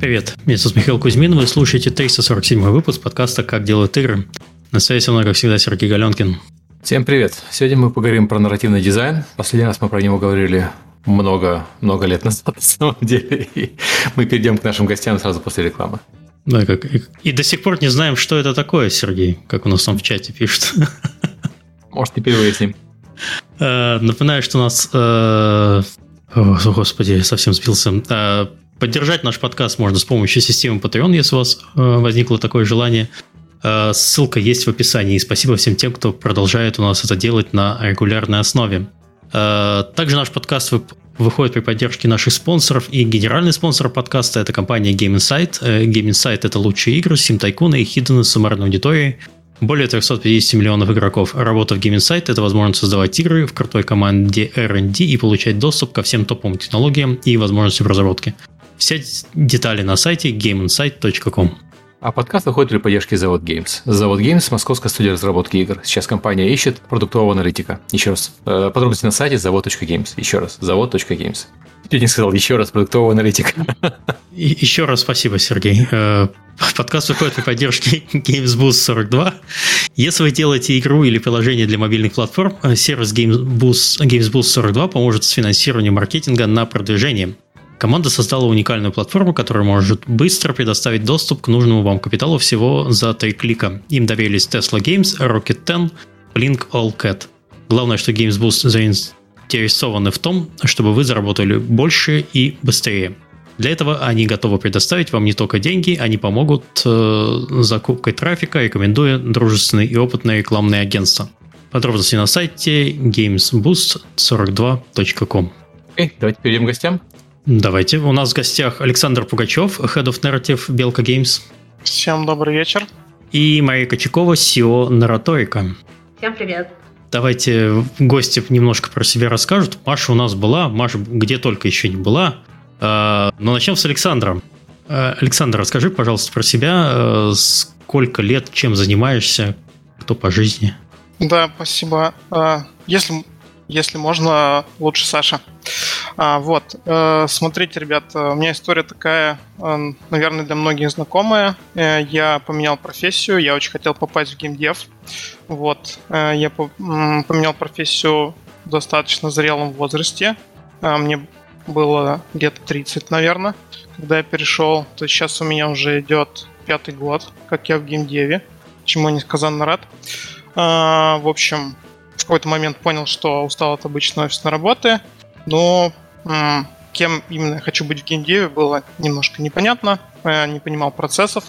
Привет, меня зовут Михаил Кузьмин, вы слушаете 347 выпуск подкаста «Как делают игры». На связи со мной, как всегда, Сергей Галенкин. Всем привет! Сегодня мы поговорим про нарративный дизайн. Последний раз мы про него говорили много, много лет назад, на самом деле. И мы перейдем к нашим гостям сразу после рекламы. Да, как, и, до сих пор не знаем, что это такое, Сергей, как у нас там в чате пишут. Может, теперь выясним. Э, напоминаю, что у нас... Э, о, господи, совсем сбился. Э, поддержать наш подкаст можно с помощью системы Patreon, если у вас возникло такое желание. Ссылка есть в описании. И спасибо всем тем, кто продолжает у нас это делать на регулярной основе. Также наш подкаст выходит при поддержке наших спонсоров. И генеральный спонсор подкаста – это компания Game Insight. Game Insight – это лучшие игры, Sim Tycoon и хиданы с суммарной аудиторией – более 350 миллионов игроков. Работа в Game Insight – это возможность создавать игры в крутой команде R&D и получать доступ ко всем топовым технологиям и возможностям разработки. Все детали на сайте gameinsight.com. А подкаст выходит при поддержке Завод Games. Завод Games – московская студия разработки игр. Сейчас компания ищет продуктового аналитика. Еще раз. Э, подробности на сайте завод.games. Еще раз. Завод.games. Я не сказал еще раз продуктового аналитика. Еще раз спасибо, Сергей. Э, подкаст выходит при поддержке Games Boost 42. Если вы делаете игру или приложение для мобильных платформ, э, сервис Games Boost, Games Boost 42 поможет с финансированием маркетинга на продвижение. Команда создала уникальную платформу, которая может быстро предоставить доступ к нужному вам капиталу всего за три клика. Им доверились Tesla Games, Rocket 10, Blink All Cat. Главное, что Games Boost заинтересованы в том, чтобы вы заработали больше и быстрее. Для этого они готовы предоставить вам не только деньги, они помогут э, закупкой трафика, рекомендуя дружественные и опытные рекламные агентства. Подробности на сайте gamesboost42.com. Окей, давайте перейдем к гостям. Давайте. У нас в гостях Александр Пугачев, Head of Narrative Белка Games. Всем добрый вечер. И Мария Кочакова, SEO Нараторика. Всем привет. Давайте гости немножко про себя расскажут. Маша у нас была, Маша где только еще не была. А, но начнем с Александром. А, Александр, расскажи, пожалуйста, про себя. А, сколько лет, чем занимаешься, кто по жизни? Да, спасибо. Если если можно, лучше Саша. А, вот, э, смотрите, ребят, у меня история такая, э, наверное, для многих знакомая. Э, я поменял профессию, я очень хотел попасть в геймдев. Вот, э, я по- поменял профессию в достаточно зрелом возрасте. Э, мне было где-то 30, наверное, когда я перешел. То есть сейчас у меня уже идет пятый год, как я в геймдеве, чему несказанно рад. Э, в общем, в какой-то момент понял, что устал от обычной офисной работы, но кем именно я хочу быть в геймдеве было немножко непонятно, я не понимал процессов.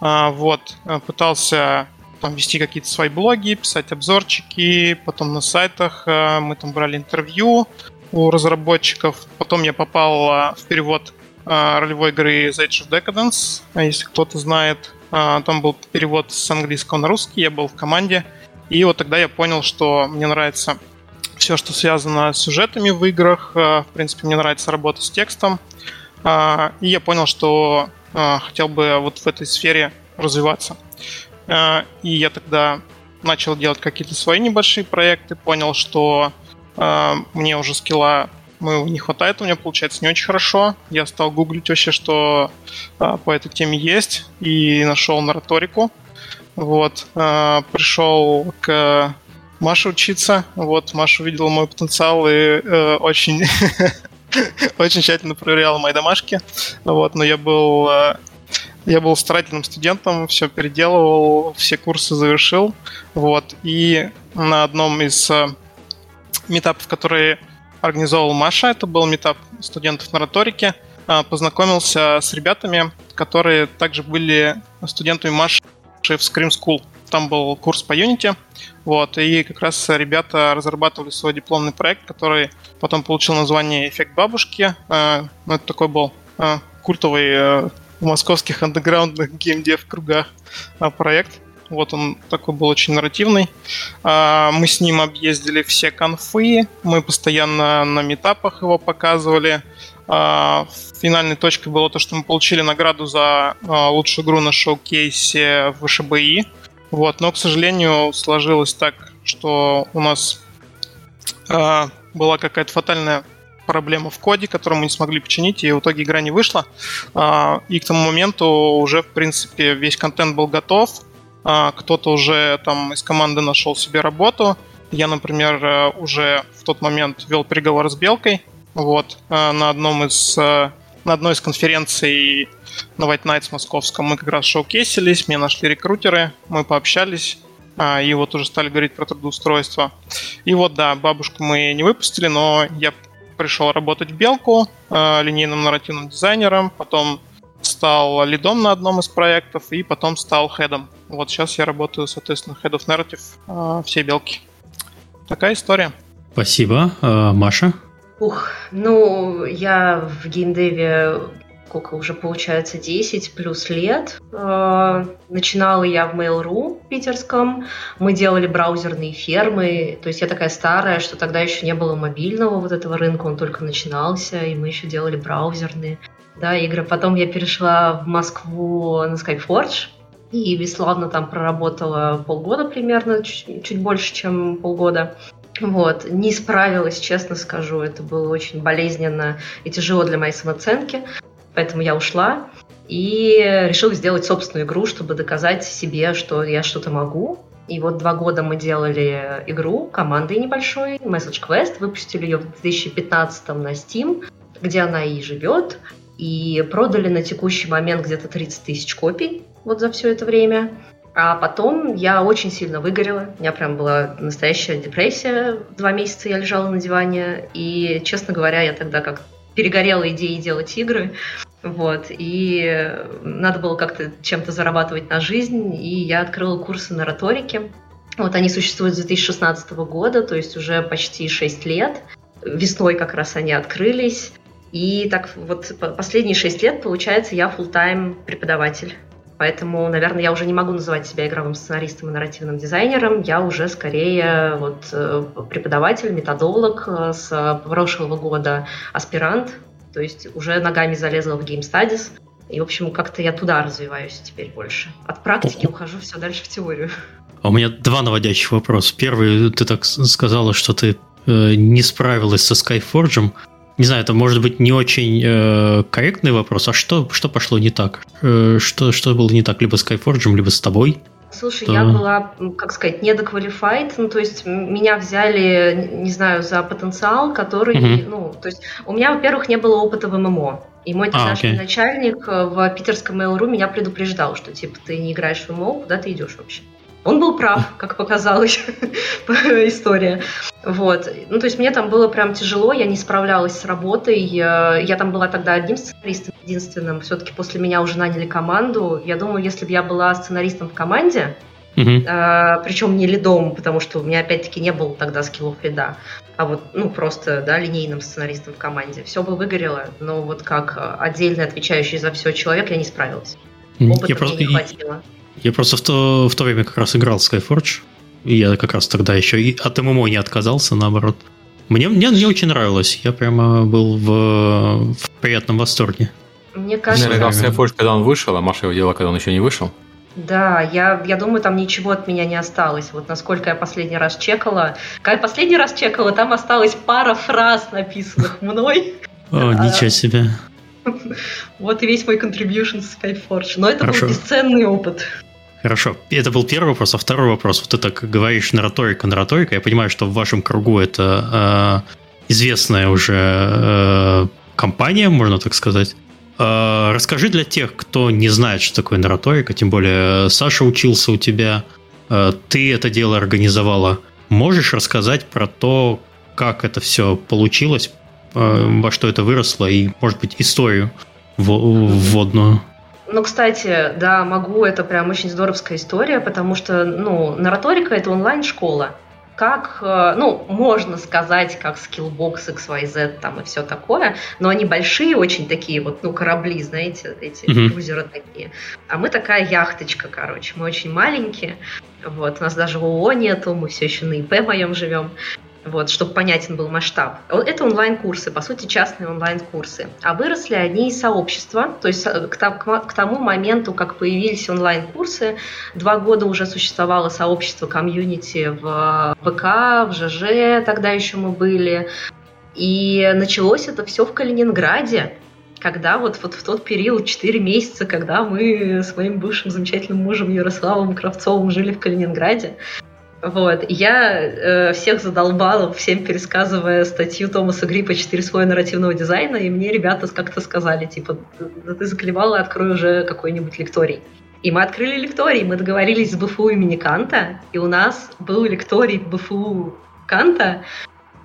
А, вот, пытался там вести какие-то свои блоги, писать обзорчики, потом на сайтах мы там брали интервью у разработчиков. Потом я попал в перевод ролевой игры The Age of Decadence, если кто-то знает. Там был перевод с английского на русский, я был в команде. И вот тогда я понял, что мне нравится все, что связано с сюжетами в играх. В принципе, мне нравится работа с текстом. И я понял, что хотел бы вот в этой сфере развиваться. И я тогда начал делать какие-то свои небольшие проекты, понял, что мне уже скилла моего не хватает, у меня получается не очень хорошо. Я стал гуглить вообще, что по этой теме есть, и нашел нараторику. Вот, э, пришел к Маше учиться. Вот, Маша увидела мой потенциал и э, очень, очень тщательно проверяла мои домашки. Вот, но я был, э, я был старательным студентом, все переделывал, все курсы завершил. Вот, и на одном из э, метапов, которые организовал Маша, это был метап студентов на риторике, э, познакомился с ребятами, которые также были студентами Маши в Scream School. Там был курс по Unity, вот, и как раз ребята разрабатывали свой дипломный проект, который потом получил название «Эффект бабушки». Э, ну, это такой был э, культовый э, в московских андеграундных геймдев кругах проект. Вот он такой был очень нарративный. Мы с ним объездили все конфы, мы постоянно на метапах его показывали. Финальной точкой было то, что мы получили награду за лучшую игру на шоу-кейсе в ШБИ. Вот, но, к сожалению, сложилось так, что у нас была какая-то фатальная проблема в коде, которую мы не смогли починить, и в итоге игра не вышла. А, и к тому моменту уже, в принципе, весь контент был готов. А, кто-то уже там из команды нашел себе работу. Я, например, э, уже в тот момент вел переговоры с Белкой. Вот, э, на одном из на одной из конференций на White Nights московском мы как раз шоукесились, мне нашли рекрутеры, мы пообщались, а, и вот уже стали говорить про трудоустройство. И вот, да, бабушку мы не выпустили, но я пришел работать в Белку а, линейным нарративным дизайнером, потом стал лидом на одном из проектов и потом стал хедом. Вот сейчас я работаю, соответственно, head of narrative а, всей Белки. Такая история. Спасибо. Маша? Ух, ну, я в геймдеве сколько уже получается, 10 плюс лет. Э, начинала я в Mail.ru питерском. Мы делали браузерные фермы. То есть я такая старая, что тогда еще не было мобильного вот этого рынка, он только начинался, и мы еще делали браузерные да, игры. Потом я перешла в Москву на Skyforge, и бесславно там проработала полгода примерно, чуть, чуть больше, чем полгода. Вот, не справилась, честно скажу, это было очень болезненно и тяжело для моей самооценки. Поэтому я ушла и решила сделать собственную игру, чтобы доказать себе, что я что-то могу. И вот два года мы делали игру командой небольшой, Message Quest, выпустили ее в 2015 на Steam, где она и живет, и продали на текущий момент где-то 30 тысяч копий вот за все это время. А потом я очень сильно выгорела. У меня прям была настоящая депрессия. Два месяца я лежала на диване. И, честно говоря, я тогда как перегорела идеей делать игры. Вот, и надо было как-то чем-то зарабатывать на жизнь, и я открыла курсы на риторике. Вот они существуют с 2016 года, то есть уже почти 6 лет. Весной как раз они открылись. И так вот последние 6 лет, получается, я full-time преподаватель. Поэтому, наверное, я уже не могу называть себя игровым сценаристом и нарративным дизайнером. Я уже скорее вот э, преподаватель, методолог э, с прошлого года, аспирант то есть уже ногами залезла в Game Studies. И, в общем, как-то я туда развиваюсь теперь больше. От практики ухожу все дальше в теорию. А у меня два наводящих вопроса. Первый, ты так сказала, что ты э, не справилась со Skyforge. Не знаю, это может быть не очень э, корректный вопрос. А что, что пошло не так? Э, что, что было не так либо с Skyforge, либо с тобой? Слушай, да. я была, как сказать, недоквалифайт, ну, то есть меня взяли, не знаю, за потенциал, который, угу. ну, то есть у меня, во-первых, не было опыта в ММО, и мой а, наш начальник э, в питерском Mail.ru меня предупреждал, что, типа, ты не играешь в ММО, куда ты идешь вообще? Он был прав, как показалось история. Вот. Ну, то есть мне там было прям тяжело, я не справлялась с работой. Я там была тогда одним сценаристом единственным. Все-таки после меня уже наняли команду. Я думаю, если бы я была сценаристом в команде, Uh-huh. А, причем не лидом, потому что у меня опять-таки не было тогда скиллов лида, а вот, ну, просто, да, линейным сценаристом в команде. Все бы выгорело, но вот как отдельно отвечающий за все человек я не справилась. Опыта я просто, мне не хватило. Я просто в то, в то время как раз играл в Skyforge, и я как раз тогда еще и от ММО не отказался, наоборот. Мне, мне, мне очень нравилось, я прямо был в, в приятном восторге. Мне кажется... Я играл в Skyforge, когда он вышел, а Маша его делала, когда он еще не вышел. Да, я, я думаю, там ничего от меня не осталось. Вот насколько я последний раз чекала. Когда я последний раз чекала, там осталась пара фраз, написанных мной. О, ничего себе. Вот и весь мой contribution с Skyforge. Но это был бесценный опыт. Хорошо. Это был первый вопрос. А второй вопрос. Вот ты так говоришь нараторика, нараторика. Я понимаю, что в вашем кругу это э, известная уже э, компания, можно так сказать. Э, расскажи для тех, кто не знает, что такое нараторика, тем более Саша учился у тебя, э, ты это дело организовала. Можешь рассказать про то, как это все получилось, э, во что это выросло, и, может быть, историю вводную? Ну, кстати, да, могу, это прям очень здоровская история, потому что, ну, нараторика – это онлайн-школа. Как, э, ну, можно сказать, как Skillbox, XYZ там и все такое, но они большие очень такие вот, ну, корабли, знаете, эти mm-hmm. крузеры такие. А мы такая яхточка, короче, мы очень маленькие, вот, у нас даже ООО нету, мы все еще на ИП моем живем вот, чтобы понятен был масштаб. Это онлайн-курсы, по сути, частные онлайн-курсы. А выросли они из сообщества, то есть э, к тому моменту, как появились онлайн-курсы, два года уже существовало сообщество комьюнити в ВК, в ЖЖ, тогда еще мы были, И началось это все в Калининграде, когда вот, вот в тот период, 4 месяца, когда мы с моим бывшим замечательным мужем Ярославом Кравцовым жили в Калининграде, вот. Я э, всех задолбала, всем пересказывая статью Томаса Гриппа «Четыре слоя нарративного дизайна», и мне ребята как-то сказали, типа, да ты заклевала, открой уже какой-нибудь лекторий. И мы открыли лекторий, мы договорились с БФУ имени Канта, и у нас был лекторий БФУ Канта,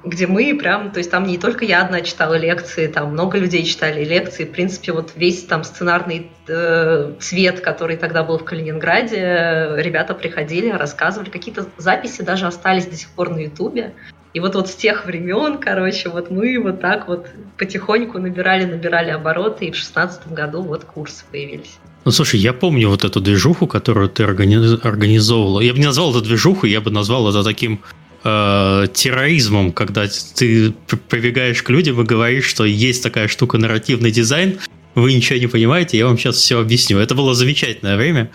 где мы прям, то есть там не только я одна читала лекции, там много людей читали лекции. В принципе, вот весь там сценарный э, цвет, который тогда был в Калининграде, ребята приходили, рассказывали. Какие-то записи даже остались до сих пор на Ютубе. И вот вот с тех времен, короче, вот мы вот так вот потихоньку набирали, набирали обороты, и в шестнадцатом году вот курсы появились. Ну, слушай, я помню вот эту движуху, которую ты организовывала. Я бы не назвал это движуху, я бы назвал это таким э, терроризмом, когда ты прибегаешь к людям и говоришь, что есть такая штука нарративный дизайн, вы ничего не понимаете, я вам сейчас все объясню. Это было замечательное время.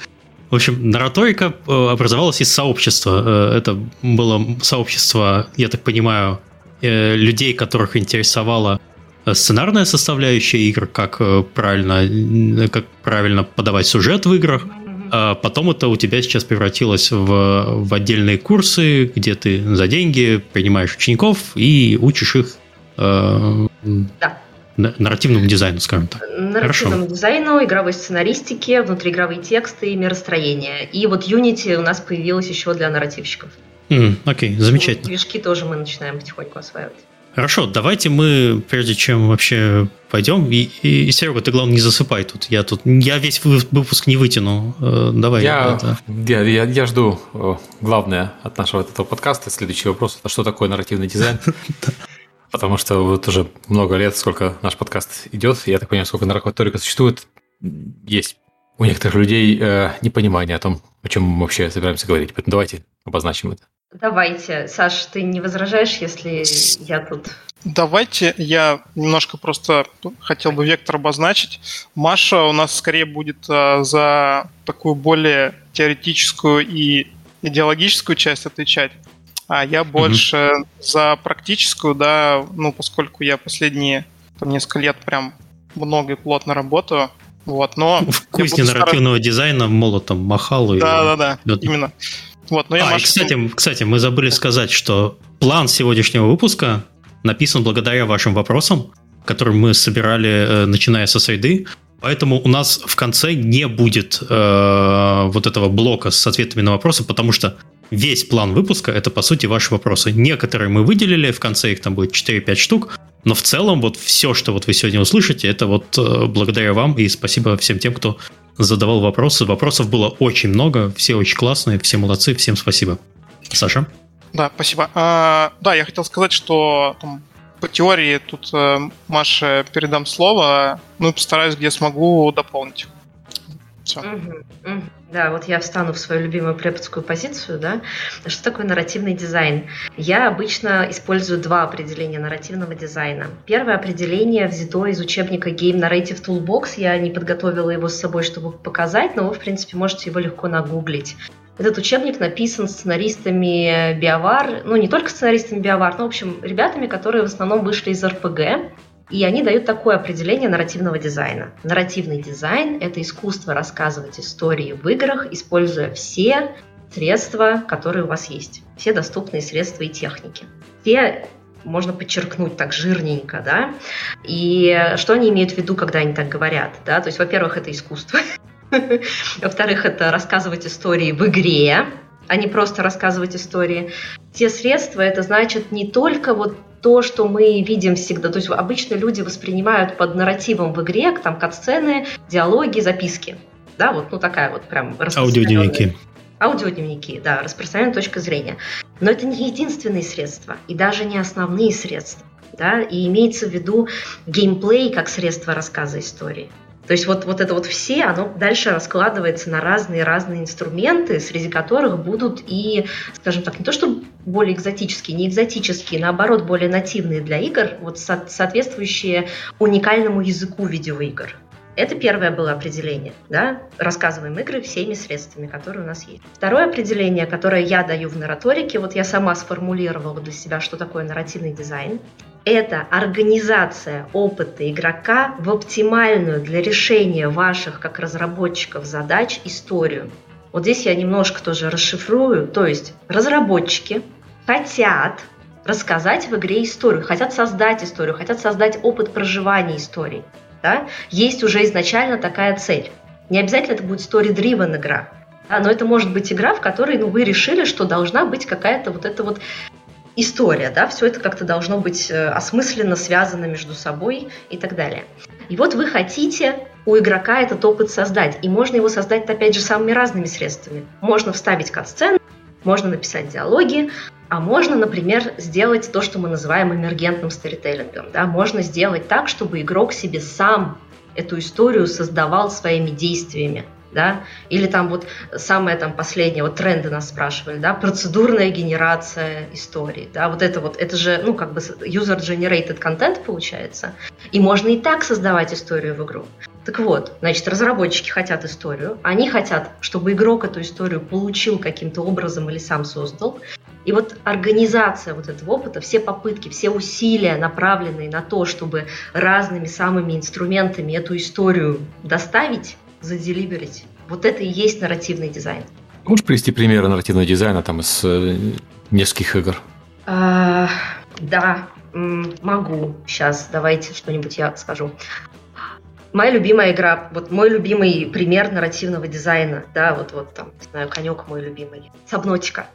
В общем, нараторика э, образовалась из сообщества. Э, это было сообщество, я так понимаю, э, людей, которых интересовала сценарная составляющая игр, как правильно, как правильно подавать сюжет в играх, а потом это у тебя сейчас превратилось в, в отдельные курсы, где ты за деньги принимаешь учеников и учишь их э, да. нарративному дизайну, скажем так. Нарративному Хорошо. дизайну, игровой сценаристике, внутриигровые тексты и миростроение. И вот Unity у нас появилась еще для нарративщиков. Mm, окей, замечательно. Движки тоже мы начинаем потихоньку осваивать. Хорошо, давайте мы, прежде чем вообще пойдем, и, и, и Серега, ты главное не засыпай тут. Я тут, я весь выпуск не вытяну. Э, давай. Я, это. я, я, я жду э, главное от нашего этого подкаста. Следующий вопрос: это что такое нарративный дизайн? Потому что вот уже много лет, сколько наш подкаст идет, я так понимаю, сколько наркоторика существует, есть у некоторых людей э, непонимание о том, о чем мы вообще собираемся говорить. Поэтому давайте обозначим это. Давайте. Саш, ты не возражаешь, если я тут... Давайте я немножко просто хотел бы вектор обозначить. Маша у нас скорее будет а, за такую более теоретическую и идеологическую часть отвечать, а я больше mm-hmm. за практическую, да, ну, поскольку я последние там, несколько лет прям много и плотно работаю, вот, но... В кузне нарративного стараться... дизайна молотом махал. Да-да-да, именно. Вот, но я а, Машу... и, кстати, кстати, мы забыли сказать, что план сегодняшнего выпуска написан благодаря вашим вопросам, которые мы собирали, э, начиная со среды. Поэтому у нас в конце не будет э, вот этого блока с ответами на вопросы, потому что весь план выпуска это по сути ваши вопросы. Некоторые мы выделили, в конце их там будет 4-5 штук, но в целом вот все, что вот вы сегодня услышите, это вот э, благодаря вам и спасибо всем тем, кто задавал вопросы. Вопросов было очень много, все очень классные, все молодцы, всем спасибо. Саша? Да, спасибо. А, да, я хотел сказать, что там, по теории тут э, Маше передам слово, ну и постараюсь, где смогу, дополнить. Все. Угу, угу. Да, вот я встану в свою любимую преподскую позицию, да. Что такое нарративный дизайн? Я обычно использую два определения нарративного дизайна. Первое определение взято из учебника Game Narrative Toolbox. Я не подготовила его с собой, чтобы показать, но вы, в принципе, можете его легко нагуглить. Этот учебник написан сценаристами Биовар, ну не только сценаристами Биовар, но, в общем, ребятами, которые в основном вышли из РПГ, и они дают такое определение нарративного дизайна. Нарративный дизайн – это искусство рассказывать истории в играх, используя все средства, которые у вас есть. Все доступные средства и техники. Все можно подчеркнуть так жирненько, да. И что они имеют в виду, когда они так говорят, да? То есть, во-первых, это искусство. Во-вторых, это рассказывать истории в игре, а не просто рассказывать истории. Те средства, это значит не только вот то, что мы видим всегда. То есть обычно люди воспринимают под нарративом в игре, там кат-сцены, диалоги, записки. Да, вот ну такая вот прям Аудиодневники. Аудиодневники, да, распространенная точка зрения. Но это не единственные средства и даже не основные средства. Да, и имеется в виду геймплей как средство рассказа истории. То есть вот, вот это вот все, оно дальше раскладывается на разные-разные инструменты, среди которых будут и, скажем так, не то что более экзотические, не экзотические, наоборот, более нативные для игр, вот со- соответствующие уникальному языку видеоигр. Это первое было определение. Да? Рассказываем игры всеми средствами, которые у нас есть. Второе определение, которое я даю в нараторике, вот я сама сформулировала для себя, что такое нарративный дизайн. Это организация опыта игрока в оптимальную для решения ваших, как разработчиков, задач историю. Вот здесь я немножко тоже расшифрую. То есть разработчики хотят рассказать в игре историю, хотят создать историю, хотят создать опыт проживания истории. Да? Есть уже изначально такая цель. Не обязательно это будет story-driven игра, да, но это может быть игра, в которой ну, вы решили, что должна быть какая-то вот эта вот история, да, все это как-то должно быть э, осмысленно связано между собой и так далее. И вот вы хотите у игрока этот опыт создать, и можно его создать, опять же, самыми разными средствами. Можно вставить кат-сцены, можно написать диалоги, а можно, например, сделать то, что мы называем эмергентным сторителлингом. Да? Можно сделать так, чтобы игрок себе сам эту историю создавал своими действиями. Да? Или там вот самое там последнее, вот тренды нас спрашивали, да, процедурная генерация истории, да, вот это вот, это же, ну, как бы user-generated content получается, и можно и так создавать историю в игру. Так вот, значит, разработчики хотят историю, они хотят, чтобы игрок эту историю получил каким-то образом или сам создал, и вот организация вот этого опыта, все попытки, все усилия, направленные на то, чтобы разными самыми инструментами эту историю доставить, заделиверить, вот это и есть нарративный дизайн. Можешь привести примеры нарративного дизайна там из э, нескольких игр? А, да, могу. Сейчас давайте что-нибудь я скажу. Моя любимая игра, вот мой любимый пример нарративного дизайна, да, вот, вот там, не знаю, конек мой любимый. Сабнотика.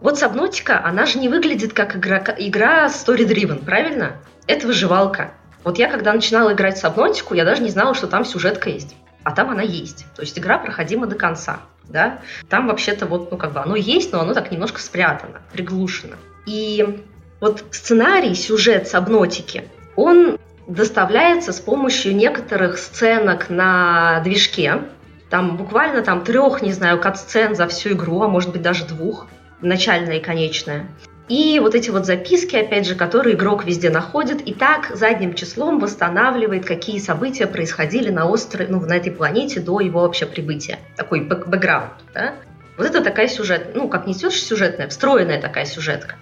Вот Сабнотика, она же не выглядит как игра, игра story-driven, правильно? Это выживалка. Вот я, когда начинала играть в Сабнотику, я даже не знала, что там сюжетка есть. А там она есть. То есть игра проходима до конца. Да? Там вообще-то вот, ну, как бы оно есть, но оно так немножко спрятано, приглушено. И вот сценарий, сюжет Сабнотики, он доставляется с помощью некоторых сценок на движке. Там буквально там трех, не знаю, кат-сцен за всю игру, а может быть даже двух начальная и конечная. И вот эти вот записки, опять же, которые игрок везде находит, и так задним числом восстанавливает, какие события происходили на острове, ну, на этой планете до его вообще прибытия. Такой бэк бэкграунд, да? Вот это такая сюжет, ну, как не сюжетная, встроенная такая сюжетка.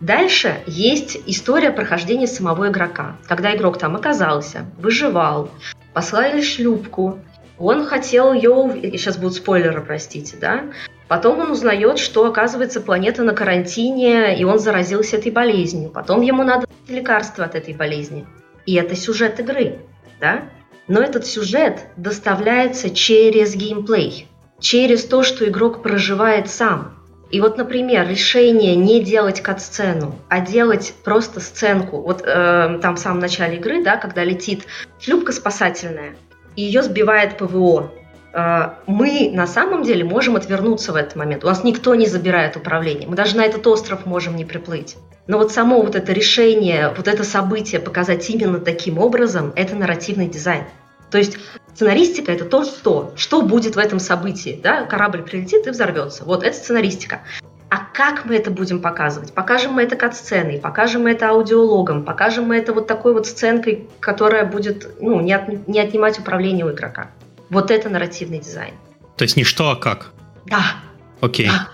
Дальше есть история прохождения самого игрока. Когда игрок там оказался, выживал, послали шлюпку, он хотел ее, сейчас будут спойлеры, простите, да, Потом он узнает, что, оказывается, планета на карантине, и он заразился этой болезнью. Потом ему надо лекарство от этой болезни. И это сюжет игры, да? Но этот сюжет доставляется через геймплей, через то, что игрок проживает сам. И вот, например, решение не делать кат-сцену, а делать просто сценку. Вот э, там в самом начале игры, да, когда летит шлюпка спасательная, и ее сбивает ПВО, Э, мы на самом деле можем отвернуться в этот момент. У нас никто не забирает управление. Мы даже на этот остров можем не приплыть. Но вот само вот это решение, вот это событие показать именно таким образом, это нарративный дизайн. То есть сценаристика – это то, что, что будет в этом событии. Да? Корабль прилетит и взорвется. Вот это сценаристика. А как мы это будем показывать? Покажем мы это кат-сценой, покажем мы это аудиологом, покажем мы это вот такой вот сценкой, которая будет ну, не, от, не отнимать управление у игрока. Вот это нарративный дизайн. То есть не что, а как? Да. Окей. Да.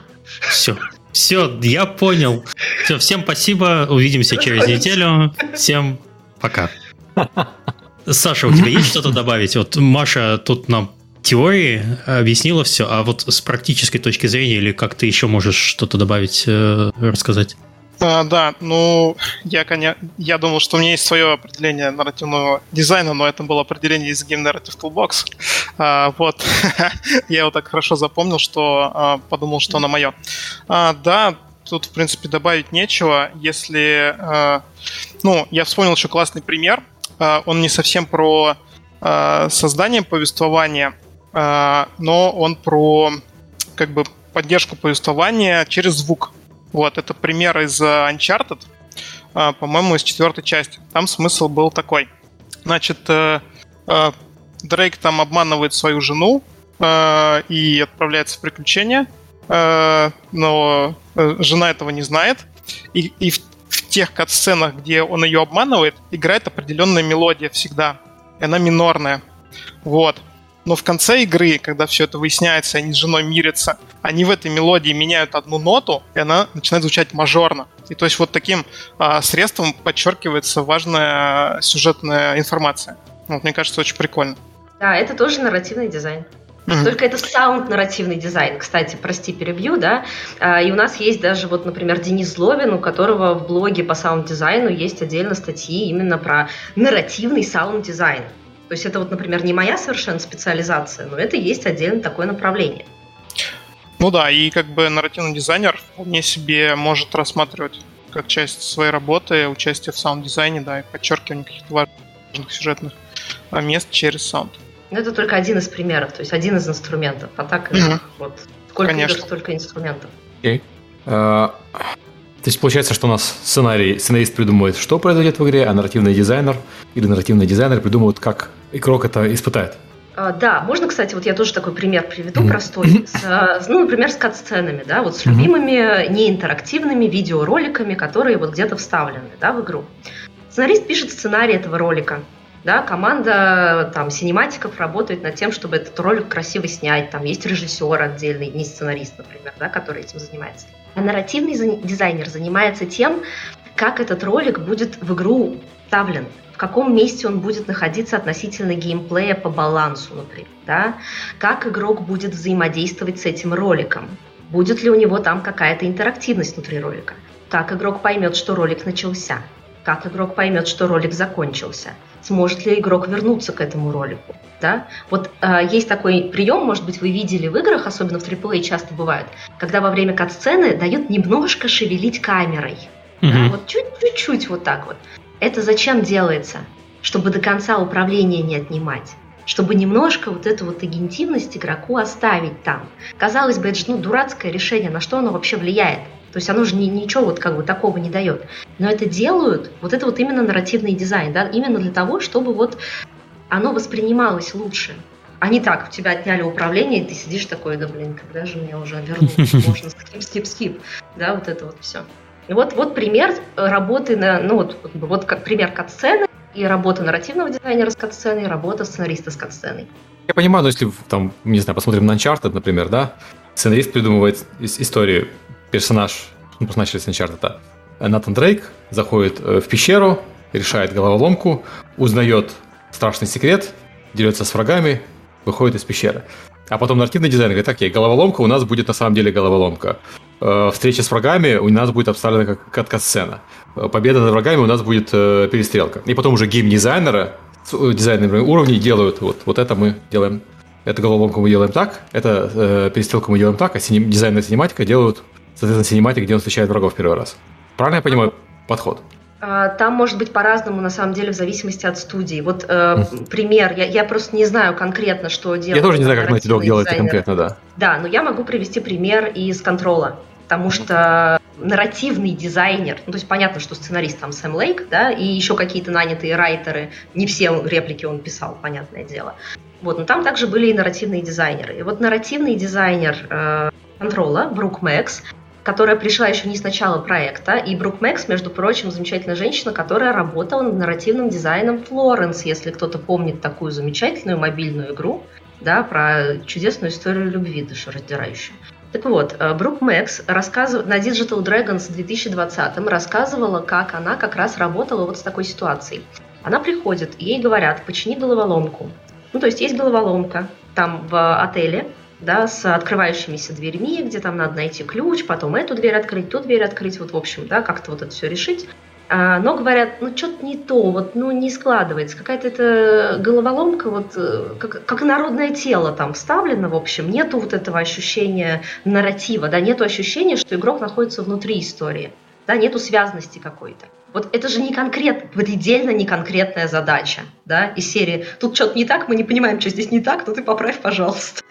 Все. Все, я понял. Все, всем спасибо. Увидимся через неделю. Всем пока. Саша, у тебя есть что-то добавить? Вот Маша тут нам теории объяснила все, а вот с практической точки зрения или как ты еще можешь что-то добавить, э, рассказать? А, да, ну, я, конечно, я думал, что у меня есть свое определение нарративного дизайна, но это было определение из Game Narrative Toolbox. А, вот, я его так хорошо запомнил, что а, подумал, что оно мое. А, да, тут, в принципе, добавить нечего. Если, а, ну, я вспомнил еще классный пример. А, он не совсем про а, создание повествования, а, но он про, как бы, поддержку повествования через звук. Вот, это пример из э, Uncharted, э, по-моему, из четвертой части. Там смысл был такой. Значит, э, Дрейк там обманывает свою жену и отправляется в приключения, но жена этого не знает. И, и в, тех кат-сценах, где он ее обманывает, играет определенная мелодия всегда. И она минорная. Вот. Но в конце игры, когда все это выясняется, они с женой мирятся, они в этой мелодии меняют одну ноту, и она начинает звучать мажорно. И то есть вот таким а, средством подчеркивается важная сюжетная информация. Вот, мне кажется, очень прикольно. Да, это тоже нарративный дизайн. Mm-hmm. Только это саунд-нарративный дизайн. Кстати, прости, перебью, да. А, и у нас есть даже, вот, например, Денис Злобин, у которого в блоге по саунд-дизайну есть отдельно статьи именно про нарративный саунд-дизайн. То есть это вот, например, не моя совершенно специализация, но это есть отдельно такое направление. Ну да, и как бы нарративный дизайнер вполне себе может рассматривать как часть своей работы участие в саунд-дизайне, да, и подчеркивание каких-то важных сюжетных мест через саунд. Но это только один из примеров, то есть один из инструментов. А так mm-hmm. вот сколько Конечно. игр, столько инструментов. Okay. Uh, то есть получается, что у нас сценарий, сценарист придумывает, что произойдет в игре, а нарративный дизайнер или нарративный дизайнер придумывают, как игрок это испытает. А, да, можно, кстати, вот я тоже такой пример приведу mm-hmm. простой. С, ну, например, с кат-сценами, да, вот с любимыми mm-hmm. неинтерактивными видеороликами, которые вот где-то вставлены, да, в игру. Сценарист пишет сценарий этого ролика, да, команда там синематиков работает над тем, чтобы этот ролик красиво снять, там есть режиссер отдельный, не сценарист, например, да, который этим занимается. А нарративный дизайнер занимается тем, как этот ролик будет в игру вставлен, в каком месте он будет находиться относительно геймплея по балансу, например, да? как игрок будет взаимодействовать с этим роликом, будет ли у него там какая-то интерактивность внутри ролика, как игрок поймет, что ролик начался, как игрок поймет, что ролик закончился, сможет ли игрок вернуться к этому ролику. Да? Вот э, есть такой прием, может быть, вы видели в играх, особенно в AAA часто бывает, когда во время кат-сцены дают немножко шевелить камерой. Mm-hmm. Да? Вот чуть-чуть вот так вот. Это зачем делается? Чтобы до конца управления не отнимать чтобы немножко вот эту вот агентивность игроку оставить там. Казалось бы, это же ну, дурацкое решение, на что оно вообще влияет? То есть оно же ни, ничего вот как бы такого не дает. Но это делают, вот это вот именно нарративный дизайн, да, именно для того, чтобы вот оно воспринималось лучше. А не так, у тебя отняли управление, и ты сидишь такой, да блин, когда же мне уже вернуть? Можно скип, скип, скип. Да, вот это вот все. Вот, вот пример работы на, ну вот, вот как пример кат-сцены, и работа нарративного дизайнера с кат-сценой, и работа сценариста с кат-сценой. Я понимаю, но если там, не знаю, посмотрим на Uncharted, например, да, сценарист придумывает историю, персонаж, ну, начали с Uncharted. Натан Дрейк заходит э, в пещеру, решает головоломку, узнает страшный секрет, дерется с врагами, выходит из пещеры. А потом нарративный дизайн говорит, окей, головоломка у нас будет на самом деле головоломка. Э, встреча с врагами у нас будет обставлена как катка-сцена. Э, победа над врагами у нас будет перестрелка. И потом уже гейм-дизайнеры, дизайнеры уровней делают, вот, вот это мы делаем, эту головоломку мы делаем так, это э, перестрелку мы делаем так, а синем, дизайнер синематика делают, соответственно, синематик, где он встречает врагов первый раз. Правильно я понимаю подход? А, там может быть по-разному, на самом деле, в зависимости от студии. Вот э, пример, я, я просто не знаю конкретно, что делать. Я тоже не знаю, как Naughty Dog делает конкретно, да. Да, но я могу привести пример из контрола, потому что нарративный дизайнер, ну, то есть понятно, что сценарист там Сэм Лейк, да, и еще какие-то нанятые райтеры, не все реплики он писал, понятное дело. Вот, но там также были и нарративные дизайнеры. И вот нарративный дизайнер э, контрола, Брук Мэкс, которая пришла еще не с начала проекта. И Брук Мэкс, между прочим, замечательная женщина, которая работала над нарративным дизайном Флоренс, если кто-то помнит такую замечательную мобильную игру, да, про чудесную историю любви душераздирающую. Так вот, э, Брук Мэкс рассказыв... на Digital Dragons в 2020 рассказывала, как она как раз работала вот с такой ситуацией. Она приходит, ей говорят, почини головоломку. Ну, то есть есть головоломка там в отеле, да, с открывающимися дверьми, где там надо найти ключ, потом эту дверь открыть, ту дверь открыть, вот в общем, да, как-то вот это все решить. А, но говорят, ну что-то не то, вот, ну не складывается, какая-то это головоломка, вот э, как, как народное тело там вставлено, в общем, нету вот этого ощущения нарратива, да, нету ощущения, что игрок находится внутри истории, да, нету связности какой-то. Вот это же не конкрет, предельно не конкретная задача, да, из серии «Тут что-то не так, мы не понимаем, что здесь не так, но ты поправь, пожалуйста».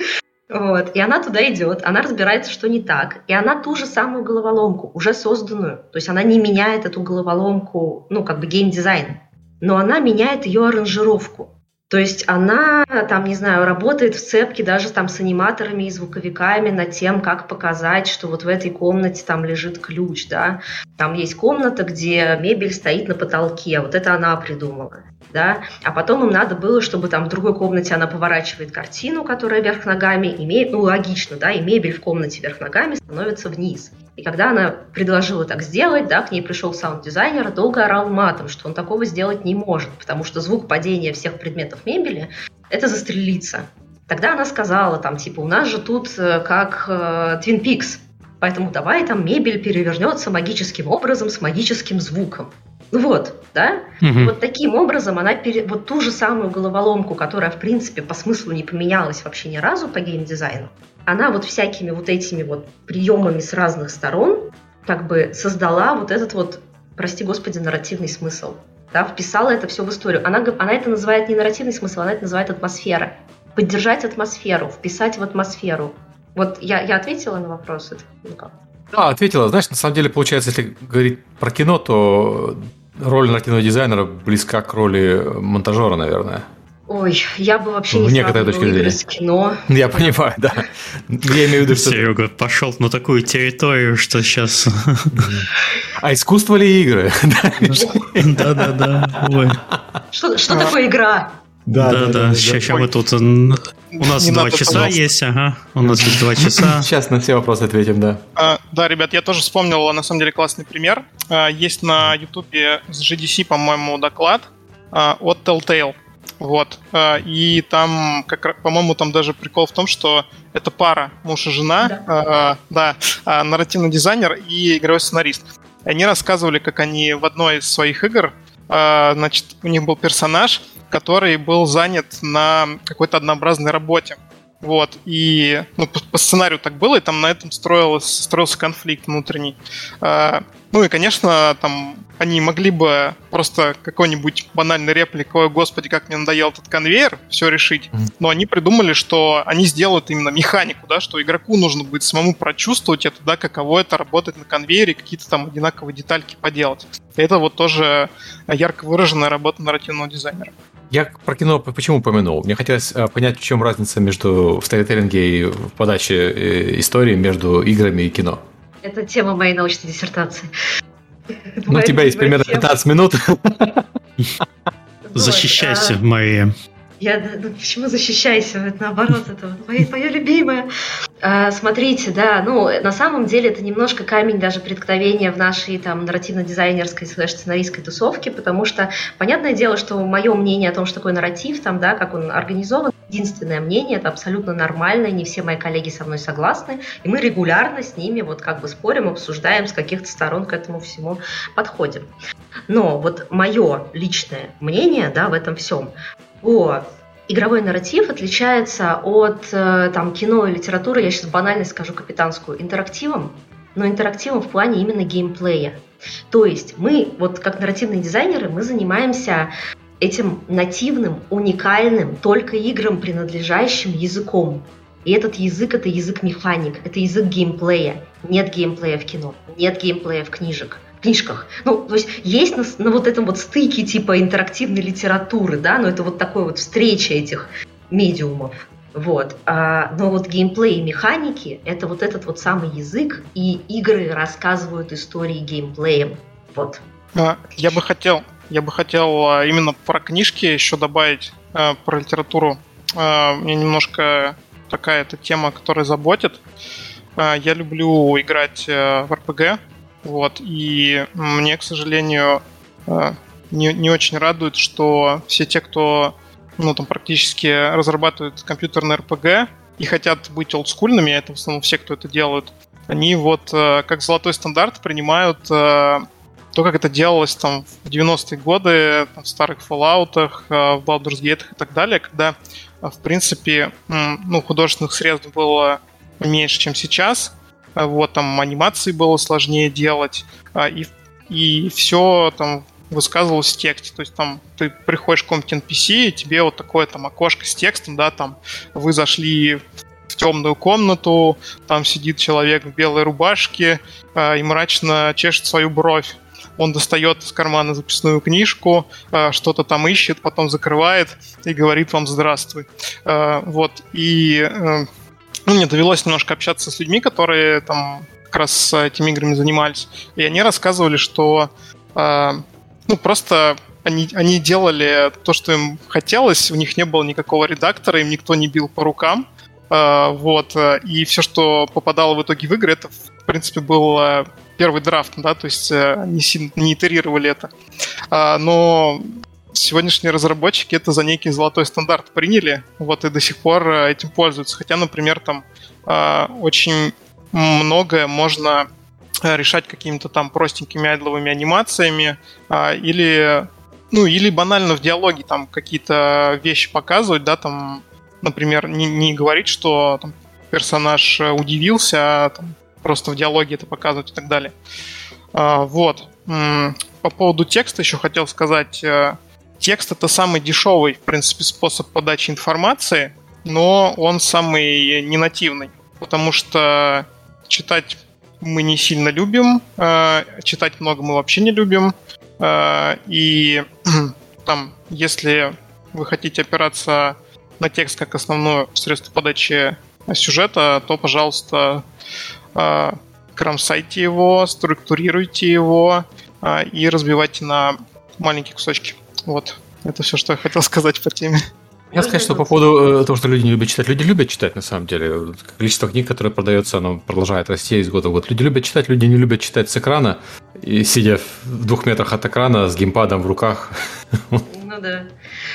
Вот. И она туда идет, она разбирается, что не так. И она ту же самую головоломку, уже созданную. То есть она не меняет эту головоломку, ну, как бы геймдизайн. Но она меняет ее аранжировку. То есть она, там, не знаю, работает в цепке даже там с аниматорами и звуковиками над тем, как показать, что вот в этой комнате там лежит ключ, да. Там есть комната, где мебель стоит на потолке, вот это она придумала. Да? А потом им надо было, чтобы там в другой комнате она поворачивает картину, которая вверх ногами, и мебель, ну логично, да, и мебель в комнате вверх ногами становится вниз. И когда она предложила так сделать, да, к ней пришел саунд-дизайнер, долго орал матом, что он такого сделать не может, потому что звук падения всех предметов мебели – это застрелиться. Тогда она сказала, там, типа, у нас же тут э, как э, Twin Peaks, поэтому давай там мебель перевернется магическим образом с магическим звуком. Вот, да? Угу. Вот таким образом она пере... вот ту же самую головоломку, которая, в принципе, по смыслу не поменялась вообще ни разу по геймдизайну, она вот всякими вот этими вот приемами с разных сторон как бы создала вот этот вот, прости господи, нарративный смысл. Да, вписала это все в историю. Она, она это называет не нарративный смысл, она это называет атмосфера. Поддержать атмосферу, вписать в атмосферу. Вот я, я ответила на вопрос? Это, ну как? Да, ответила. Знаешь, на самом деле, получается, если говорить про кино, то роль нарративного дизайнера близка к роли монтажера, наверное. Ой, я бы вообще не некоторой точки зрения. с кино. Я понимаю, да. Я имею в виду, что... Серега пошел на такую территорию, что сейчас... А искусство ли игры? Да-да-да. Что такое игра? Да, да, да. Сейчас мы тут... У нас два часа есть, ага. У нас есть два часа. Сейчас на все вопросы ответим, да. А, да, ребят, я тоже вспомнил, на самом деле, классный пример. А, есть на Ютубе с GDC, по-моему, доклад а, от Telltale. Вот. А, и там, как, по-моему, там даже прикол в том, что это пара, муж и жена, да, а, да а, нарративный дизайнер и игровой сценарист. Они рассказывали, как они в одной из своих игр, а, значит, у них был персонаж, который был занят на какой-то однообразной работе. Вот, и ну, по, по сценарию так было, и там на этом строилось, строился конфликт внутренний. А, ну и, конечно, там они могли бы просто какой-нибудь банальной репликой «Ой, господи, как мне надоел этот конвейер», все решить. Но они придумали, что они сделают именно механику, да, что игроку нужно будет самому прочувствовать это, да, каково это работать на конвейере, какие-то там одинаковые детальки поделать. И это вот тоже ярко выраженная работа нарративного дизайнера. Я про кино почему упомянул? Мне хотелось э, понять, в чем разница между в сторителлинге и в подаче э, истории между играми и кино. Это тема моей научной диссертации. Ну, у тебя есть примерно 15 минут. Защищайся, Мария. Я, ну, почему защищайся? Это наоборот, это моя любимая. А, смотрите, да, ну, на самом деле это немножко камень даже преткновения в нашей там нарративно-дизайнерской слэш-сценаристской тусовке, потому что, понятное дело, что мое мнение о том, что такое нарратив, там, да, как он организован, единственное мнение, это абсолютно нормально, не все мои коллеги со мной согласны, и мы регулярно с ними вот как бы спорим, обсуждаем, с каких-то сторон к этому всему подходим. Но вот мое личное мнение, да, в этом всем, о игровой нарратив отличается от э, там, кино и литературы, я сейчас банально скажу капитанскую, интерактивом, но интерактивом в плане именно геймплея. То есть мы, вот как нарративные дизайнеры, мы занимаемся этим нативным, уникальным, только играм принадлежащим языком. И этот язык – это язык механик, это язык геймплея. Нет геймплея в кино, нет геймплея в книжек книжках. Ну, то есть есть на, на вот этом вот стыке типа интерактивной литературы, да, но это вот такой вот встреча этих медиумов. Вот. А, но вот геймплей и механики – это вот этот вот самый язык, и игры рассказывают истории геймплеем. Вот. А, я бы хотел, я бы хотел а, именно про книжки еще добавить, а, про литературу. Мне немножко такая эта тема, которая заботит. Я люблю играть в RPG, вот, и мне, к сожалению, э, не, не очень радует, что все те, кто ну, там, практически разрабатывают компьютерные RPG и хотят быть олдскульными, а это в основном все, кто это делают, они вот э, как золотой стандарт принимают э, то, как это делалось там в 90-е годы, там, в старых Fallout, в Baldur's Gate и так далее, когда, в принципе, ну, художественных средств было меньше, чем сейчас, вот, там анимации было сложнее делать, а, и, и все там высказывалось в тексте. То есть там ты приходишь к какому-нибудь NPC, и тебе вот такое там окошко с текстом, да, там вы зашли в темную комнату, там сидит человек в белой рубашке а, и мрачно чешет свою бровь. он достает из кармана записную книжку, э, что-то там ищет, потом закрывает и говорит вам «здравствуй». Э, вот, и ну, мне довелось немножко общаться с людьми, которые там как раз этими играми занимались, и они рассказывали, что ну, просто они, они делали то, что им хотелось, у них не было никакого редактора, им никто не бил по рукам, Uh, вот, и все, что попадало в итоге в игры, это, в принципе, был uh, первый драфт, да, то есть uh, они не итерировали это. Но сегодняшние разработчики это за некий золотой стандарт приняли, вот, и до сих пор этим пользуются. Хотя, например, там очень многое можно решать какими-то там простенькими айдловыми анимациями или ну, или банально в диалоге там какие-то вещи показывать, да, там, например, не, не говорить, что там, персонаж удивился, а там, просто в диалоге это показывать и так далее. А, вот. По поводу текста еще хотел сказать. Текст это самый дешевый, в принципе, способ подачи информации, но он самый ненативный, потому что читать мы не сильно любим, э, читать много мы вообще не любим, э, и там, если вы хотите опираться на текст как основное средство подачи сюжета, то, пожалуйста, э, кромсайте его, структурируйте его и разбивайте на маленькие кусочки. Вот. Это все, что я хотел сказать по теме. Я сказать, что по поводу э, того, что люди не любят читать. Люди любят читать, на самом деле. Количество книг, которые продается, оно продолжает расти из года в год. Люди любят читать, люди не любят читать с экрана, и сидя в двух метрах от экрана с геймпадом в руках. Ну да.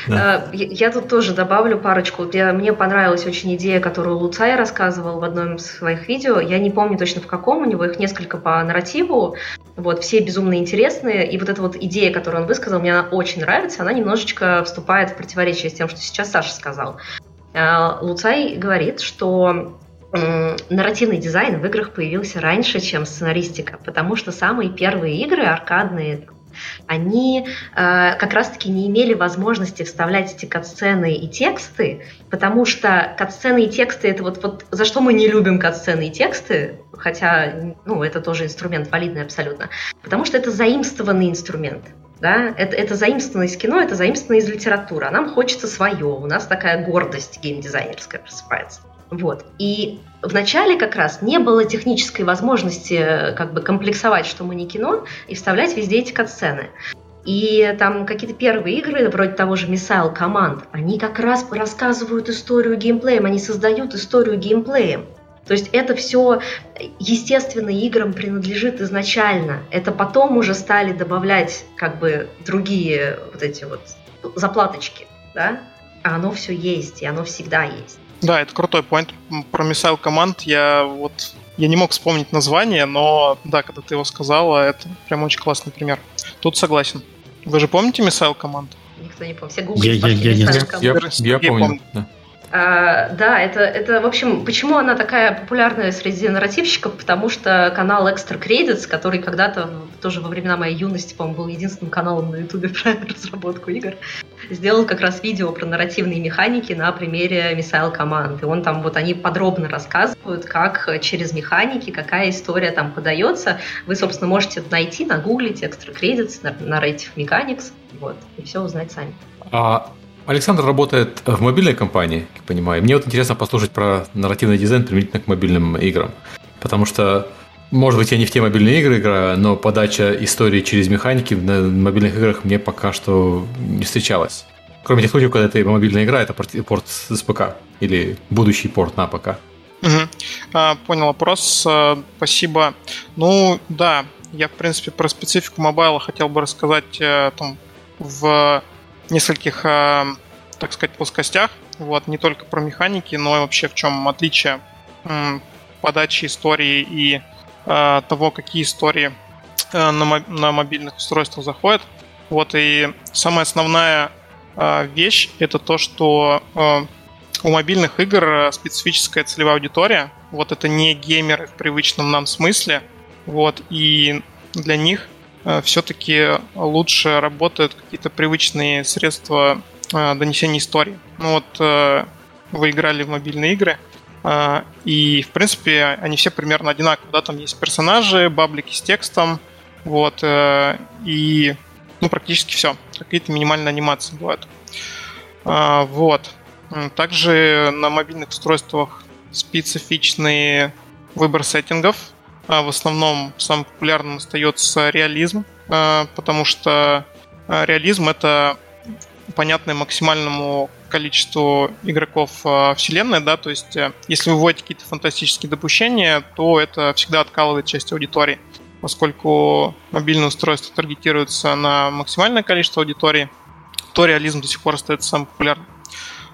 Да. А, я тут тоже добавлю парочку. Мне понравилась очень идея, которую Луцай рассказывал в одном из своих видео. Я не помню точно в каком, у него их несколько по нарративу. Вот, все безумно интересные. И вот эта вот идея, которую он высказал, мне она очень нравится. Она немножечко вступает в противоречие с тем, что сейчас Саша сказал. А, Луцай говорит, что нарративный дизайн в играх появился раньше, чем сценаристика, потому что самые первые игры, аркадные, они э, как раз-таки не имели возможности вставлять эти катсцены и тексты, потому что катсцены и тексты это вот, вот за что мы не любим катсцены и тексты, хотя ну, это тоже инструмент валидный абсолютно, потому что это заимствованный инструмент. Да? Это, это заимствовано из кино, это заимствовано из литературы. А нам хочется свое. У нас такая гордость геймдизайнерская просыпается. Вот. И вначале как раз не было технической возможности э, как бы комплексовать, что мы не кино, и вставлять везде эти катсцены. И там какие-то первые игры, вроде того же Missile Command, они как раз рассказывают историю геймплеем, они создают историю геймплеем. То есть это все, естественно, играм принадлежит изначально. Это потом уже стали добавлять как бы другие вот эти вот заплаточки, да? А оно все есть, и оно всегда есть. Да, это крутой поинт. Про Missile Command я вот я не мог вспомнить название, но да, когда ты его сказала, это прям очень классный пример. Тут согласен. Вы же помните Missile Command? Никто не помнит. Все гуглят, я, я, я, я, я, я, я помню. Да. А, да, это, это, в общем, почему она такая популярная среди нарративщиков? Потому что канал Extra Credits, который когда-то, тоже во времена моей юности, по-моему, был единственным каналом на ютубе про разработку игр, сделал как раз видео про нарративные механики на примере Missile Command. И он там, вот они подробно рассказывают, как через механики, какая история там подается. Вы, собственно, можете найти, нагуглить Extra Credits, Narrative Mechanics, вот, и все узнать сами. А Александр работает в мобильной компании, как понимаю. Мне вот интересно послушать про нарративный дизайн применительно к мобильным играм. Потому что, может быть, я не в те мобильные игры играю, но подача истории через механики в мобильных играх мне пока что не встречалась. Кроме тех случаев, когда это мобильная игра, это порт с ПК или будущий порт на ПК. Угу. Понял вопрос. А, спасибо. Ну, да, я, в принципе, про специфику мобайла хотел бы рассказать э, там, в нескольких, э, так сказать, плоскостях. Вот, не только про механики, но и вообще в чем отличие подачи истории и э, того, какие истории э, на, мобильных устройствах заходят. Вот, и самая основная вещь это то, что у мобильных игр специфическая целевая аудитория. Вот это не геймеры в привычном нам смысле. Вот, и для них все-таки лучше работают какие-то привычные средства э, донесения истории. Ну вот э, вы играли в мобильные игры, и, в принципе, они все примерно одинаковые. Да? Там есть персонажи, баблики с текстом, Вот, и ну, практически все. Какие-то минимальные анимации бывают. Вот. Также на мобильных устройствах специфичный выбор сеттингов. В основном самым популярным остается реализм, потому что реализм это понятное максимальному количеству игроков вселенной, да, то есть э, если вы вводите какие-то фантастические допущения, то это всегда откалывает часть аудитории, поскольку мобильное устройство таргетируется на максимальное количество аудитории, то реализм до сих пор остается самым популярным.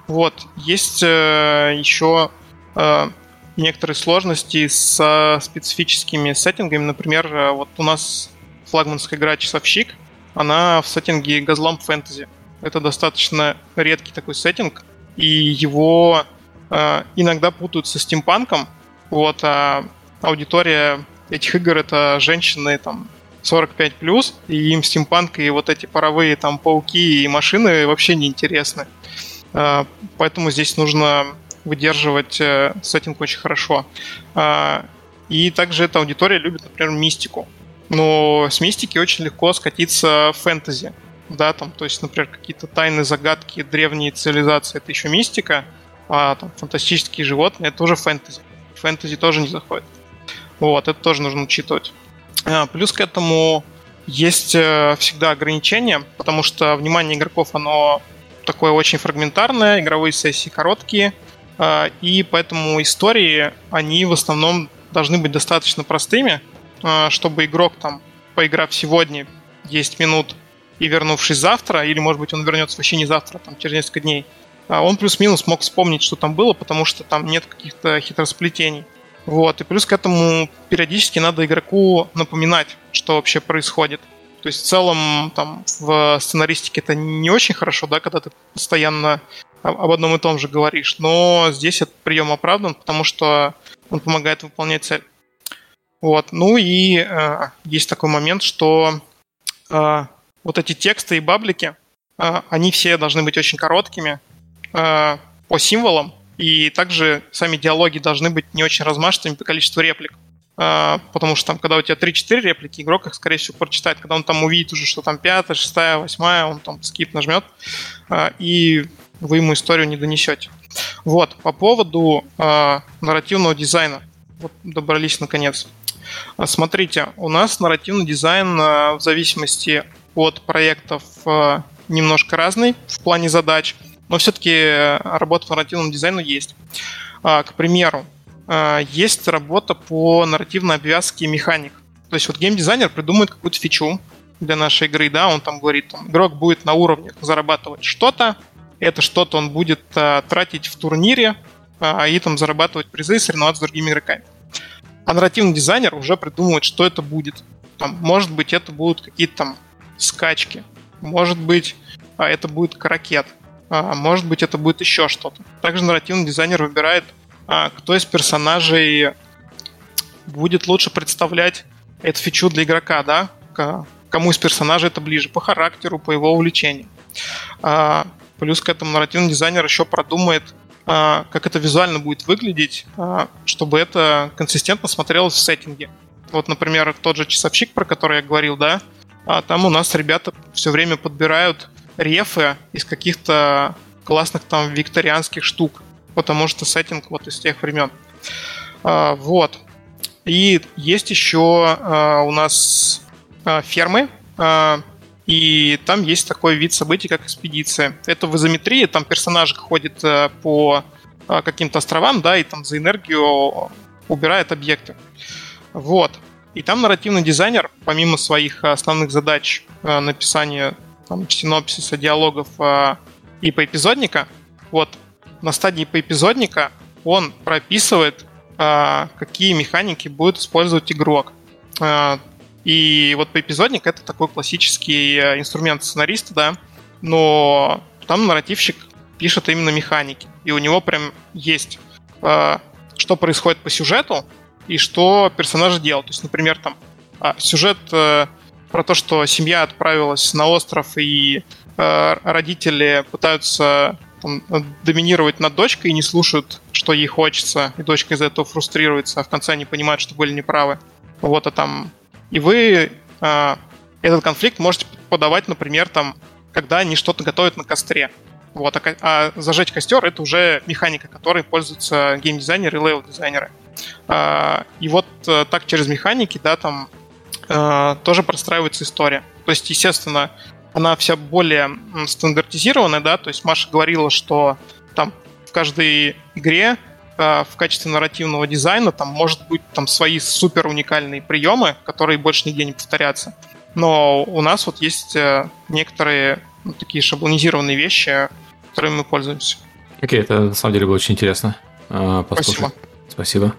Вот, есть э, еще э, некоторые сложности с специфическими сеттингами, например, э, вот у нас флагманская игра «Часовщик», она в сеттинге Газламп Фэнтези. Это достаточно редкий такой сеттинг, и его э, иногда путают со стимпанком. Вот, а аудитория этих игр это женщины там 45 плюс, и им стимпанк и вот эти паровые там пауки и машины вообще не интересны. Э, поэтому здесь нужно выдерживать э, сеттинг очень хорошо. Э, и также эта аудитория любит, например, мистику. Но с мистики очень легко скатиться в фэнтези да, там, то есть, например, какие-то тайны, загадки, древние цивилизации, это еще мистика, а там фантастические животные, это уже фэнтези. Фэнтези тоже не заходит. Вот, это тоже нужно учитывать. А, плюс к этому есть э, всегда ограничения, потому что внимание игроков, оно такое очень фрагментарное, игровые сессии короткие, а, и поэтому истории, они в основном должны быть достаточно простыми, а, чтобы игрок там, поиграв сегодня 10 минут, и вернувшись завтра, или, может быть, он вернется вообще не завтра, там, через несколько дней, а он плюс-минус мог вспомнить, что там было, потому что там нет каких-то хитросплетений. Вот, и плюс к этому периодически надо игроку напоминать, что вообще происходит. То есть в целом там в сценаристике это не очень хорошо, да, когда ты постоянно об одном и том же говоришь, но здесь этот прием оправдан, потому что он помогает выполнять цель. Вот, ну и э, есть такой момент, что э, вот эти тексты и баблики, а, они все должны быть очень короткими а, по символам, и также сами диалоги должны быть не очень размашистыми по количеству реплик. А, потому что там, когда у тебя 3-4 реплики, игрок их, скорее всего, прочитает. Когда он там увидит уже, что там пятая, шестая, восьмая, он там скип нажмет, и вы ему историю не донесете. Вот, по поводу нарративного дизайна. Вот добрались наконец. Смотрите, у нас нарративный дизайн в зависимости от проектов немножко разный в плане задач, но все-таки работа по нарративному дизайну есть. А, к примеру, есть работа по нарративной обвязке механик. То есть вот геймдизайнер придумает какую-то фичу для нашей игры, да, он там говорит, там, игрок будет на уровнях зарабатывать что-то, это что-то он будет а, тратить в турнире а, и там зарабатывать призы, соревноваться с другими игроками. А нарративный дизайнер уже придумывает, что это будет. Там, может быть, это будут какие-то там скачки. Может быть, а, это будет каракет. А, может быть, это будет еще что-то. Также нарративный дизайнер выбирает, кто из персонажей будет лучше представлять эту фичу для игрока, да? Кому из персонажей это ближе, по характеру, по его увлечению. Плюс к этому нарративный дизайнер еще продумает, как это визуально будет выглядеть, чтобы это консистентно смотрелось в сеттинге. Вот, например, тот же часовщик, про который я говорил, да, а там у нас ребята все время подбирают рефы из каких-то классных там викторианских штук, потому что сеттинг вот из тех времен. А, вот. И есть еще а, у нас а, фермы, и там есть такой вид событий, как экспедиция. Это в изометрии, там персонаж ходит по каким-то островам, да, и там за энергию убирает объекты. Вот. И там нарративный дизайнер, помимо своих основных задач написания там, синопсиса, диалогов и поэпизодника, вот на стадии поэпизодника он прописывает, э, какие механики будет использовать игрок. И вот поэпизодник это такой классический инструмент сценариста, да, но там нарративщик пишет именно механики. И у него прям есть, что происходит по сюжету, и что персонажи делают. То есть, например, там а, сюжет э, про то, что семья отправилась на остров и э, родители пытаются там, доминировать над дочкой и не слушают, что ей хочется, и дочка из-за этого фрустрируется, а в конце они понимают, что были неправы. Вот, а там... И вы э, этот конфликт можете подавать, например, там, когда они что-то готовят на костре. Вот, а, а зажечь костер это уже механика, которой пользуются геймдизайнеры и левел-дизайнеры. А, и вот а, так через механики, да, там а, тоже простраивается история. То есть, естественно, она вся более стандартизированная, да, то есть Маша говорила, что там в каждой игре а, в качестве нарративного дизайна там может быть там свои супер уникальные приемы, которые больше нигде не повторятся. Но у нас вот есть э, некоторые ну, такие шаблонизированные вещи, которыми мы пользуемся. Окей, okay, это на самом деле было очень интересно. Uh, Спасибо. Спасибо.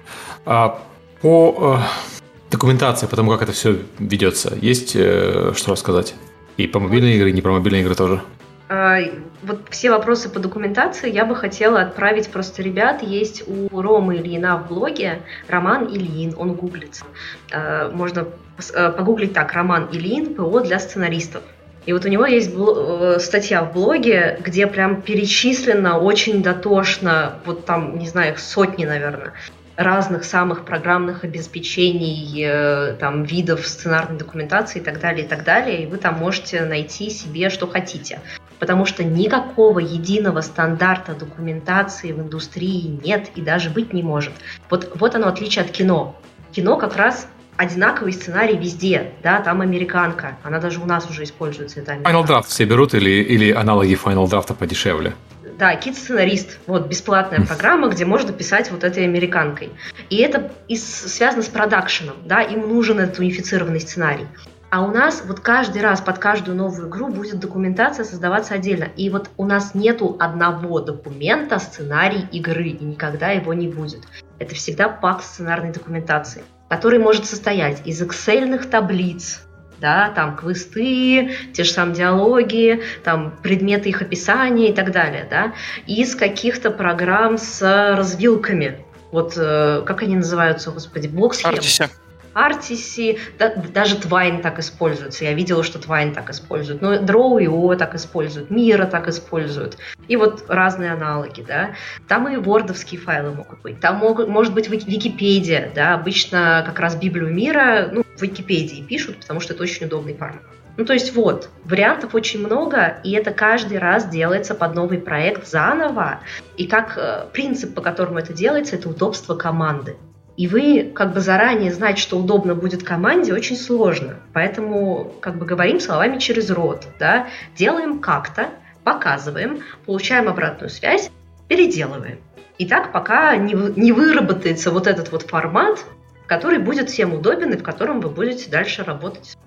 А, по э, документации, по тому, как это все ведется, есть э, что рассказать? И по мобильной игре, и не про мобильные игры тоже. А, вот все вопросы по документации я бы хотела отправить просто ребят. Есть у Ромы Ильина в блоге Роман Ильин, он гуглится. А, можно э, погуглить так, Роман Ильин, ПО для сценаристов. И вот у него есть э, статья в блоге, где прям перечислено очень дотошно, вот там, не знаю, сотни, наверное, разных самых программных обеспечений, э, там, видов сценарной документации и так далее, и так далее. И вы там можете найти себе, что хотите. Потому что никакого единого стандарта документации в индустрии нет и даже быть не может. Вот, вот оно отличие от кино. Кино как раз одинаковый сценарий везде, да, там американка, она даже у нас уже используется. Это Final Draft все берут или, или аналоги Final Draft подешевле? Да, Кит-сценарист, вот бесплатная программа, где можно писать вот этой американкой. И это из, связано с продакшеном, да, им нужен этот унифицированный сценарий. А у нас вот каждый раз под каждую новую игру будет документация создаваться отдельно. И вот у нас нету одного документа, сценарий игры, и никогда его не будет. Это всегда пак сценарной документации который может состоять из excel таблиц, да, там квесты, те же самые диалоги, там предметы их описания и так далее, да, из каких-то программ с развилками, вот э, как они называются, господи, блок-схем. Артися. Artisy, да, даже Twine так используется. Я видела, что Twine так используют. Но Draw.io так используют, Mira так используют. И вот разные аналоги, да. Там и вордовские файлы могут быть. Там могут, может быть Википедия, да. Обычно как раз Библию мира, ну, в Википедии пишут, потому что это очень удобный формат. Ну, то есть вот, вариантов очень много, и это каждый раз делается под новый проект заново. И как э, принцип, по которому это делается, это удобство команды. И вы как бы заранее знать, что удобно будет команде, очень сложно. Поэтому как бы говорим словами через рот, да, делаем как-то, показываем, получаем обратную связь, переделываем. И так пока не, не выработается вот этот вот формат, который будет всем удобен и в котором вы будете дальше работать.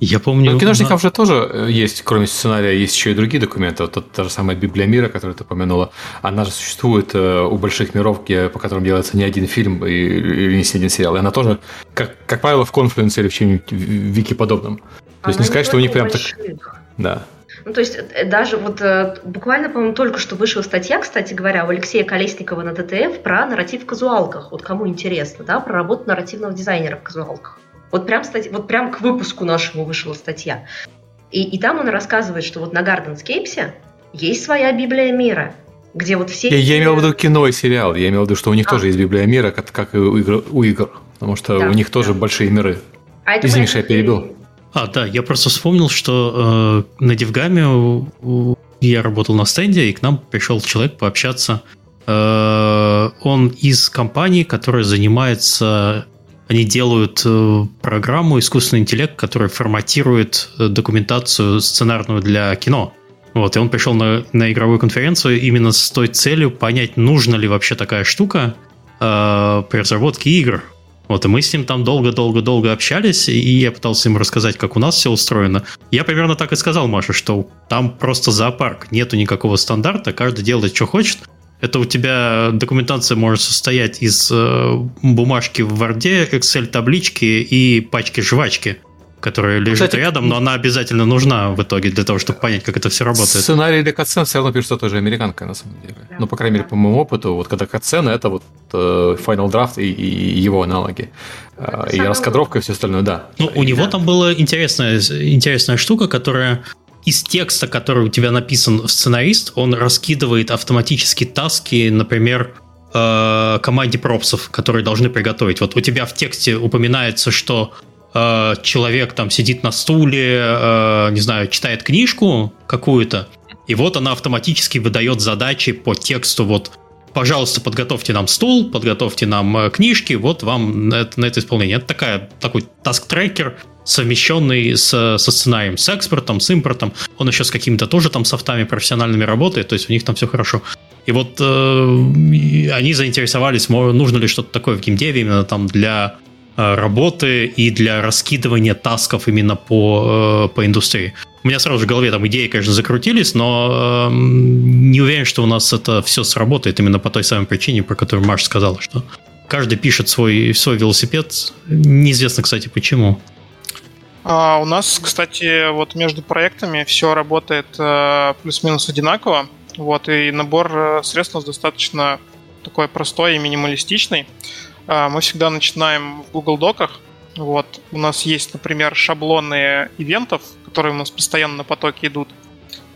Я помню... У киношников же тоже э, есть, кроме сценария, есть еще и другие документы. Вот та же самая Библия мира, которую ты упомянула, она же существует э, у больших миров, где, по которым делается не один фильм или не один сериал. И она тоже, как, как правило, в конфлюенсе или в чем-нибудь вики подобном. То она есть не сказать, что у них прям так... Да. Ну, то есть э, даже вот э, буквально, по-моему, только что вышла статья, кстати говоря, у Алексея Колесникова на ТТФ про нарратив в казуалках. Вот кому интересно, да, про работу нарративного дизайнера в казуалках. Вот прям, стать, вот прям к выпуску нашему вышла статья. И, и там он рассказывает, что вот на Гарденскейпсе есть своя Библия мира, где вот все... Я, я имел в виду кино и сериал. Я имел в виду, что у них а. тоже есть Библия мира, как, как и у игр, у игр. Потому что да, у них тоже да. большие миры. А Извини, что я перебил. А, да, я просто вспомнил, что э, на Дивгаме я работал на стенде, и к нам пришел человек пообщаться. Э, он из компании, которая занимается... Они делают э, программу искусственный интеллект, которая форматирует э, документацию сценарную для кино. Вот, и он пришел на, на игровую конференцию именно с той целью понять, нужна ли вообще такая штука э, при разработке игр. Вот, и мы с ним там долго-долго-долго общались, и я пытался ему рассказать, как у нас все устроено. Я примерно так и сказал Маше, что там просто зоопарк, нету никакого стандарта, каждый делает, что хочет. Это у тебя документация может состоять из э, бумажки в Word, Excel-таблички и пачки жвачки которая лежит Кстати, рядом, но она обязательно нужна в итоге для того, чтобы понять, как это все работает. Сценарий для катсцен все равно пишет тоже американка, на самом деле. Ну, по крайней мере, по моему опыту, вот когда катсцена, это вот э, Final Draft и, и его аналоги. Это и раскадровка и все остальное, да. Ну, у него да. там была интересная, интересная штука, которая из текста, который у тебя написан в сценарист, он раскидывает автоматически таски, например, э, команде пропсов, которые должны приготовить. Вот у тебя в тексте упоминается, что э, человек там сидит на стуле, э, не знаю, читает книжку какую-то, и вот она автоматически выдает задачи по тексту, вот пожалуйста, подготовьте нам стул, подготовьте нам э, книжки, вот вам на это, на это исполнение. Это такая, такой таск-трекер, совмещенный с, со сценарием, с экспортом, с импортом. Он еще с какими-то тоже там софтами профессиональными работает, то есть у них там все хорошо. И вот э, они заинтересовались, нужно ли что-то такое в геймдеве именно там для работы и для раскидывания тасков именно по, э, по индустрии. У меня сразу же в голове там идеи, конечно, закрутились, но э, не уверен, что у нас это все сработает именно по той самой причине, про которую Маш сказала, что каждый пишет свой, свой велосипед. Неизвестно, кстати, почему. А у нас, кстати, вот между проектами все работает э, плюс-минус одинаково. Вот, и набор э, средств у нас достаточно такой простой и минималистичный. Э, мы всегда начинаем в Google Доках. Вот, у нас есть, например, шаблоны ивентов, которые у нас постоянно на потоке идут.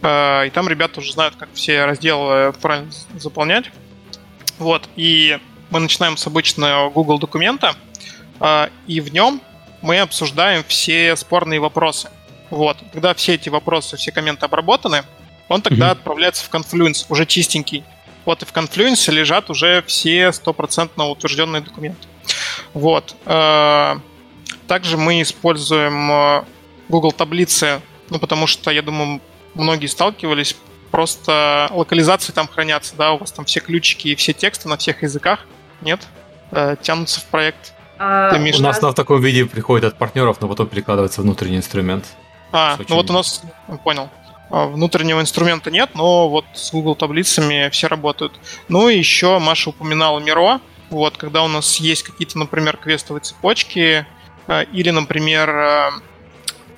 Э, и там ребята уже знают, как все разделы правильно заполнять. Вот, и мы начинаем с обычного Google документа, э, и в нем мы обсуждаем все спорные вопросы. Вот. Когда все эти вопросы, все комменты обработаны, он тогда mm-hmm. отправляется в Confluence, уже чистенький. Вот и в Confluence лежат уже все стопроцентно утвержденные документы. Вот. Э, также мы используем э, Google таблицы, ну потому что, я думаю, многие сталкивались, просто локализации там хранятся, да, у вас там все ключики и все тексты на всех языках, нет, э, тянутся в проект. А, у нас на в таком виде приходит от партнеров, но потом перекладывается внутренний инструмент. А, ну вот у нас, понял. А, внутреннего инструмента нет, но вот с Google таблицами все работают. Ну и еще Маша упоминала Миро. Вот, когда у нас есть какие-то, например, квестовые цепочки, а, или, например, а,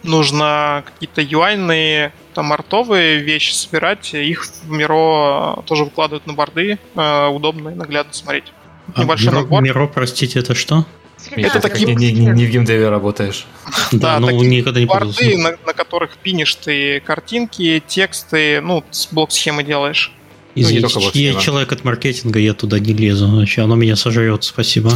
нужно какие-то юайные, там, артовые вещи собирать, их в Миро тоже выкладывают на борды, удобно и наглядно смотреть. Небольшой а, Миро, набор. Миро, простите, это что? Это такие... Не, не, не в геймдеве работаешь. Да, ну никогда не борды, на, на которых пинишь ты картинки, тексты, ну, с блок-схемы делаешь. Извините, ну, я человек от маркетинга, я туда не лезу, иначе оно меня сожрет, спасибо.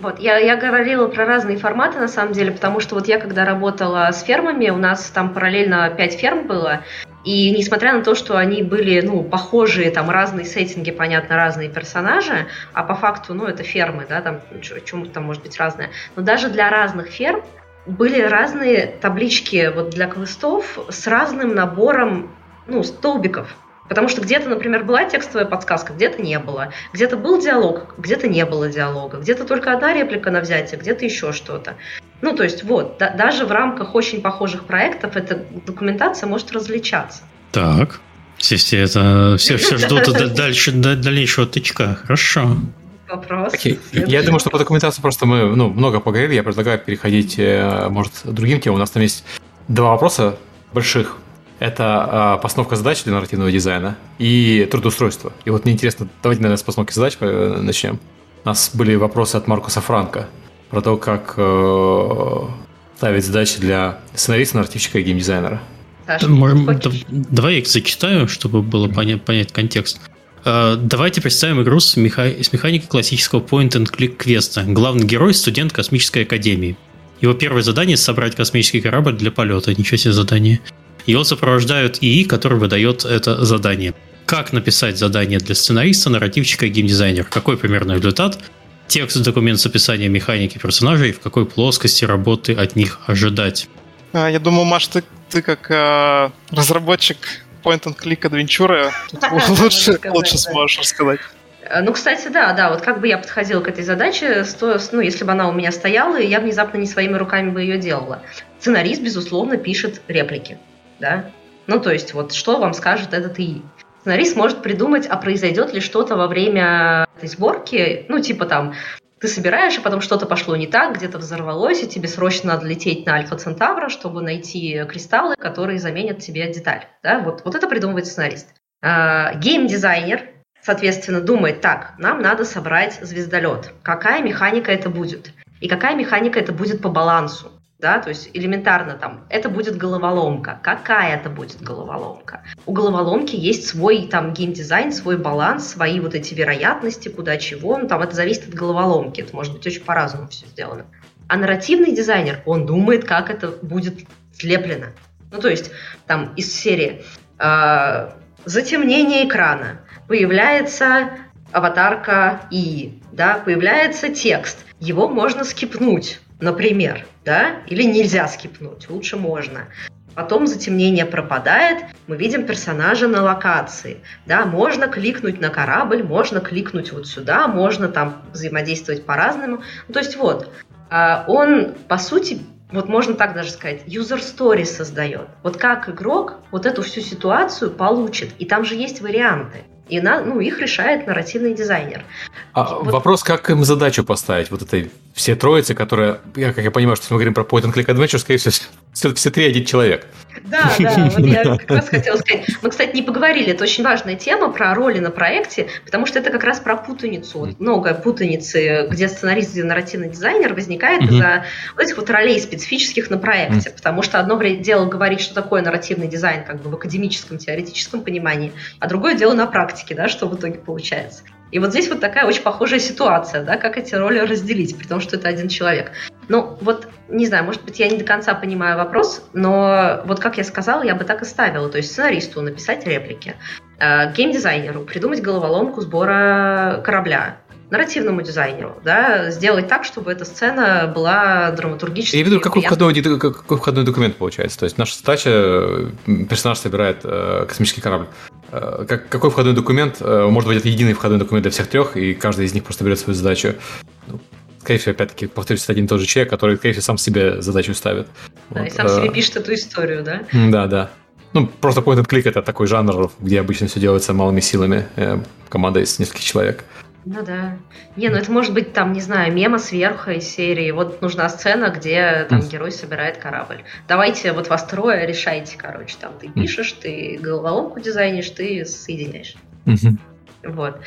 Вот, я, я говорила про разные форматы, на самом деле, потому что вот я, когда работала с фермами, у нас там параллельно пять ферм было, и несмотря на то, что они были, ну, похожие, там, разные сеттинги, понятно, разные персонажи, а по факту, ну, это фермы, да, там, чем там может быть разное, но даже для разных ферм были разные таблички вот для квестов с разным набором, ну, столбиков. Потому что где-то, например, была текстовая подсказка, где-то не было. Где-то был диалог, где-то не было диалога. Где-то только одна реплика на взятие, где-то еще что-то. Ну, то есть вот, да, даже в рамках очень похожих проектов эта документация может различаться. Так, все, все, это, все, все ждут дальше, дальнейшего тычка. Хорошо. Вопрос. Okay. Я думаю, что по документации просто мы ну, много поговорили. Я предлагаю переходить, э, может, другим темам. У нас там есть два вопроса больших. Это э, постановка задач для нарративного дизайна и трудоустройство. И вот мне интересно, давайте, наверное, с постановки задач э, начнем. У нас были вопросы от Маркуса Франка про то, как э, ставить задачи для сценариста, нарративщика и геймдизайнера. Саша, Можем, да, давай я их зачитаю, чтобы было понять, понять контекст. Uh, давайте представим игру с, меха... с механикой классического point-and-click квеста. Главный герой – студент космической академии. Его первое задание – собрать космический корабль для полета. Ничего себе задание. Его сопровождают ИИ, который выдает это задание. Как написать задание для сценариста, нарративщика и геймдизайнера? Какой примерный результат? Текст, документ с описанием механики персонажей и в какой плоскости работы от них ожидать. А, я думаю, Маш, ты, ты как э, разработчик point-and-click адвенчуры лучше, лучше сможешь рассказать. Э, ну, кстати, да, да, вот как бы я подходила к этой задаче, сто, ну, если бы она у меня стояла, я внезапно не своими руками бы ее делала. Сценарист, безусловно, пишет реплики, да. Ну, то есть, вот что вам скажет этот ИИ. Сценарист может придумать, а произойдет ли что-то во время этой сборки, ну, типа там, ты собираешь, а потом что-то пошло не так, где-то взорвалось, и тебе срочно надо лететь на Альфа Центавра, чтобы найти кристаллы, которые заменят тебе деталь. Да? Вот, вот это придумывает сценарист. А, гейм-дизайнер, соответственно, думает, так, нам надо собрать звездолет. Какая механика это будет? И какая механика это будет по балансу? Да, то есть элементарно там, это будет головоломка. Какая это будет головоломка? У головоломки есть свой там геймдизайн, свой баланс, свои вот эти вероятности, куда чего, ну там это зависит от головоломки, это может быть очень по-разному все сделано. А нарративный дизайнер, он думает, как это будет слеплено. Ну, то есть, там, из серии э, затемнение экрана, появляется аватарка и, да, появляется текст. Его можно скипнуть, например, да, или нельзя скипнуть, лучше можно. Потом затемнение пропадает, мы видим персонажа на локации. Да, можно кликнуть на корабль, можно кликнуть вот сюда, можно там взаимодействовать по-разному. Ну, то есть вот, а, он, по сути, вот можно так даже сказать, user story создает. Вот как игрок вот эту всю ситуацию получит. И там же есть варианты. И на, ну, их решает нарративный дизайнер. А вот. Вопрос, как им задачу поставить, вот этой все троицы, которые, я, как я понимаю, что если мы говорим про point and click adventure, скорее всего, все, все три один человек. Да, да, вот я как раз хотела сказать. Мы, кстати, не поговорили, это очень важная тема про роли на проекте, потому что это как раз про путаницу. Вот много путаницы, где сценарист, где нарративный дизайнер возникает из-за вот этих вот ролей специфических на проекте, потому что одно дело говорить, что такое нарративный дизайн как бы в академическом, теоретическом понимании, а другое дело на практике, да, что в итоге получается. И вот здесь вот такая очень похожая ситуация, да, как эти роли разделить, при том, что это один человек. Ну, вот, не знаю, может быть, я не до конца понимаю вопрос, но вот как я сказала, я бы так и ставила. То есть сценаристу написать реплики, э, геймдизайнеру придумать головоломку сбора корабля, нарративному дизайнеру, да, сделать так, чтобы эта сцена была драматургически... Я веду, какой входной, какой входной документ получается? То есть наша задача, э, персонаж собирает э, космический корабль. Э, как, какой входной документ? Э, может быть, это единый входной документ для всех трех, и каждый из них просто берет свою задачу. Ну, скорее всего, опять-таки, повторюсь, это один и тот же человек, который, скорее всего, сам себе задачу ставит. Да, вот. и сам себе э, пишет эту историю, да? Да, да. Ну, просто point and click это такой жанр, где обычно все делается малыми силами. Команда из нескольких человек. Ну да. Не, ну это может быть там, не знаю, мема сверху из серии. Вот нужна сцена, где там mm. герой собирает корабль. Давайте вот вас трое решайте, короче. Там ты пишешь, ты головоломку дизайнишь, ты соединяешь. Mm-hmm. Вот.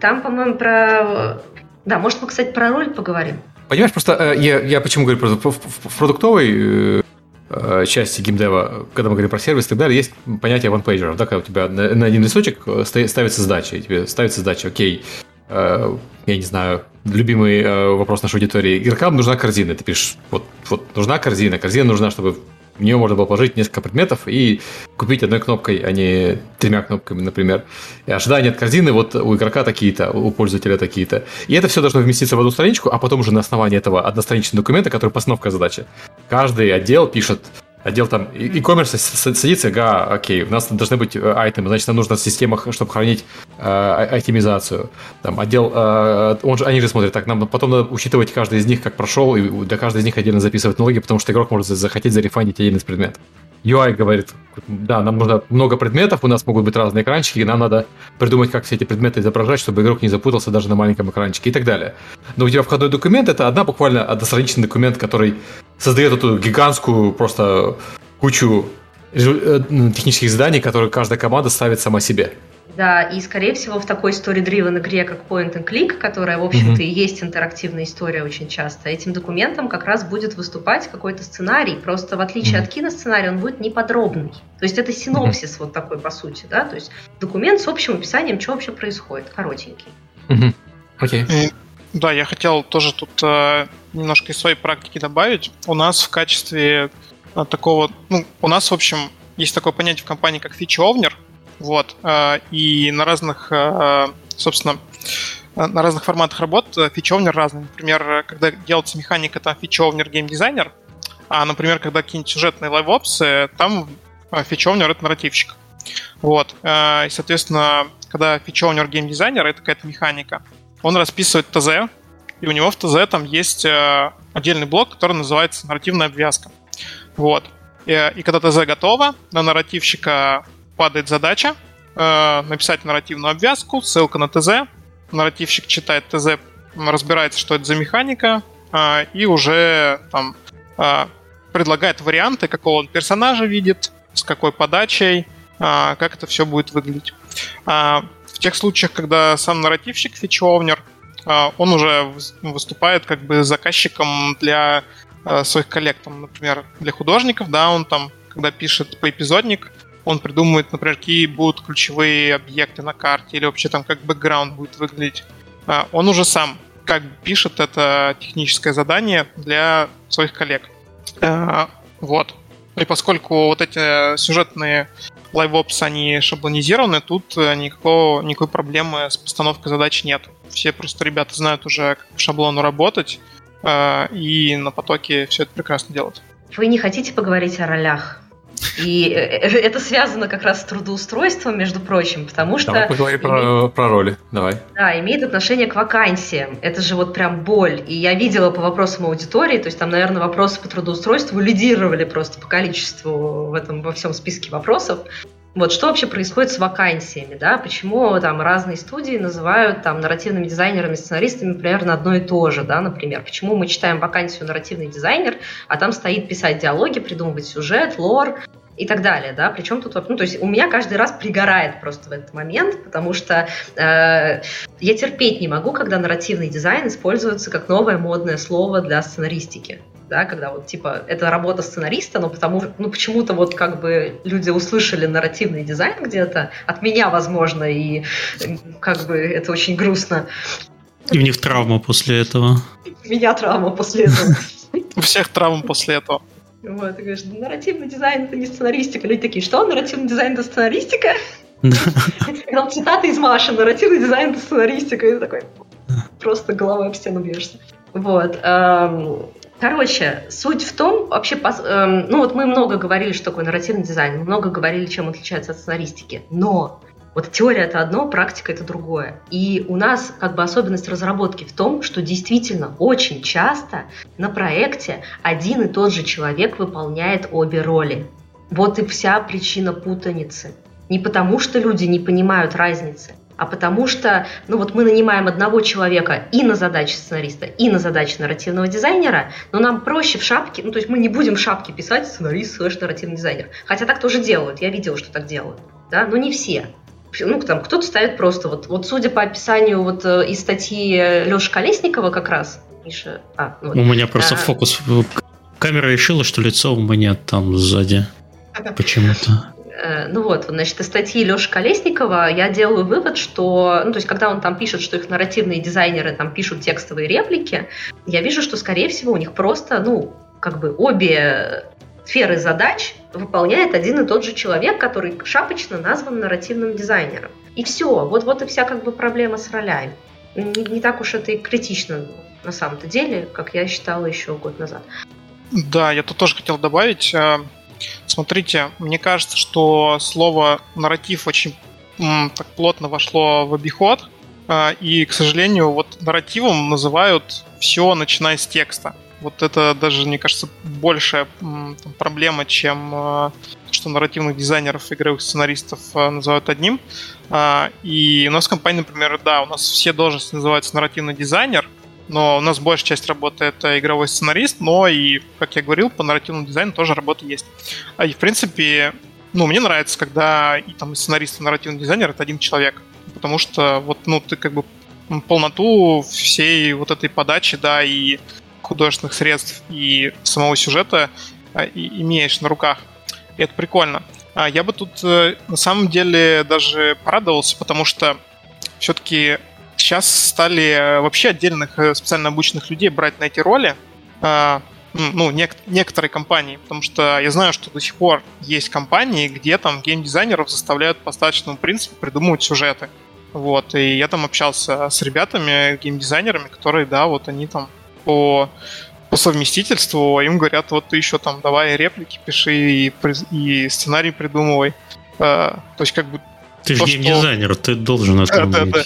Там, по-моему, про... Да, может, мы, кстати, про роль поговорим. Понимаешь, просто э, я, я почему говорю про в, в, в продуктовой э, э, части геймдева, когда мы говорим про сервис и так далее, есть понятие ванпейджеров, да, когда у тебя на, на один листочек ставится задача, и тебе ставится задача, окей, Э, я не знаю, любимый э, вопрос нашей аудитории. Игрокам нужна корзина. Ты пишешь, вот, вот нужна корзина. Корзина нужна, чтобы в нее можно было положить несколько предметов и купить одной кнопкой, а не тремя кнопками, например. И ожидания от корзины вот у игрока такие-то, у пользователя такие-то. И это все должно вместиться в одну страничку, а потом уже на основании этого одностраничного документа, который постановка задачи. Каждый отдел пишет отдел там e-commerce садится, ага, окей, у нас должны быть э, айтемы, значит, нам нужно в системах, чтобы хранить э, айтемизацию. Там отдел, э, он же, они же смотрят, так, нам потом надо учитывать каждый из них, как прошел, и для каждой из них отдельно записывать налоги, потому что игрок может захотеть зарефандить один из предметов. UI говорит, да, нам нужно много предметов, у нас могут быть разные экранчики, и нам надо придумать, как все эти предметы изображать, чтобы игрок не запутался даже на маленьком экранчике и так далее. Но у тебя входной документ это одна буквально одностраничный документ, который создает эту гигантскую просто кучу э, технических заданий, которые каждая команда ставит сама себе. Да, и, скорее всего, в такой story-driven игре, как Point and Click, которая, в общем-то, mm-hmm. и есть интерактивная история очень часто, этим документом как раз будет выступать какой-то сценарий, просто в отличие mm-hmm. от киносценария он будет неподробный. То есть это синопсис mm-hmm. вот такой, по сути, да, то есть документ с общим описанием, что вообще происходит, коротенький. Mm-hmm. Окей. Okay. Да, я хотел тоже тут э, немножко из своей практики добавить. У нас в качестве э, такого, ну, у нас, в общем, есть такое понятие в компании, как фичи-овнер, вот. Э, и на разных, э, собственно, на разных форматах работ фичовнер разный. Например, когда делается механика, там фичовнер геймдизайнер, а, например, когда какие-нибудь сюжетные лайвопсы, там фичовнер это нарративщик. Вот. Э, и, соответственно, когда фичовнер геймдизайнер, это какая-то механика, он расписывает ТЗ, и у него в ТЗ там есть отдельный блок, который называется нарративная обвязка. Вот. И, и когда ТЗ готово, на нарративщика падает задача э, написать нарративную обвязку, ссылка на ТЗ. Нарративщик читает ТЗ, разбирается, что это за механика, э, и уже там э, предлагает варианты, какого он персонажа видит, с какой подачей, э, как это все будет выглядеть. В тех случаях, когда сам нарративщик, фичовнер, э, он уже выступает как бы заказчиком для э, своих коллег, там, например, для художников, да, он там, когда пишет поэпизодник, он придумывает, например, какие будут ключевые объекты на карте, или вообще там как бэкграунд будет выглядеть. А, он уже сам как пишет это техническое задание для своих коллег. Вот. И поскольку вот эти сюжетные LiveOps, они шаблонизированы, тут никакого, никакой проблемы с постановкой задач нет. Все просто ребята знают уже, как по шаблону работать, и на потоке все это прекрасно делают. Вы не хотите поговорить о ролях? И э, это связано как раз с трудоустройством, между прочим, потому что... Давай поговорим имеет... про, про роли, давай. Да, имеет отношение к вакансиям. Это же вот прям боль. И я видела по вопросам аудитории, то есть там, наверное, вопросы по трудоустройству лидировали просто по количеству в этом во всем списке вопросов. Вот что вообще происходит с вакансиями, да? Почему там разные студии называют там нарративными дизайнерами, сценаристами примерно одно и то же, да, например? Почему мы читаем вакансию нарративный дизайнер, а там стоит писать диалоги, придумывать сюжет, лор, и так далее, да, причем тут, ну, то есть у меня каждый раз пригорает просто в этот момент, потому что э, я терпеть не могу, когда нарративный дизайн используется как новое модное слово для сценаристики да, когда вот типа это работа сценариста, но потому ну почему-то вот как бы люди услышали нарративный дизайн где-то от меня, возможно, и как бы это очень грустно. И у них травма после этого. У меня травма после этого. У всех травма после этого. Вот, ты говоришь, нарративный дизайн это не сценаристика. Люди такие, что, нарративный дизайн это сценаристика? Когда цитаты из Маши, нарративный дизайн это сценаристика. И такой, просто головой об стену бьешься. Вот. Эм, Короче, суть в том, вообще, э, ну вот мы много говорили, что такое нарративный дизайн, мы много говорили, чем он отличается от сценаристики, но вот теория это одно, практика это другое. И у нас как бы особенность разработки в том, что действительно очень часто на проекте один и тот же человек выполняет обе роли. Вот и вся причина путаницы. Не потому, что люди не понимают разницы, а потому что, ну вот мы нанимаем одного человека и на задачи сценариста, и на задачи нарративного дизайнера, но нам проще в шапке, ну то есть мы не будем в шапке писать сценарист слэш нарративный дизайнер. Хотя так тоже делают, я видела, что так делают, да, но не все. Ну, там кто-то ставит просто, вот, вот судя по описанию вот э, из статьи Леши Колесникова как раз, Миша, а, ну, вот, У меня просто а, фокус, камера решила, что лицо у меня там сзади. Почему-то. Э, ну вот, значит, из статьи Леши Колесникова я делаю вывод, что, ну, то есть, когда он там пишет, что их нарративные дизайнеры там пишут текстовые реплики, я вижу, что, скорее всего, у них просто, ну, как бы обе сферы задач выполняет один и тот же человек, который шапочно назван нарративным дизайнером. И все, вот, вот и вся как бы проблема с ролями. Не, не так уж это и критично на самом-то деле, как я считала еще год назад. Да, я тут тоже хотел добавить, э, Смотрите, мне кажется, что слово нарратив очень так плотно вошло в обиход, э, и, к сожалению, вот нарративом называют все, начиная с текста. Вот это даже, мне кажется, большая там, проблема, чем э, что нарративных дизайнеров, игровых сценаристов э, называют одним. Э, и у нас в компании, например, да, у нас все должности называются нарративный дизайнер, но у нас большая часть работы это игровой сценарист, но и, как я говорил, по нарративному дизайну тоже работа есть. А и, в принципе, ну, мне нравится, когда и там сценарист, и нарративный дизайнер это один человек. Потому что вот, ну, ты как бы полноту всей вот этой подачи, да, и художественных средств, и самого сюжета а, и имеешь на руках. И это прикольно. А я бы тут э, на самом деле даже порадовался, потому что все-таки сейчас стали э, вообще отдельных э, специально обученных людей брать на эти роли, а, ну, нек- некоторые компании, потому что я знаю, что до сих пор есть компании, где там геймдизайнеров заставляют по статичному принципу придумывать сюжеты. Вот, и я там общался с ребятами, геймдизайнерами, которые, да, вот они там по, по совместительству, им говорят, вот ты еще там давай реплики пиши и, и сценарий придумывай. А, то есть как бы... Ты же геймдизайнер, что... ты должен это да, да.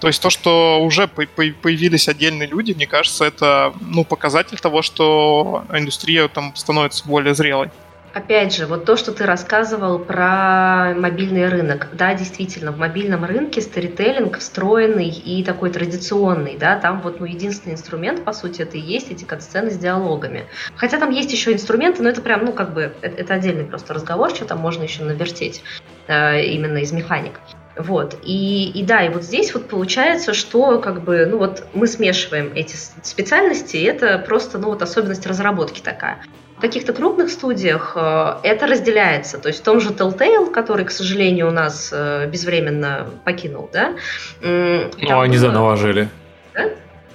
То есть то, что уже появились отдельные люди, мне кажется, это ну, показатель того, что индустрия там становится более зрелой. Опять же, вот то, что ты рассказывал про мобильный рынок. Да, действительно, в мобильном рынке старителлинг встроенный и такой традиционный. Да, там вот ну, единственный инструмент, по сути, это и есть эти кат-сцены с диалогами. Хотя там есть еще инструменты, но это прям, ну, как бы, это, это отдельный просто разговор, что там можно еще навертеть э, именно из механик. Вот. И, и да, и вот здесь вот получается, что как бы, ну вот мы смешиваем эти специальности, и это просто, ну вот особенность разработки такая. В каких-то крупных студиях э, это разделяется. То есть в том же Telltale, который, к сожалению, у нас э, безвременно покинул, да? Ну, они было... заново жили. Да?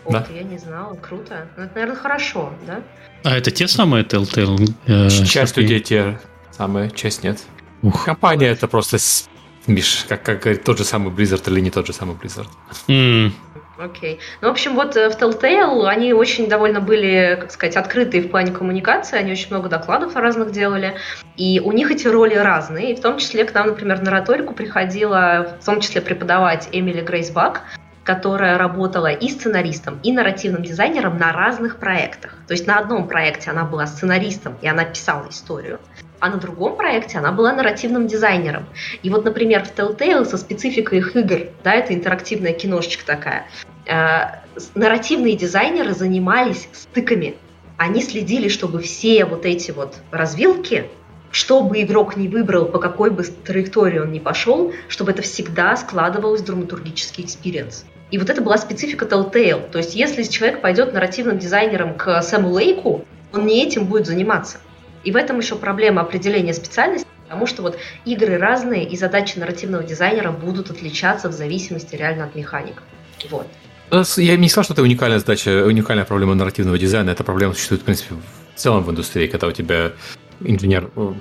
Да. я не знала, круто. Ну, это, наверное, хорошо, да? А это те самые Telltale? Э, часть людей те самые, часть нет. Ух. Компания это просто, Миш, как, как говорит, тот же самый Blizzard или не тот же самый Blizzard. Mm. Окей. Ну, в общем, вот э, в Telltale они очень довольно были, как сказать, открытые в плане коммуникации, они очень много докладов разных делали, и у них эти роли разные, и в том числе к нам, например, на риторику приходила, в том числе преподавать Эмили Грейс Бак, которая работала и сценаристом, и нарративным дизайнером на разных проектах. То есть на одном проекте она была сценаристом, и она писала историю, а на другом проекте она была нарративным дизайнером. И вот, например, в Telltale со спецификой их игр, да, это интерактивная киношечка такая, э, нарративные дизайнеры занимались стыками. Они следили, чтобы все вот эти вот развилки что бы игрок не выбрал, по какой бы траектории он ни пошел, чтобы это всегда складывалось в драматургический experience. И вот это была специфика Telltale. То есть если человек пойдет нарративным дизайнером к Сэму Лейку, он не этим будет заниматься. И в этом еще проблема определения специальности, потому что вот игры разные, и задачи нарративного дизайнера будут отличаться в зависимости реально от механик. Вот. Я не сказал, что это уникальная задача, уникальная проблема нарративного дизайна. Эта проблема существует, в принципе, в целом в индустрии, когда у тебя инженер э,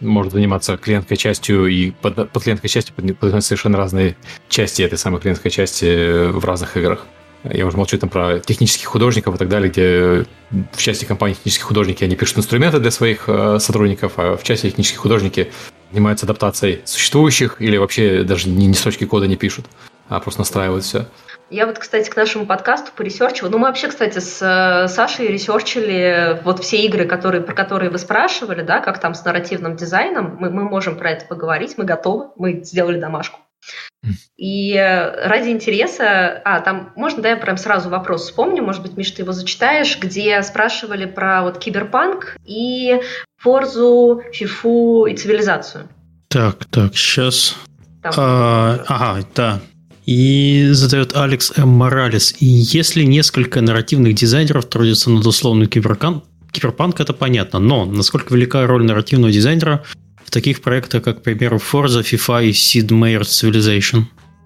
может заниматься клиентской частью, и под, под клиентской частью поднимать совершенно разные части этой самой клиентской части э, в разных играх. Я уже молчу там про технических художников и так далее, где в части компании технические художники, они пишут инструменты для своих э, сотрудников, а в части технические художники занимаются адаптацией существующих или вообще даже ни, ни строчки кода не пишут, а просто настраивают все. Я вот, кстати, к нашему подкасту поресерчила. Ну, мы вообще, кстати, с э, Сашей ресерчили вот все игры, которые, про которые вы спрашивали, да, как там с нарративным дизайном. Мы, мы можем про это поговорить, мы готовы, мы сделали домашку. И э, ради интереса, а, там, можно, да, я прям сразу вопрос вспомню, может быть, Миш, ты его зачитаешь, где спрашивали про вот киберпанк и Форзу, Фифу и цивилизацию. Так, так, сейчас. Там. А, ага, да. И задает Алекс М. Моралес. И если несколько нарративных дизайнеров трудятся над условным киберкан, киберпанк, это понятно. Но насколько велика роль нарративного дизайнера в таких проектах, как, к примеру, Forza, FIFA и Sid Meier's Civilization?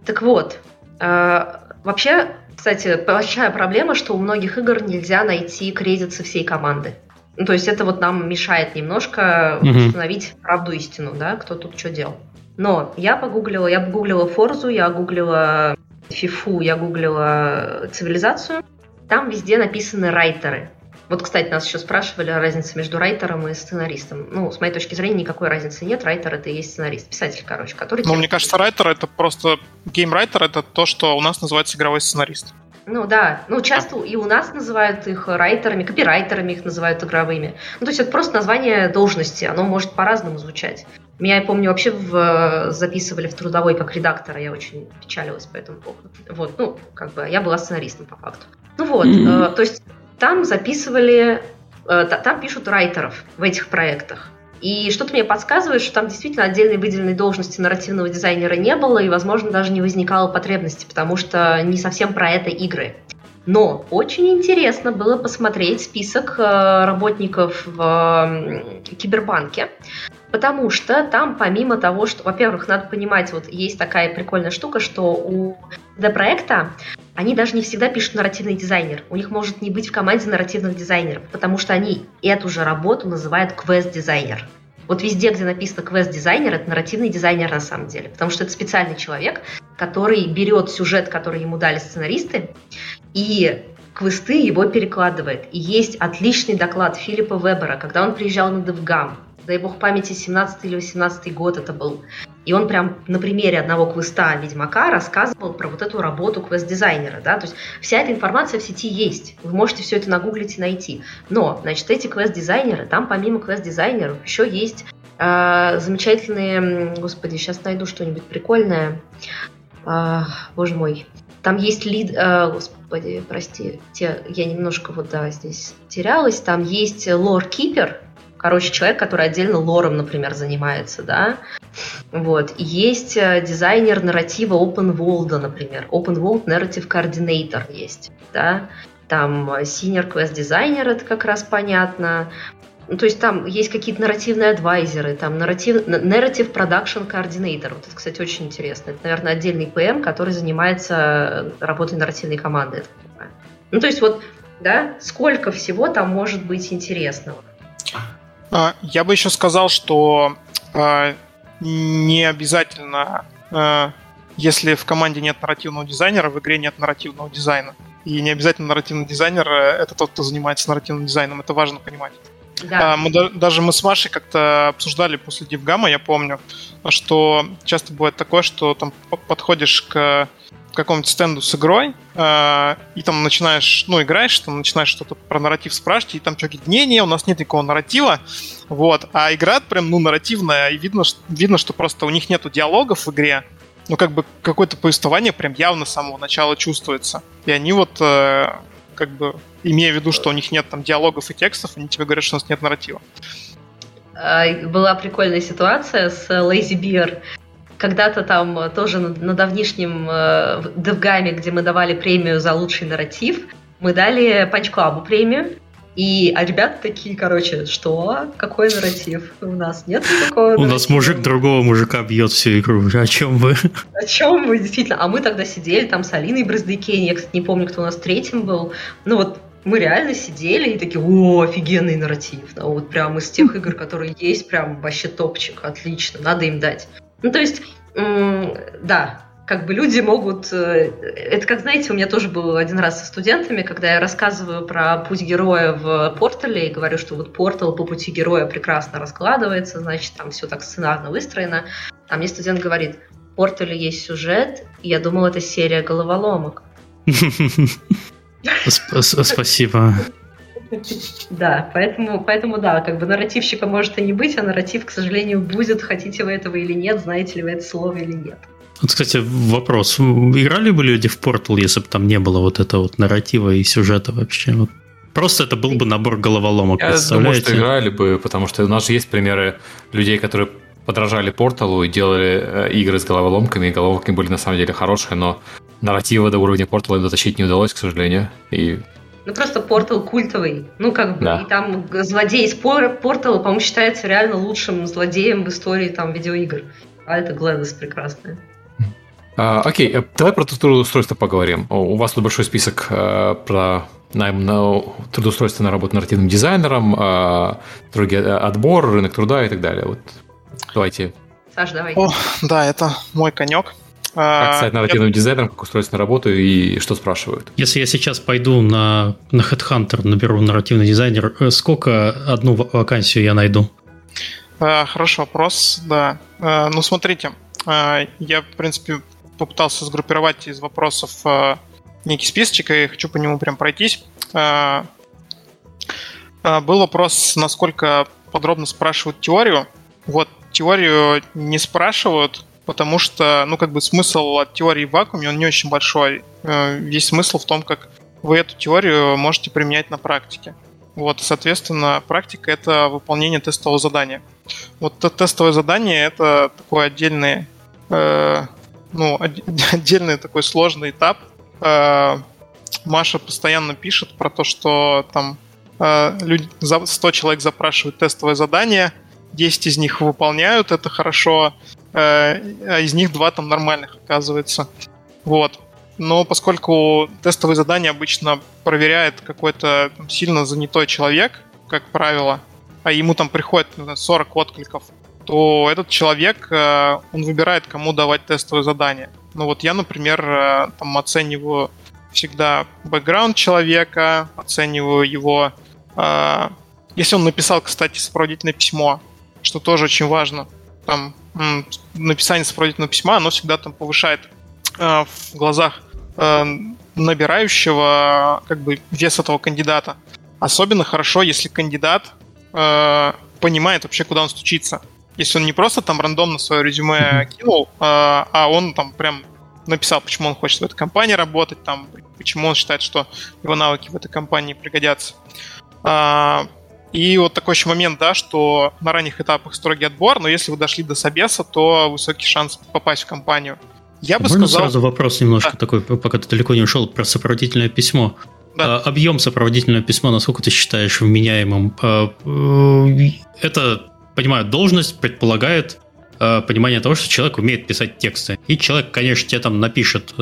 Так вот, э, вообще, кстати, большая проблема, что у многих игр нельзя найти кредиты всей команды. Ну, то есть это вот нам мешает немножко угу. установить правду истину, да, кто тут что делал. Но я погуглила, я погуглила Форзу, я гуглила Фифу, я гуглила цивилизацию. Там везде написаны райтеры. Вот, кстати, нас еще спрашивали о разнице между райтером и сценаристом. Ну, с моей точки зрения, никакой разницы нет. Райтер — это и есть сценарист, писатель, короче, который... Ну, мне кажется, райтер — это просто... Геймрайтер — это то, что у нас называется игровой сценарист. Ну да, ну часто и у нас называют их райтерами, копирайтерами их называют игровыми. Ну то есть это просто название должности, оно может по-разному звучать. Меня, я помню, вообще в, записывали в трудовой как редактора, я очень печалилась по этому поводу. Вот, ну, как бы я была сценаристом по факту. Ну вот, mm-hmm. э, то есть там записывали, э, там пишут райтеров в этих проектах. И что-то мне подсказывает, что там действительно отдельной выделенной должности нарративного дизайнера не было, и, возможно, даже не возникало потребности, потому что не совсем про это игры. Но очень интересно было посмотреть список э, работников в Кибербанке, Потому что там помимо того, что, во-первых, надо понимать, вот есть такая прикольная штука, что у D-проекта они даже не всегда пишут нарративный дизайнер. У них может не быть в команде нарративных дизайнеров, потому что они эту же работу называют квест-дизайнер. Вот везде, где написано квест-дизайнер, это нарративный дизайнер на самом деле, потому что это специальный человек, который берет сюжет, который ему дали сценаристы, и квесты его перекладывает. И есть отличный доклад Филиппа Вебера, когда он приезжал на DevGam, дай бог памяти, 17 или 18 год это был. И он прям на примере одного квеста Ведьмака рассказывал про вот эту работу квест-дизайнера, да, то есть вся эта информация в сети есть, вы можете все это нагуглить и найти. Но, значит, эти квест-дизайнеры, там помимо квест-дизайнеров еще есть э, замечательные, господи, сейчас найду что-нибудь прикольное, э, боже мой, там есть лид, э, господи, прости, те, я немножко вот, да, здесь терялась, там есть лор-кипер, Короче, человек, который отдельно лором, например, занимается, да. Вот. Есть э, дизайнер нарратива Open World, например. Open World Narrative Coordinator есть, да. Там э, Senior Quest Designer, это как раз понятно. Ну, то есть там есть какие-то нарративные адвайзеры, там нарратив, Narrative Production Coordinator. Вот это, кстати, очень интересно. Это, наверное, отдельный ПМ, который занимается работой нарративной команды. Ну, то есть вот, да, сколько всего там может быть интересного? А, я бы еще сказал, что а, не обязательно, а, если в команде нет нарративного дизайнера, в игре нет нарративного дизайна. И не обязательно нарративный дизайнер э, это тот, кто занимается нарративным дизайном. Это важно понимать. Да. Мы, даже мы с Машей как-то обсуждали после Дивгама, я помню, что часто бывает такое, что там подходишь к какому-нибудь стенду с игрой, э, и там начинаешь, ну, играешь, там начинаешь что-то про нарратив спрашивать, и там что говорит, не-не, у нас нет никакого нарратива, вот, а игра прям, ну, нарративная, и видно, что, видно, что просто у них нету диалогов в игре, ну, как бы какое-то повествование прям явно с самого начала чувствуется. И они вот, э, как бы, имея в виду, что у них нет там диалогов и текстов, они тебе говорят, что у нас нет нарратива. А, была прикольная ситуация с Lazy Bear. Когда-то там тоже на, давнишнем э, DevGAMM е, где мы давали премию за лучший нарратив, мы дали Punch Club у премию. И а ребята такие, короче, что? Какой нарратив? У нас нет такого. У нас мужик другого мужика бьет всю игру. О чем вы? О чем вы, действительно? А мы тогда сидели там с Алиной Браздейкене, я, кстати, не помню, кто у нас третьим был. Ну вот мы реально сидели и такие, о, офигенный нарратив. Да, вот прям из тех игр, которые есть, прям вообще топчик, отлично, надо им дать. Ну, то есть, да, как бы люди могут... Э, это как, знаете, у меня тоже было один раз со студентами, когда я рассказываю про путь героя в портале и говорю, что вот портал по пути героя прекрасно раскладывается, значит, там все так сценарно выстроено. А мне студент говорит, в портале есть сюжет, и я думал, это серия головоломок. Спасибо. Да, поэтому, поэтому да, как бы нарративщика может и не быть, а нарратив, к сожалению, будет, хотите вы этого или нет, знаете ли вы это слово или нет. Вот, кстати, вопрос. Играли бы люди в Portal, если бы там не было вот этого вот нарратива и сюжета вообще? Вот. Просто это был бы набор головоломок, Я думаю, что играли бы, потому что у нас же есть примеры людей, которые подражали Порталу и делали э, игры с головоломками, и головоломки были на самом деле хорошие, но нарратива до уровня Портала дотащить не удалось, к сожалению. И ну, просто портал культовый. Ну, как бы, да. и там злодей из портала, по-моему, считается реально лучшим злодеем в истории там видеоигр. А это Глэдис прекрасная. А, окей, э, давай про трудоустройство поговорим. У вас тут большой список а, про найм на трудоустройство на работу нарративным дизайнером, а, другие, отбор, рынок труда и так далее. Вот давайте. Саш, давай. О, да, это мой конек. Как стать нарративным я... дизайнером, как устроиться на работу и что спрашивают? Если я сейчас пойду на, на Headhunter, наберу нарративный дизайнер, э, сколько одну вакансию я найду? А, хороший вопрос, да. А, ну, смотрите, а, я, в принципе, попытался сгруппировать из вопросов а, некий списочек, и хочу по нему прям пройтись. А, а, был вопрос, насколько подробно спрашивают теорию. Вот, теорию не спрашивают, потому что, ну, как бы смысл от теории в вакууме, он не очень большой. Э, весь смысл в том, как вы эту теорию можете применять на практике. Вот, соответственно, практика — это выполнение тестового задания. Вот тестовое задание — это такой отдельный, э, ну, отдельный такой сложный этап. Э, Маша постоянно пишет про то, что там э, люди, 100 человек запрашивают тестовое задание, 10 из них выполняют это хорошо, а из них два там нормальных, оказывается. Вот. Но поскольку тестовые задания обычно проверяет какой-то там, сильно занятой человек, как правило, а ему там приходит 40 откликов, то этот человек, э, он выбирает, кому давать тестовые задания. Ну вот я, например, э, там оцениваю всегда бэкграунд человека, оцениваю его... Если он написал, кстати, сопроводительное письмо, что тоже очень важно, там написание сопроводительного письма, оно всегда там повышает э, в глазах э, набирающего как бы вес этого кандидата. Особенно хорошо, если кандидат э, понимает вообще, куда он стучится. Если он не просто там рандомно свое резюме кинул, э, а он там прям написал, почему он хочет в этой компании работать, там, почему он считает, что его навыки в этой компании пригодятся. А, и вот такой еще момент, да, что на ранних этапах строгий отбор, но если вы дошли до собеса, то высокий шанс попасть в компанию. Я бы Можно сказал... сразу вопрос немножко да. такой, пока ты далеко не ушел, про сопроводительное письмо. Да. А, объем сопроводительного письма, насколько ты считаешь вменяемым? А, э, это, понимаю, должность предполагает а, понимание того, что человек умеет писать тексты. И человек, конечно, тебе там напишет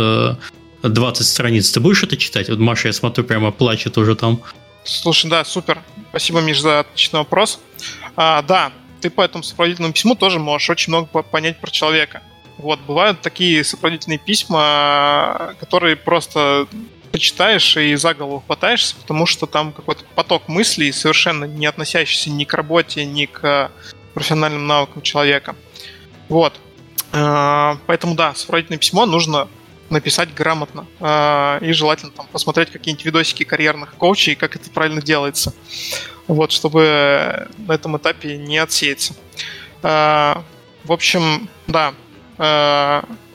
20 страниц. Ты будешь это читать? Вот Маша, я смотрю, прямо плачет уже там. Слушай, да, супер. Спасибо, Миш, за отличный вопрос. А, да, ты по этому сопроводительному письму тоже можешь очень много понять про человека. Вот, бывают такие сопроводительные письма, которые просто почитаешь и за голову хватаешься, потому что там какой-то поток мыслей, совершенно не относящийся ни к работе, ни к профессиональным навыкам человека. Вот. А, поэтому да, сопроводительное письмо нужно написать грамотно. А, и желательно там посмотреть какие-нибудь видосики карьерных коучей, как это правильно делается. Вот, чтобы на этом этапе не отсеяться. А, в общем, да,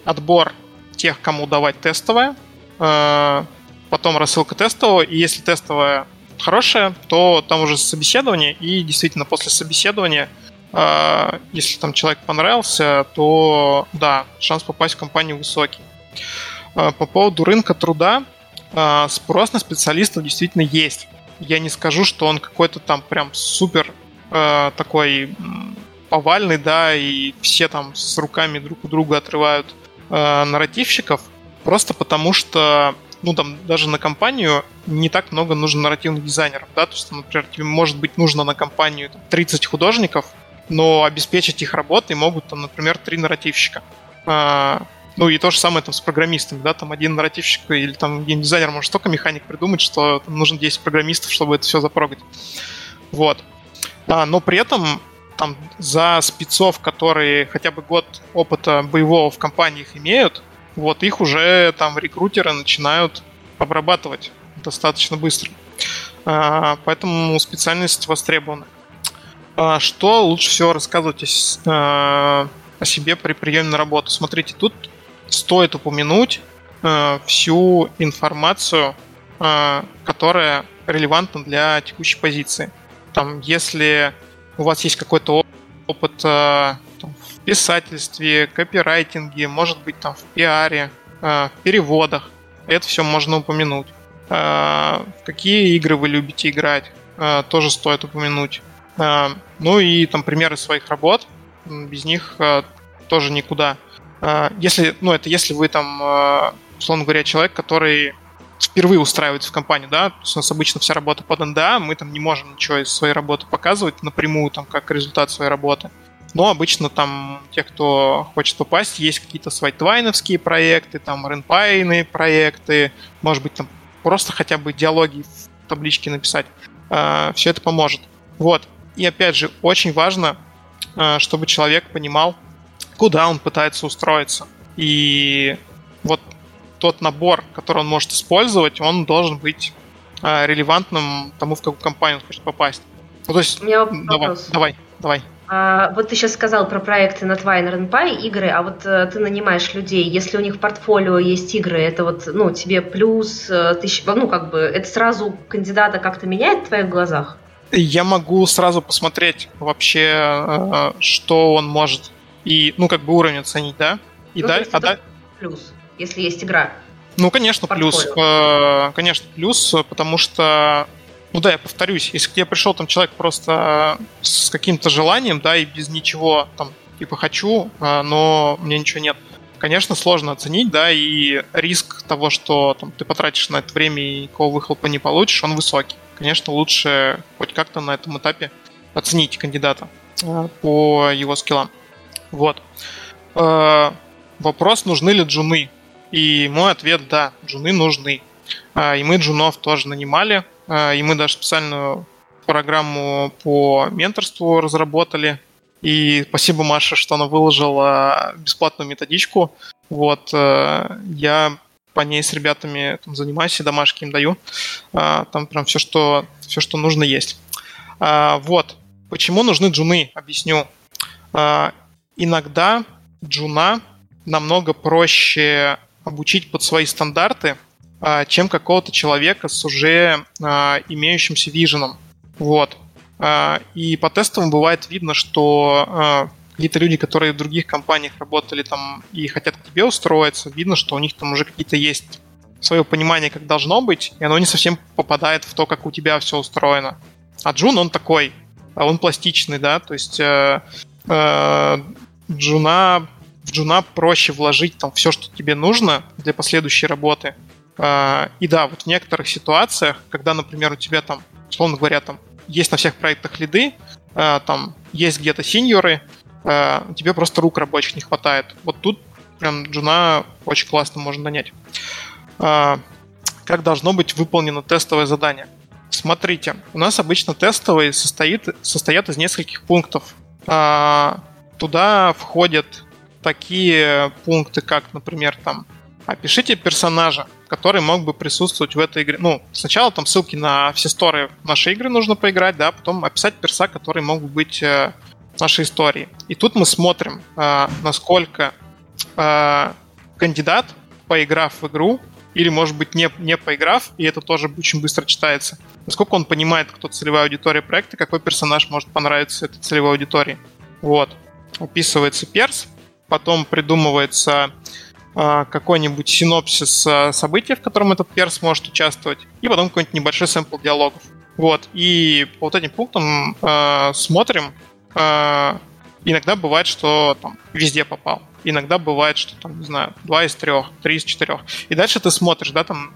отбор тех, кому давать тестовое, потом рассылка тестового, и если тестовая хорошая, то там уже собеседование, и действительно после собеседования а, если там человек понравился, то да, шанс попасть в компанию высокий. А, по поводу рынка труда, а, спрос на специалистов действительно есть. Я не скажу, что он какой-то там прям супер такой повальный, да, и все там с руками друг у друга отрывают нарративщиков, просто потому что ну, там, даже на компанию не так много нужно нарративных дизайнеров, да, то есть, например, тебе может быть нужно на компанию 30 художников, но обеспечить их работой могут, там, например, три нарративщика. А, ну и то же самое там с программистами, да, там один нарративщик или там геймдизайнер может столько механик придумать, что там нужно 10 программистов, чтобы это все запрогать. Вот. А, но при этом там за спецов, которые хотя бы год опыта боевого в компаниях имеют, вот их уже там рекрутеры начинают обрабатывать достаточно быстро. А, поэтому специальность востребована. А что лучше всего рассказывать о, о себе при приеме на работу? Смотрите, тут стоит упомянуть э, всю информацию, э, которая релевантна для текущей позиции. Там, если у вас есть какой-то опыт э, там, в писательстве, копирайтинге, может быть, там в пиаре, в переводах, это все можно упомянуть. В какие игры вы любите играть, тоже стоит упомянуть. А, ну и там примеры своих работ. Без них а, тоже никуда. А, если, ну, это если вы там, условно говоря, человек, который впервые устраивается в компанию, да, то есть у нас обычно вся работа под НДА, мы там не можем ничего из своей работы показывать напрямую, там, как результат своей работы. Но обычно там те, кто хочет попасть, есть какие-то свайтвайновские проекты, там ренпайные проекты, может быть, там просто хотя бы диалоги в табличке написать. Все это поможет. Вот. И опять же, очень важно, чтобы человек понимал, куда он пытается устроиться. И вот тот набор, который он может использовать, он должен быть э, релевантным тому, в какую компанию он хочет попасть. Ну, то есть, У меня давай, вопрос. давай, давай. А, вот ты сейчас сказал про проекты на Twine RNPy, игры, а вот а, ты нанимаешь людей, если у них в портфолио есть игры, это вот, ну, тебе плюс, ты, ну, как бы, это сразу кандидата как-то меняет в твоих глазах? я могу сразу посмотреть вообще, э, что он может. И, ну, как бы уровень оценить, да? И ну, далее, а да... плюс, если есть игра. Ну, конечно, плюс. Э, конечно, плюс, потому что ну да, я повторюсь, если к тебе пришел там человек просто с каким-то желанием, да, и без ничего, там, типа хочу, э, но мне ничего нет, конечно, сложно оценить, да, и риск того, что там, ты потратишь на это время и никакого выхлопа не получишь, он высокий конечно, лучше хоть как-то на этом этапе оценить кандидата э, по его скиллам. Вот. Э, вопрос, нужны ли джуны? И мой ответ – да, джуны нужны. Э, и мы джунов тоже нанимали, и мы даже специальную программу по менторству разработали. И спасибо Маше, что она выложила бесплатную методичку. Вот, я по ней с ребятами там, занимаюсь и домашки им даю. А, там прям все, что, все, что нужно есть. А, вот. Почему нужны джуны? Объясню. Иногда джуна намного проще обучить под свои стандарты, а, чем какого-то человека с уже а, имеющимся виженом. Вот. А, и по тестам бывает видно, что какие-то люди, которые в других компаниях работали там и хотят к тебе устроиться, видно, что у них там уже какие-то есть свое понимание, как должно быть, и оно не совсем попадает в то, как у тебя все устроено. А джун, он такой, он пластичный, да, то есть э, э, джуна в джуна проще вложить там все, что тебе нужно для последующей работы. А, и да, вот в некоторых ситуациях, когда, например, у тебя там, условно говоря, там есть на всех проектах лиды, а, там есть где-то синьоры, а, тебе просто рук рабочих не хватает. Вот тут прям джуна очень классно можно нанять. Как должно быть выполнено тестовое задание? Смотрите, у нас обычно тестовые состоит, состоят из нескольких пунктов. Туда входят такие пункты, как, например, там, опишите персонажа, который мог бы присутствовать в этой игре. Ну, сначала там ссылки на все сторы нашей игры нужно поиграть, да, потом описать перса, который мог бы быть э, в нашей истории. И тут мы смотрим, э, насколько э, кандидат, поиграв в игру, или, может быть, не, не поиграв, и это тоже очень быстро читается, насколько он понимает, кто целевая аудитория проекта, какой персонаж может понравиться этой целевой аудитории. Вот. Описывается перс, потом придумывается э, какой-нибудь синопсис э, события, в котором этот перс может участвовать, и потом какой-нибудь небольшой сэмпл диалогов. Вот, и по вот этим пунктам э, смотрим. Э, иногда бывает, что там везде попал. Иногда бывает, что там, не знаю, два из трех, три из четырех. И дальше ты смотришь, да, там,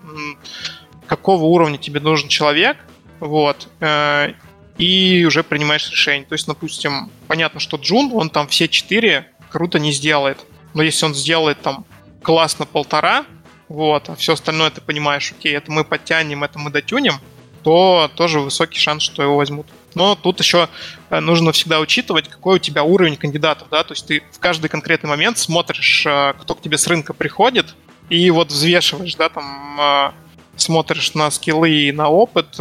какого уровня тебе нужен человек, вот, э, и уже принимаешь решение. То есть, допустим, понятно, что Джун, он там все четыре круто не сделает. Но если он сделает там классно полтора, вот, а все остальное ты понимаешь, окей, это мы подтянем, это мы дотюнем, то тоже высокий шанс, что его возьмут. Но тут еще э, нужно всегда учитывать, какой у тебя уровень кандидатов, да, то есть ты в каждый конкретный момент смотришь, э, кто к тебе с рынка приходит, и вот взвешиваешь, да, там э, смотришь на скиллы и на опыт,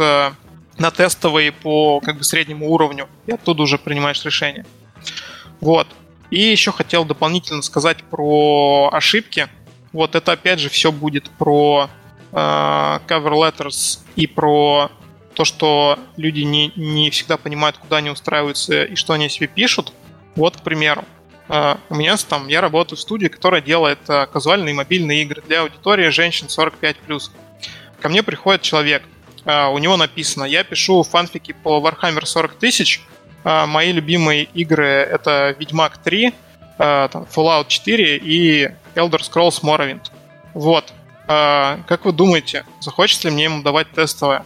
на тестовые по как бы среднему уровню, и оттуда уже принимаешь решение. Вот. И еще хотел дополнительно сказать про ошибки. Вот это опять же все будет про э, cover letters и про то, что люди не, не всегда понимают, куда они устраиваются и что они себе пишут. Вот, к примеру, э, у меня там, я работаю в студии, которая делает э, казуальные мобильные игры для аудитории женщин 45+. Ко мне приходит человек, у него написано, я пишу фанфики по Warhammer 40 тысяч, а, мои любимые игры это Ведьмак 3, а, там, Fallout 4 и Elder Scrolls Morrowind. Вот. А, как вы думаете, захочется ли мне ему давать тестовое?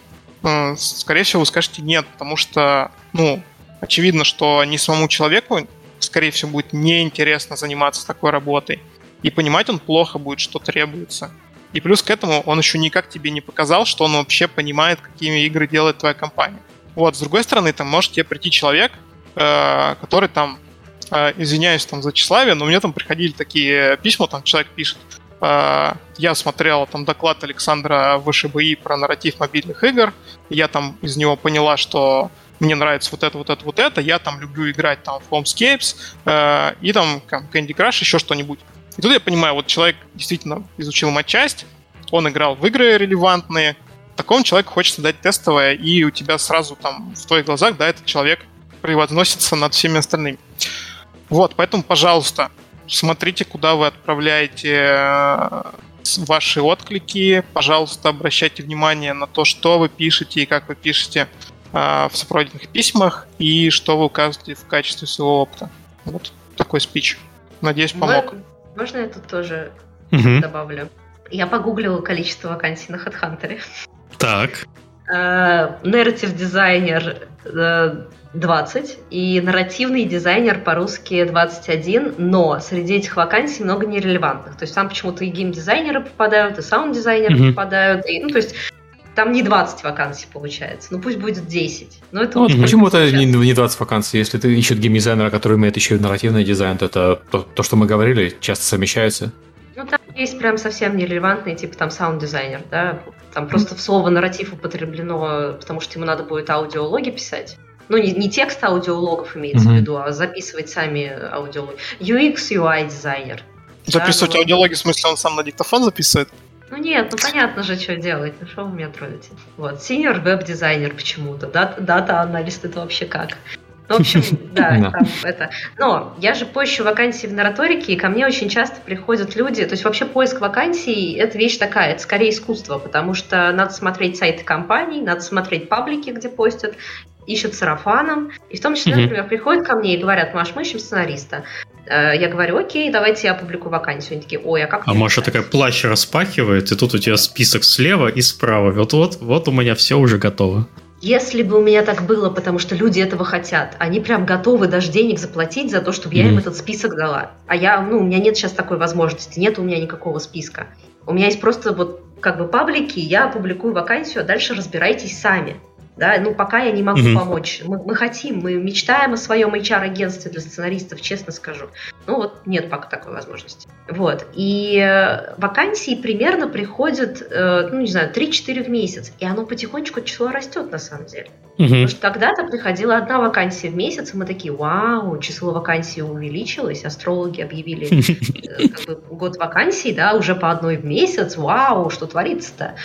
Скорее всего, вы скажете нет, потому что, ну, очевидно, что не самому человеку, скорее всего, будет неинтересно заниматься такой работой. И понимать он плохо будет, что требуется. И плюс к этому он еще никак тебе не показал, что он вообще понимает, какие игры делает твоя компания. Вот, с другой стороны, там может тебе прийти человек, э, который там, э, извиняюсь там за тщеславие, но мне там приходили такие письма, там человек пишет, э, я смотрел там доклад Александра ВШБИ про нарратив мобильных игр, я там из него поняла, что мне нравится вот это, вот это, вот это, я там люблю играть там в Homescapes э, и там Candy Crush, еще что-нибудь. И тут я понимаю, вот человек действительно изучил матчасть, он играл в игры релевантные, такому человеку хочется дать тестовое, и у тебя сразу там в твоих глазах, да, этот человек превозносится над всеми остальными. Вот, поэтому, пожалуйста, смотрите, куда вы отправляете э, ваши отклики. Пожалуйста, обращайте внимание на то, что вы пишете и как вы пишете э, в сопроводительных письмах и что вы указываете в качестве своего опыта. Вот такой спич. Надеюсь, помог. Можно я тут тоже угу. добавлю? Я погуглила количество вакансий на HeadHunter. Так. Нарратив дизайнер 20 и нарративный дизайнер по-русски 21, но среди этих вакансий много нерелевантных. То есть там почему-то и геймдизайнеры попадают, и саунд-дизайнеры mm-hmm. попадают, и, ну, то есть там не 20 вакансий получается, ну пусть будет 10. Но это ну, вот почему это не, не 20 вакансий? Если ты ищешь геймдизайнера, который умеет еще и нарративный дизайн, то это то, то, что мы говорили, часто совмещается. Ну, там есть прям совсем нерелевантные, типа там саунд-дизайнер, да, там просто в слово нарратив употреблено, потому что ему надо будет аудиологи писать. Ну, не, не текст аудиологов имеется mm-hmm. в виду, а записывать сами аудиологи. UX, UI дизайнер. Записывать да, ну, аудиологи, в смысле, он сам на диктофон записывает? Ну нет, ну понятно же, что делать. Ну что вы меня троллите? Вот, senior веб-дизайнер почему-то. Дата-аналист это вообще как? Ну, в общем, да, там это. Но я же поищу вакансии в нараторике, и ко мне очень часто приходят люди. То есть вообще поиск вакансий – это вещь такая, это скорее искусство, потому что надо смотреть сайты компаний, надо смотреть паблики, где постят, ищут сарафаном, и в том числе, например, приходят ко мне и говорят, Маш, мы ищем сценариста. Э, я говорю, окей, давайте я опубликую вакансию. Они такие, ой, а как... А Маша такая плащ распахивает, и тут у тебя список слева и справа. Вот-вот, вот у меня все уже готово. Если бы у меня так было, потому что люди этого хотят, они прям готовы даже денег заплатить за то, чтобы я им этот список дала. А я, ну, у меня нет сейчас такой возможности, нет у меня никакого списка. У меня есть просто вот как бы паблики, я публикую вакансию, а дальше разбирайтесь сами. Да, ну пока я не могу mm-hmm. помочь. Мы, мы хотим, мы мечтаем о своем HR-агентстве для сценаристов, честно скажу. Ну вот нет пока такой возможности. Вот. И э, вакансии примерно приходят, э, ну не знаю, 3-4 в месяц. И оно потихонечку число растет на самом деле. Mm-hmm. Потому что когда-то приходила одна вакансия в месяц, и мы такие, вау, число вакансий увеличилось, астрологи объявили э, как бы, год вакансий, да, уже по одной в месяц, вау, что творится-то?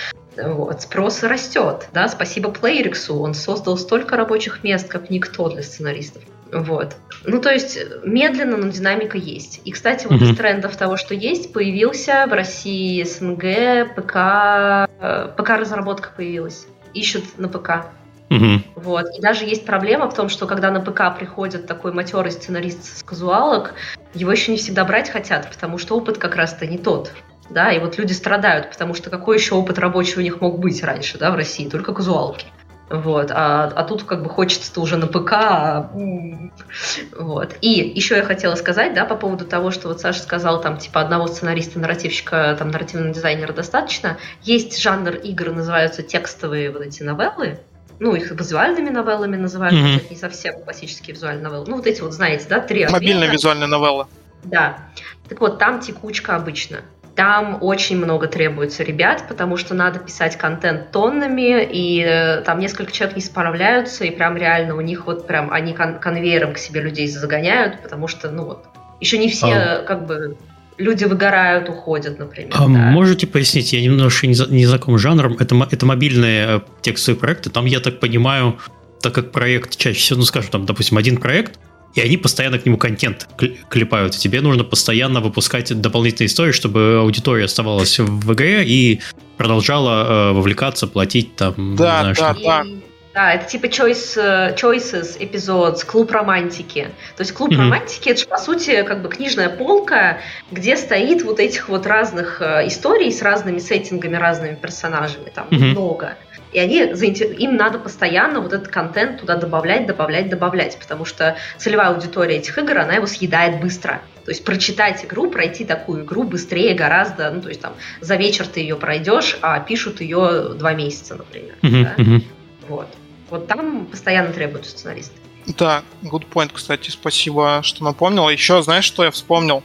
Вот, спрос растет, да, спасибо Плейриксу, он создал столько рабочих мест, как никто для сценаристов. Вот. Ну, то есть, медленно, но динамика есть. И, кстати, вот mm-hmm. из трендов того, что есть, появился в России СНГ, ПК, э, ПК-разработка появилась. Ищут на ПК. Mm-hmm. Вот. И даже есть проблема в том, что когда на ПК приходит такой матерый сценарист с казуалок, его еще не всегда брать хотят, потому что опыт как раз-то не тот да, и вот люди страдают, потому что какой еще опыт рабочий у них мог быть раньше, да, в России, только казуалки. Вот, а, а тут как бы хочется-то уже на ПК. А, вот. И еще я хотела сказать, да, по поводу того, что вот Саша сказал, там, типа, одного сценариста-нарративщика, там, нарративного дизайнера достаточно. Есть жанр игр, называются текстовые вот эти новеллы, ну, их визуальными новеллами называют, mm-hmm. это не совсем классические визуальные новеллы. Ну, вот эти вот, знаете, да, три Мобильная визуальная новелла. Да. Так вот, там текучка обычно. Там очень много требуется ребят, потому что надо писать контент тоннами, и э, там несколько человек не справляются, и прям реально у них вот прям они кон- конвейером к себе людей загоняют, потому что, ну вот, еще не все а... как бы люди выгорают, уходят, например. А да. Можете пояснить, я немножко не, за, не знаком с жанром, это, это мобильные э, текстовые проекты, там, я так понимаю, так как проект чаще всего, ну скажем, там, допустим, один проект, и они постоянно к нему контент клепают. И тебе нужно постоянно выпускать дополнительные истории, чтобы аудитория оставалась в игре и продолжала э, вовлекаться, платить там. Да, знаешь, да, да. Да, это типа choice, э, Choices эпизод, клуб романтики. То есть клуб mm-hmm. романтики это же, по сути, как бы книжная полка, где стоит вот этих вот разных э, историй с разными сеттингами, разными персонажами, там mm-hmm. много. И они, им надо постоянно вот этот контент туда добавлять, добавлять, добавлять, потому что целевая аудитория этих игр, она его съедает быстро. То есть прочитать игру, пройти такую игру быстрее гораздо, ну то есть там за вечер ты ее пройдешь, а пишут ее два месяца, например. Uh-huh, да? uh-huh. Вот. Вот там постоянно требуются сценаристы. Да, good point, кстати, спасибо, что напомнил. Еще, знаешь, что я вспомнил?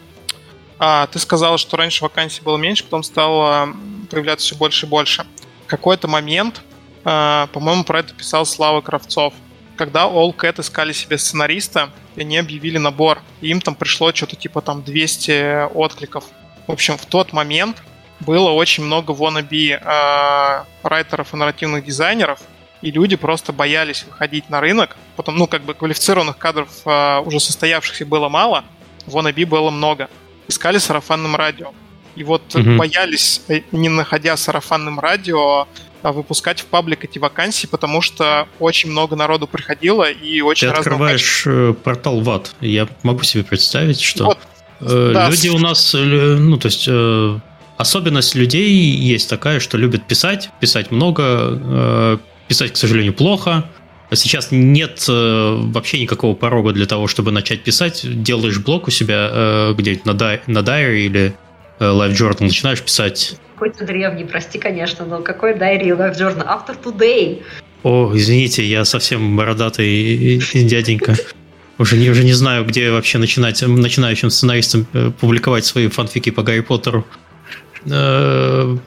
А, ты сказала, что раньше вакансий было меньше, потом стало появляться все больше и больше. В какой-то момент по-моему, про это писал Слава Кравцов. Когда All Cat искали себе сценариста, и они объявили набор, и им там пришло что-то типа там 200 откликов. В общем, в тот момент было очень много wannabe э, райтеров и нарративных дизайнеров, и люди просто боялись выходить на рынок. Потом, ну, как бы квалифицированных кадров э, уже состоявшихся было мало, wannabe было много. Искали сарафанным радио. И вот mm-hmm. боялись, э, не находя сарафанным радио, а, выпускать в паблик эти вакансии, потому что очень много народу приходило и очень Ты открываешь качества. Э, портал ВАД. Я могу себе представить, что вот, э, да. люди у нас, э, ну, то есть особенность людей есть такая, что любят писать, писать много, писать, к сожалению, плохо. Сейчас нет вообще никакого порога для того, чтобы начать писать. Делаешь блог у себя где-нибудь на, дай, на Diary или Live Journal, начинаешь писать какой-то древний, прости, конечно, но какой Diary Life Journal? After Today. О, извините, я совсем бородатый дяденька. Уже не, уже не знаю, где вообще начинать начинающим сценаристам э, публиковать свои фанфики по Гарри Поттеру. Э,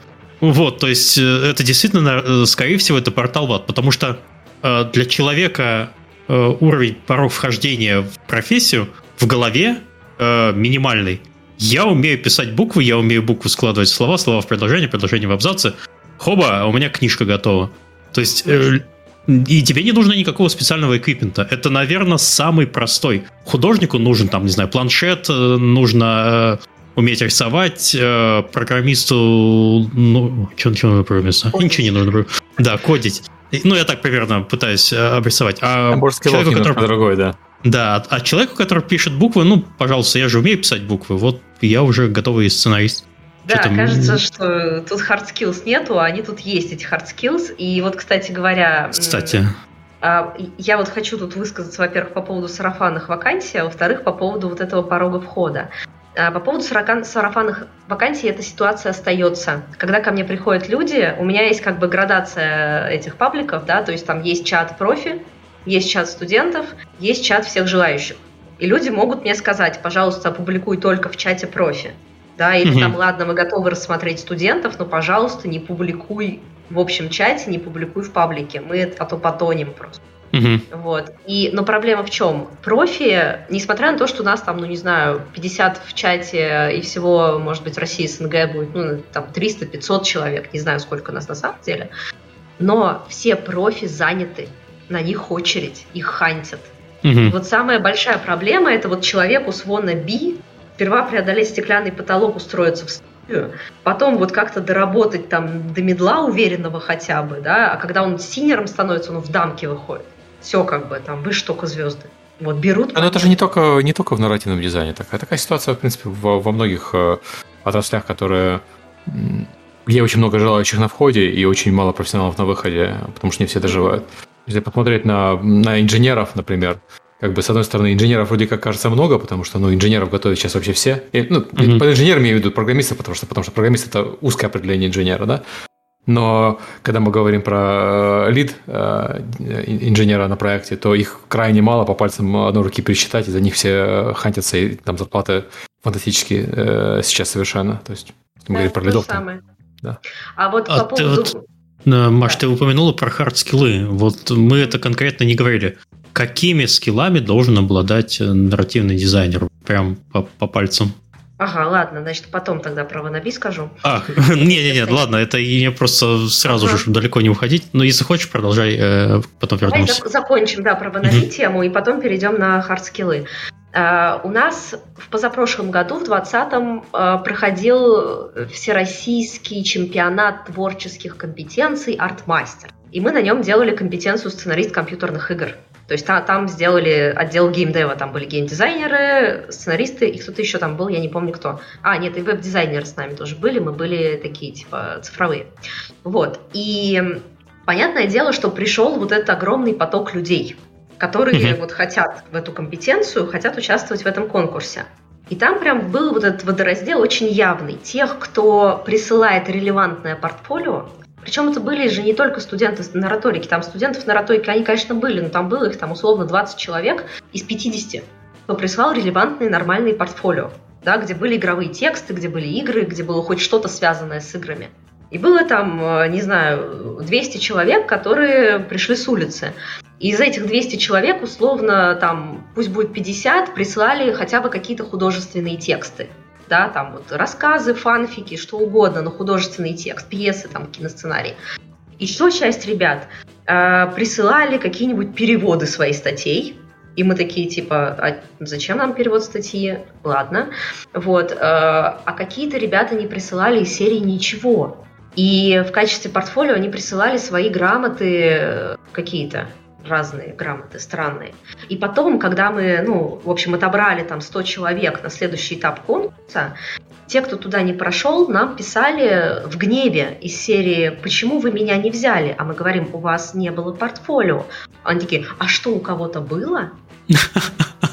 вот, то есть э, это действительно, скорее всего, это портал ВАД, потому что для человека уровень порог вхождения в профессию в голове минимальный. Я умею писать буквы, я умею буквы складывать в слова, слова в предложение, предложение в абзацы. Хоба, у меня книжка готова. То есть, э, и тебе не нужно никакого специального эквипмента. Это, наверное, самый простой. Художнику нужен, там, не знаю, планшет, э, нужно э, уметь рисовать, э, программисту, ну, что, что нужно программисту? Ничего не нужно. Да, кодить. Ну, я так примерно пытаюсь э, обрисовать. А скиллов человеку, который- другой, да. Да, а человеку, который пишет буквы, ну, пожалуйста, я же умею писать буквы, вот я уже готовый сценарист. Да, Что-то м- кажется, что тут hard skills нету, а они тут есть, эти hard skills. И вот, кстати говоря... Кстати, а, Я вот хочу тут высказаться, во-первых, по поводу сарафанных вакансий, а во-вторых, по поводу вот этого порога входа. А, По поводу сарафанных вакансий эта ситуация остается. Когда ко мне приходят люди, у меня есть как бы градация этих пабликов, да, то есть там есть чат профи, есть чат студентов, есть чат всех желающих. И люди могут мне сказать, пожалуйста, опубликуй только в чате профи. Да, или Мгм. там, ладно, мы готовы рассмотреть студентов, но, пожалуйста, не публикуй в общем чате, не публикуй в паблике. Мы, а то потонем просто. мгм. Вот. И, но проблема в чем? Профи, несмотря на то, что у нас там, ну не знаю, 50 в чате и всего, может быть, в России СНГ будет, ну, там 300-500 человек, не знаю, сколько нас на самом деле, но все профи заняты, на них очередь, их хантят. Мгм. Вот самая большая проблема это вот человеку с wannabe сперва преодолеть стеклянный потолок, устроиться в студию, потом вот как-то доработать там до медла уверенного хотя бы, да, а когда он синером становится, он в дамке выходит. Все как бы там, выше только звезды. Вот берут. Но это же не только, не только в нарративном дизайне. Такая, такая ситуация, в принципе, во, во многих э, отраслях, которые где очень много желающих на входе и очень мало профессионалов на выходе, потому что не все доживают. Если посмотреть на, на инженеров, например, как бы, с одной стороны, инженеров вроде как кажется много, потому что, ну, инженеров готовят сейчас вообще все. И, ну, Мгм. под инженером я имею в виду программистов, потому что, потому что программист – это узкое определение инженера, да? Но когда мы говорим про э, лид э, инженера на проекте, то их крайне мало, по пальцам одной руки пересчитать, и за них все э, хантятся, и там зарплаты фантастические сейчас совершенно. То есть, мы говорим про лидов. там. Да. А вот А по поводу... вот- Маш, ты упомянула про хард-скиллы. Вот мы это конкретно не говорили. Какими скиллами должен обладать э, нарративный дизайнер? Прям по, по пальцам. Ага, ладно, значит, потом тогда про wannabe скажу. А, не-не-не, ладно, это мне просто сразу Ага. же, далеко не уходить. Но если хочешь, продолжай, э, потом Давай вернемся. зак- закончим, да, про wannabe тему, и потом перейдем на хардскиллы. А, У нас в позапрошлом году, в 2020-м, а, проходил всероссийский чемпионат творческих компетенций «Артмастер». И мы на нем делали компетенцию сценарист компьютерных игр. То есть та- там сделали отдел геймдева, там были геймдизайнеры, сценаристы и кто-то еще там был, я не помню кто. А, нет, и веб-дизайнеры с нами тоже были, мы были такие, типа, цифровые. Вот. И понятное дело, что пришел вот этот огромный поток людей, которые Мгм. вот хотят в эту компетенцию, хотят участвовать в этом конкурсе. И там прям был вот этот водораздел очень явный. Тех, кто присылает релевантное портфолио, причем это были же не только студенты на риторике, там студентов на риторике, они, конечно, были, но там было их там условно 20 человек из 50, кто присылал релевантные нормальные портфолио, да, где были игровые тексты, где были игры, где было хоть что-то связанное с играми. И было там, э, не знаю, 200 человек, которые пришли с улицы. Из этих 200 человек, условно, там, пусть будет 50, прислали хотя бы какие-то художественные тексты. Да, там вот рассказы, фанфики, что угодно, но художественный текст, пьесы, там, киносценарий. Что часть ребят э, присылали какие-нибудь переводы своих статей, и мы такие, типа, а зачем нам перевод статьи? Ладно. Вот. э, а какие-то ребята не присылали из серии ничего. И в качестве портфолио они присылали свои грамоты э, какие-то разные грамоты, странные. И потом, когда мы, ну, в общем, отобрали там 100 человек на следующий этап конкурса, те, кто туда не прошел, нам писали в гневе из серии «Почему вы меня не взяли?» А мы говорим «У вас не было портфолио». Они такие «А что, у кого-то было?»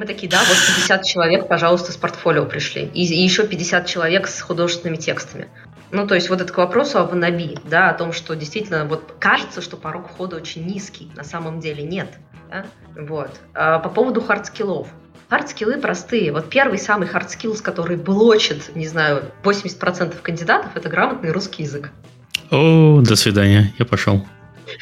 Мы такие, да, вот 50 человек, пожалуйста, с портфолио пришли. И, и еще 50 человек с художественными текстами. Ну, то есть вот это к вопросу о Ванаби, да, о том, что действительно вот кажется, что порог входа очень низкий, на самом деле нет. Да? Вот. А по поводу хардскиллов. Хардскиллы простые. Вот первый самый hard skills, который блочит, не знаю, 80% кандидатов, это грамотный русский язык. О, до свидания, я пошел.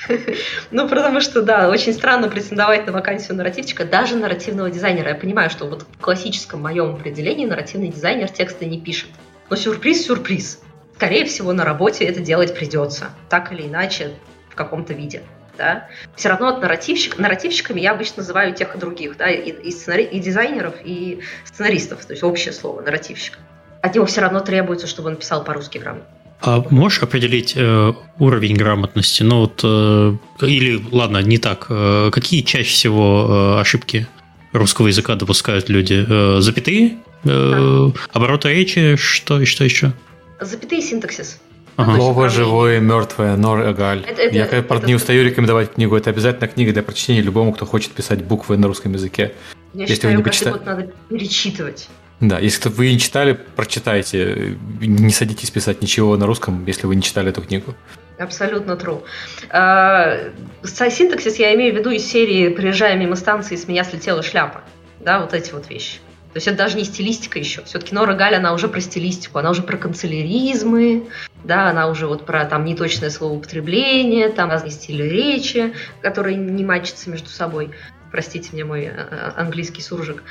Ну, потому что, да, очень странно претендовать на вакансию нарративчика, даже нарративного дизайнера. Я понимаю, что вот в классическом моем определении нарративный дизайнер тексты не пишет. Но сюрприз, сюрприз. Скорее всего, на работе это делать придется. Так или иначе, в каком-то виде. Да? Все равно от нарративщик, нарративщиками я обычно называю тех и других, да, и, и, сценари, и дизайнеров, и сценаристов, то есть общее слово, нарративщик. От него все равно требуется, чтобы он писал по-русски грамотно. А можешь определить э, уровень грамотности? Ну вот, э, или, ладно, не так. Э, какие чаще всего э, ошибки русского языка допускают люди? Э, запятые? Э, обороты речи? Что, что еще? Запятые синтаксис. Ага. Слово живое, мертвое, нор эгаль. Это, это, Я, это, правда, не устаю рекомендовать книгу. Это обязательно книга для прочтения любому, кто хочет писать буквы на русском языке. Я если считаю, вы не почитали... год надо перечитывать. Да, если вы не читали, прочитайте. Не садитесь писать ничего на русском, если вы не читали эту книгу. Абсолютно true. А, синтаксис я имею в виду из серии «Приезжая мимо станции, с меня слетела шляпа». Да, вот эти вот вещи. То есть это даже не стилистика еще. Все-таки Нора Галь, она уже про стилистику, она уже про канцеляризмы, да, она уже вот про там неточное словоупотребление, там разные стили речи, которые не мачатся между собой. Простите мне мой э, э, английский суржик.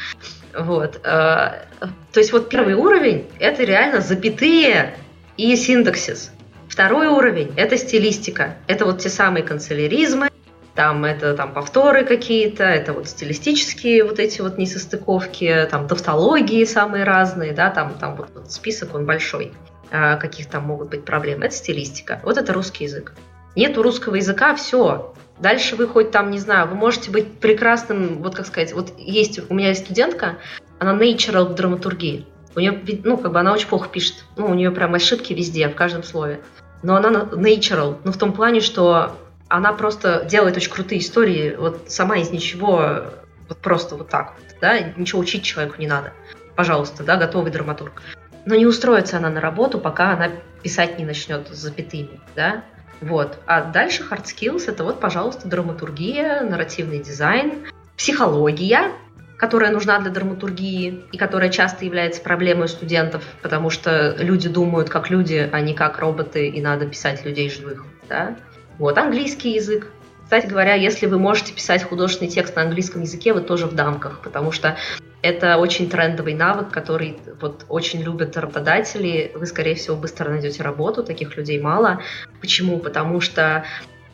Вот. Э, то есть вот первый уровень – это реально запятые и синтаксис. Второй уровень – это стилистика. Это вот те самые канцеляризмы, там это там повторы какие-то, это вот стилистические вот эти вот несостыковки, там тавтологии самые разные, да, там, там вот, вот список, он большой, а, каких там могут быть проблем. Это стилистика. Вот это русский язык. Нету русского языка, все. Дальше вы хоть там, не знаю, вы можете быть прекрасным, вот как сказать, вот есть, у меня есть студентка, она natural в драматургии. У нее, ну, как бы она очень плохо пишет. Ну, у нее прям ошибки везде, в каждом слове. Но она natural, ну, в том плане, что она просто делает очень крутые истории, вот сама из ничего, вот просто вот так вот, да, ничего учить человеку не надо. Пожалуйста, да, готовый драматург. Но не устроится она на работу, пока она писать не начнет с запятыми, да. Вот. А дальше hard skills это вот, пожалуйста, драматургия, нарративный дизайн, психология, которая нужна для драматургии и которая часто является проблемой студентов, потому что люди думают как люди, а не как роботы, и надо писать людей живых. Да? Вот, английский язык. Кстати говоря, если вы можете писать художественный текст на английском языке, вы тоже в дамках, потому что это очень трендовый навык, который вот очень любят работодатели. Вы, скорее всего, быстро найдете работу, таких людей мало. Почему? Потому что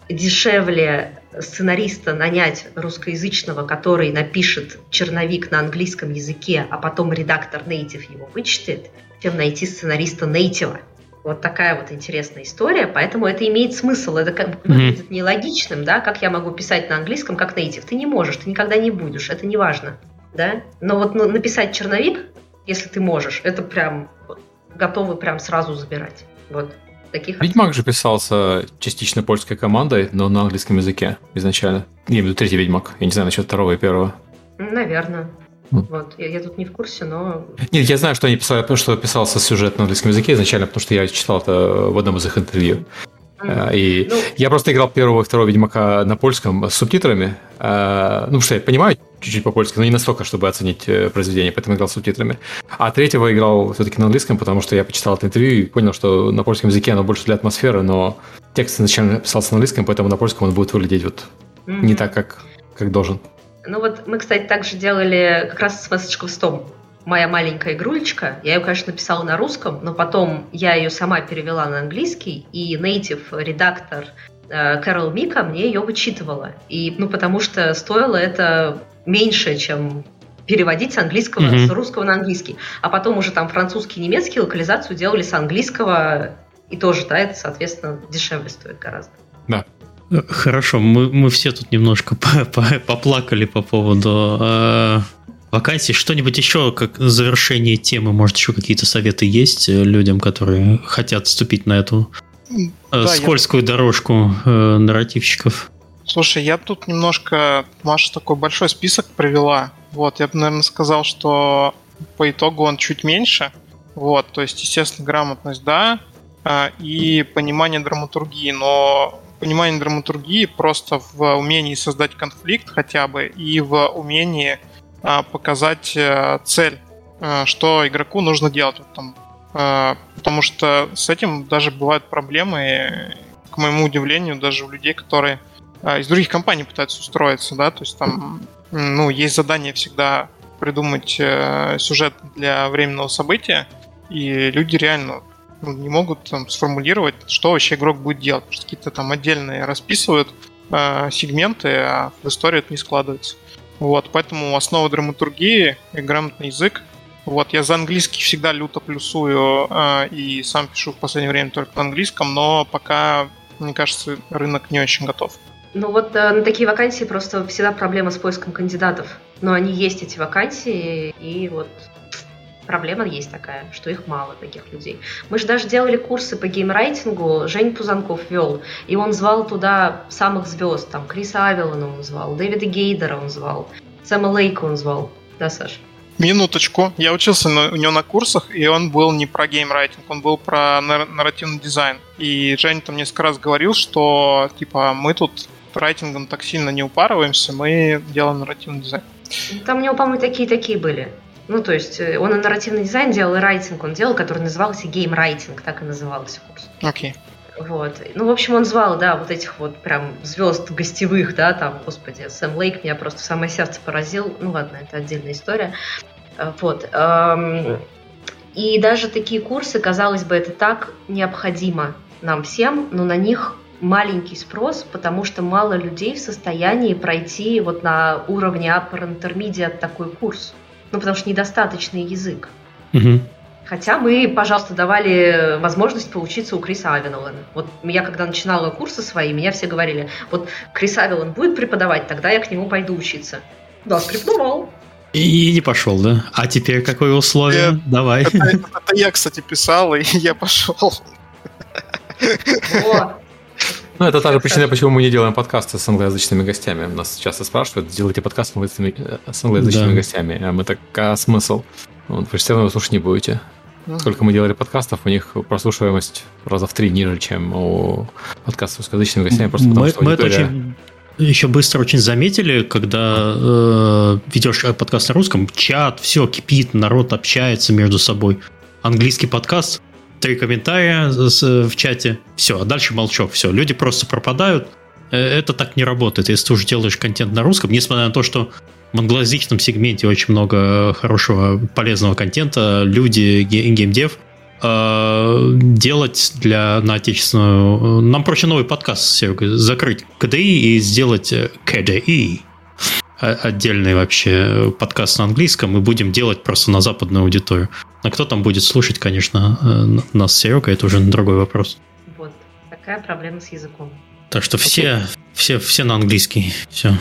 дешевле сценариста нанять русскоязычного, который напишет черновик на английском языке, а потом редактор нейтив его вычитает, чем найти сценариста нейтива. Вот такая вот интересная история, поэтому это имеет смысл. Это как бы выглядит нелогичным, да, как я могу писать на английском как нейтив. Ты не можешь, ты никогда не будешь, это не важно, да. Но вот ну, написать черновик, если ты можешь, это прям готовы прям сразу забирать. Вот таких. Ведьмак же писался частично польской командой, но на английском языке изначально. Я имею в виду третий Ведьмак. Я не знаю насчет второго и первого. Наверное. Вот, я, я тут не в курсе, но... Нет, я знаю, что они писали, что писался сюжет на английском языке изначально, потому что я читал это в одном из их интервью. Mm. И ну, я просто играл первого и второго Ведьмака на польском с субтитрами. А, ну, что я понимаю чуть-чуть по-польски, но не настолько, чтобы оценить э, произведение, поэтому играл с субтитрами. А третьего играл все-таки на английском, потому что я почитал это интервью и понял, что на польском языке оно больше для атмосферы, но текст изначально писался на английском, поэтому на польском он будет выглядеть вот mm-hmm. не так, как, как должен. Ну вот мы, кстати, также делали как раз с Quest моя маленькая игрулечка. Я ее, конечно, написала на русском, но потом я ее сама перевела на английский, и native редактор э, Кэрол Мика мне ее вычитывала. И, ну, потому что стоило это меньше, чем переводить с английского, mm-hmm. с русского на английский. А потом уже там французский и немецкий локализацию делали с английского, и тоже, да, это, соответственно, дешевле стоит гораздо. Да. Хорошо, мы, мы все тут немножко поплакали по поводу э, вакансий. Что-нибудь еще, как завершение темы, может, еще какие-то советы есть э, людям, которые хотят вступить на эту э, да, скользкую я... дорожку э, нарративщиков? Слушай, я тут немножко, Маша такой большой список привела. Вот, я бы, наверное, сказал, что по итогу он чуть меньше. Вот, то есть, естественно, грамотность, да, э, и понимание драматургии, но понимание драматургии просто в умении создать конфликт хотя бы и в умении а, показать а, цель, а, что игроку нужно делать. Вот там, а, потому что с этим даже бывают проблемы, к моему удивлению, даже у людей, которые а, из других компаний пытаются устроиться, да, то есть там, ну, есть задание всегда придумать э, сюжет для временного события, и люди реально не могут там, сформулировать, что вообще игрок будет делать. Потому что какие-то там отдельные расписывают э, сегменты, а в истории это не складывается. Вот, поэтому основа драматургии и грамотный язык Вот, я за английский всегда люто плюсую э, и сам пишу в последнее время только на английском, но пока, мне кажется, рынок не очень готов. Ну вот э, на такие вакансии просто всегда проблема с поиском кандидатов. Но они есть, эти вакансии, и вот проблема есть такая, что их мало, таких людей. Мы же даже делали курсы по геймрайтингу, Жень Пузанков вел, и он звал туда самых звезд, там Криса Авеллона он звал, Дэвида Гейдера он звал, Сэма Лейка он звал. Да, Саш? Минуточку. Я учился на, у него на курсах, и он был не про геймрайтинг, он был про нар- нарративный дизайн. И Женя там несколько раз говорил, что типа мы тут райтингом так сильно не упарываемся, мы делаем нарративный дизайн. Там у него, по-моему, такие-такие были. Ну, то есть э, он и нарративный дизайн делал, и райтинг он делал, который назывался геймрайтинг, так и назывался курс. Окей. Okay. Вот. Ну, в общем, он звал, да, вот этих вот прям звезд гостевых, да, там, господи, Сэм Лейк меня просто в самое сердце поразил. Ну, ладно, это отдельная история. Э, вот. Эм, и даже такие курсы, казалось бы, это так необходимо нам всем, но на них маленький спрос, потому что мало людей в состоянии пройти вот на уровне upper intermediate такой курс. Ну, потому что недостаточный язык. Угу. Хотя мы, пожалуйста, давали возможность поучиться у Криса Авенолана. Вот я, когда начинала курсы свои, меня все говорили, вот Крис Авелон будет преподавать, тогда я к нему пойду учиться. Да, скрипнувал. И не пошел, да? А теперь какое условие? Нет, Давай. Это, это я, кстати, писал, и я пошел. О, ну, это та же причина, почему мы не делаем подкасты с англоязычными гостями. Нас часто спрашивают, делайте подкаст с англоязычными, с англоязычными да. гостями. А мы так, а смысл? Вы все равно слушать не будете. Сколько мы делали подкастов, у них прослушиваемость раза в три ниже, чем у подкастов с русскоязычными гостями. Просто потому, мы, что мы это очень еще быстро очень заметили, когда э, ведешь подкаст на русском, чат, все кипит, народ общается между собой. Английский подкаст три комментария в чате, все, а дальше молчок, все, люди просто пропадают. Э, это так не работает, если ты уже делаешь контент на русском, несмотря на то, что в англоязычном сегменте очень много хорошего, полезного контента, люди, геймдев, э, делать для на отечественную... Нам проще новый подкаст, Серега, закрыть KDI и сделать KDI отдельный вообще подкаст на английском и будем делать просто на западную аудиторию. А кто там будет слушать, конечно, э, нас с Серегой, это уже другой вопрос. Вот, такая проблема с языком. Так что все, все, все на английский. Все.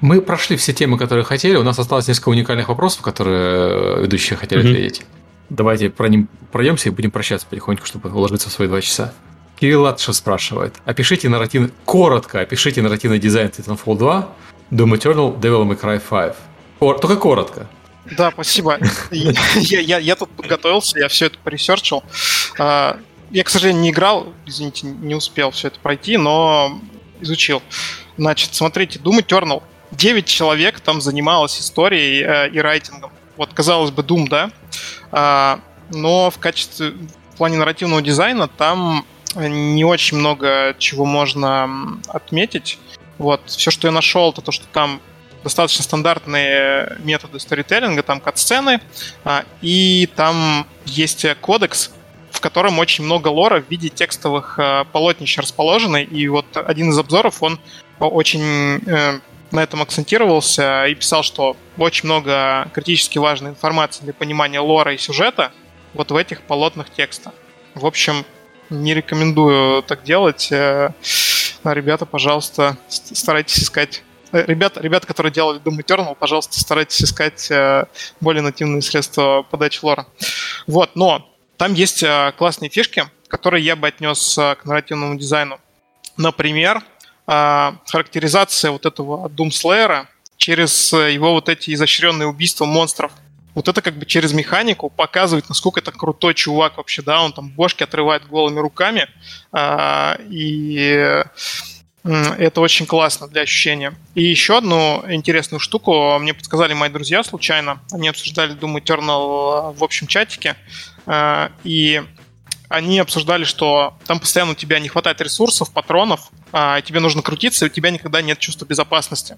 Мы прошли все темы, которые хотели. У нас осталось несколько уникальных вопросов, которые ведущие хотели mm-hmm. ответить. Давайте про ним пройдемся и будем прощаться потихоньку, чтобы уложиться в свои два часа. Кирилл Латышев спрашивает. Опишите нарративный... Коротко опишите нарративный дизайн Titanfall 2, Doom Eternal, Devil May Cry 5. Кор... Только коротко. Да, спасибо. я, я, я тут подготовился, я все это поресерчил. А, я, к сожалению, не играл, извините, не успел все это пройти, но изучил. Значит, смотрите, Doom Eternal. 9 человек там занималось историей э, и райтингом. Вот, казалось бы, Doom, да? А, но в качестве, в плане нарративного дизайна там не очень много чего можно отметить. Вот, все, что я нашел, это то, что там достаточно стандартные методы сторителлинга, там кат-сцены, а, и там есть кодекс, в котором очень много лора в виде текстовых а, полотнищ расположены, и вот один из обзоров, он очень э, на этом акцентировался и писал, что очень много критически важной информации для понимания лора и сюжета вот в этих полотнах текста. В общем, не рекомендую так делать. Ребята, пожалуйста, старайтесь искать Э, ребята, ребята, которые делали Doom Eternal, пожалуйста, старайтесь искать э, более нативные средства подачи лора. Вот, но там есть э, классные фишки, которые я бы отнес к нарративному дизайну. Например, характеризация вот этого Doom Slayer через его вот эти изощренные убийства монстров. Вот это как бы через механику показывает, насколько это крутой чувак вообще, да, он там бошки отрывает голыми руками, и это очень классно для ощущения. И еще одну интересную штуку мне подсказали мои друзья случайно. Они обсуждали Doom Eternal в общем чатике. Э, и они обсуждали, что там постоянно у тебя не хватает ресурсов, патронов, а тебе нужно крутиться, и у тебя никогда нет чувства безопасности.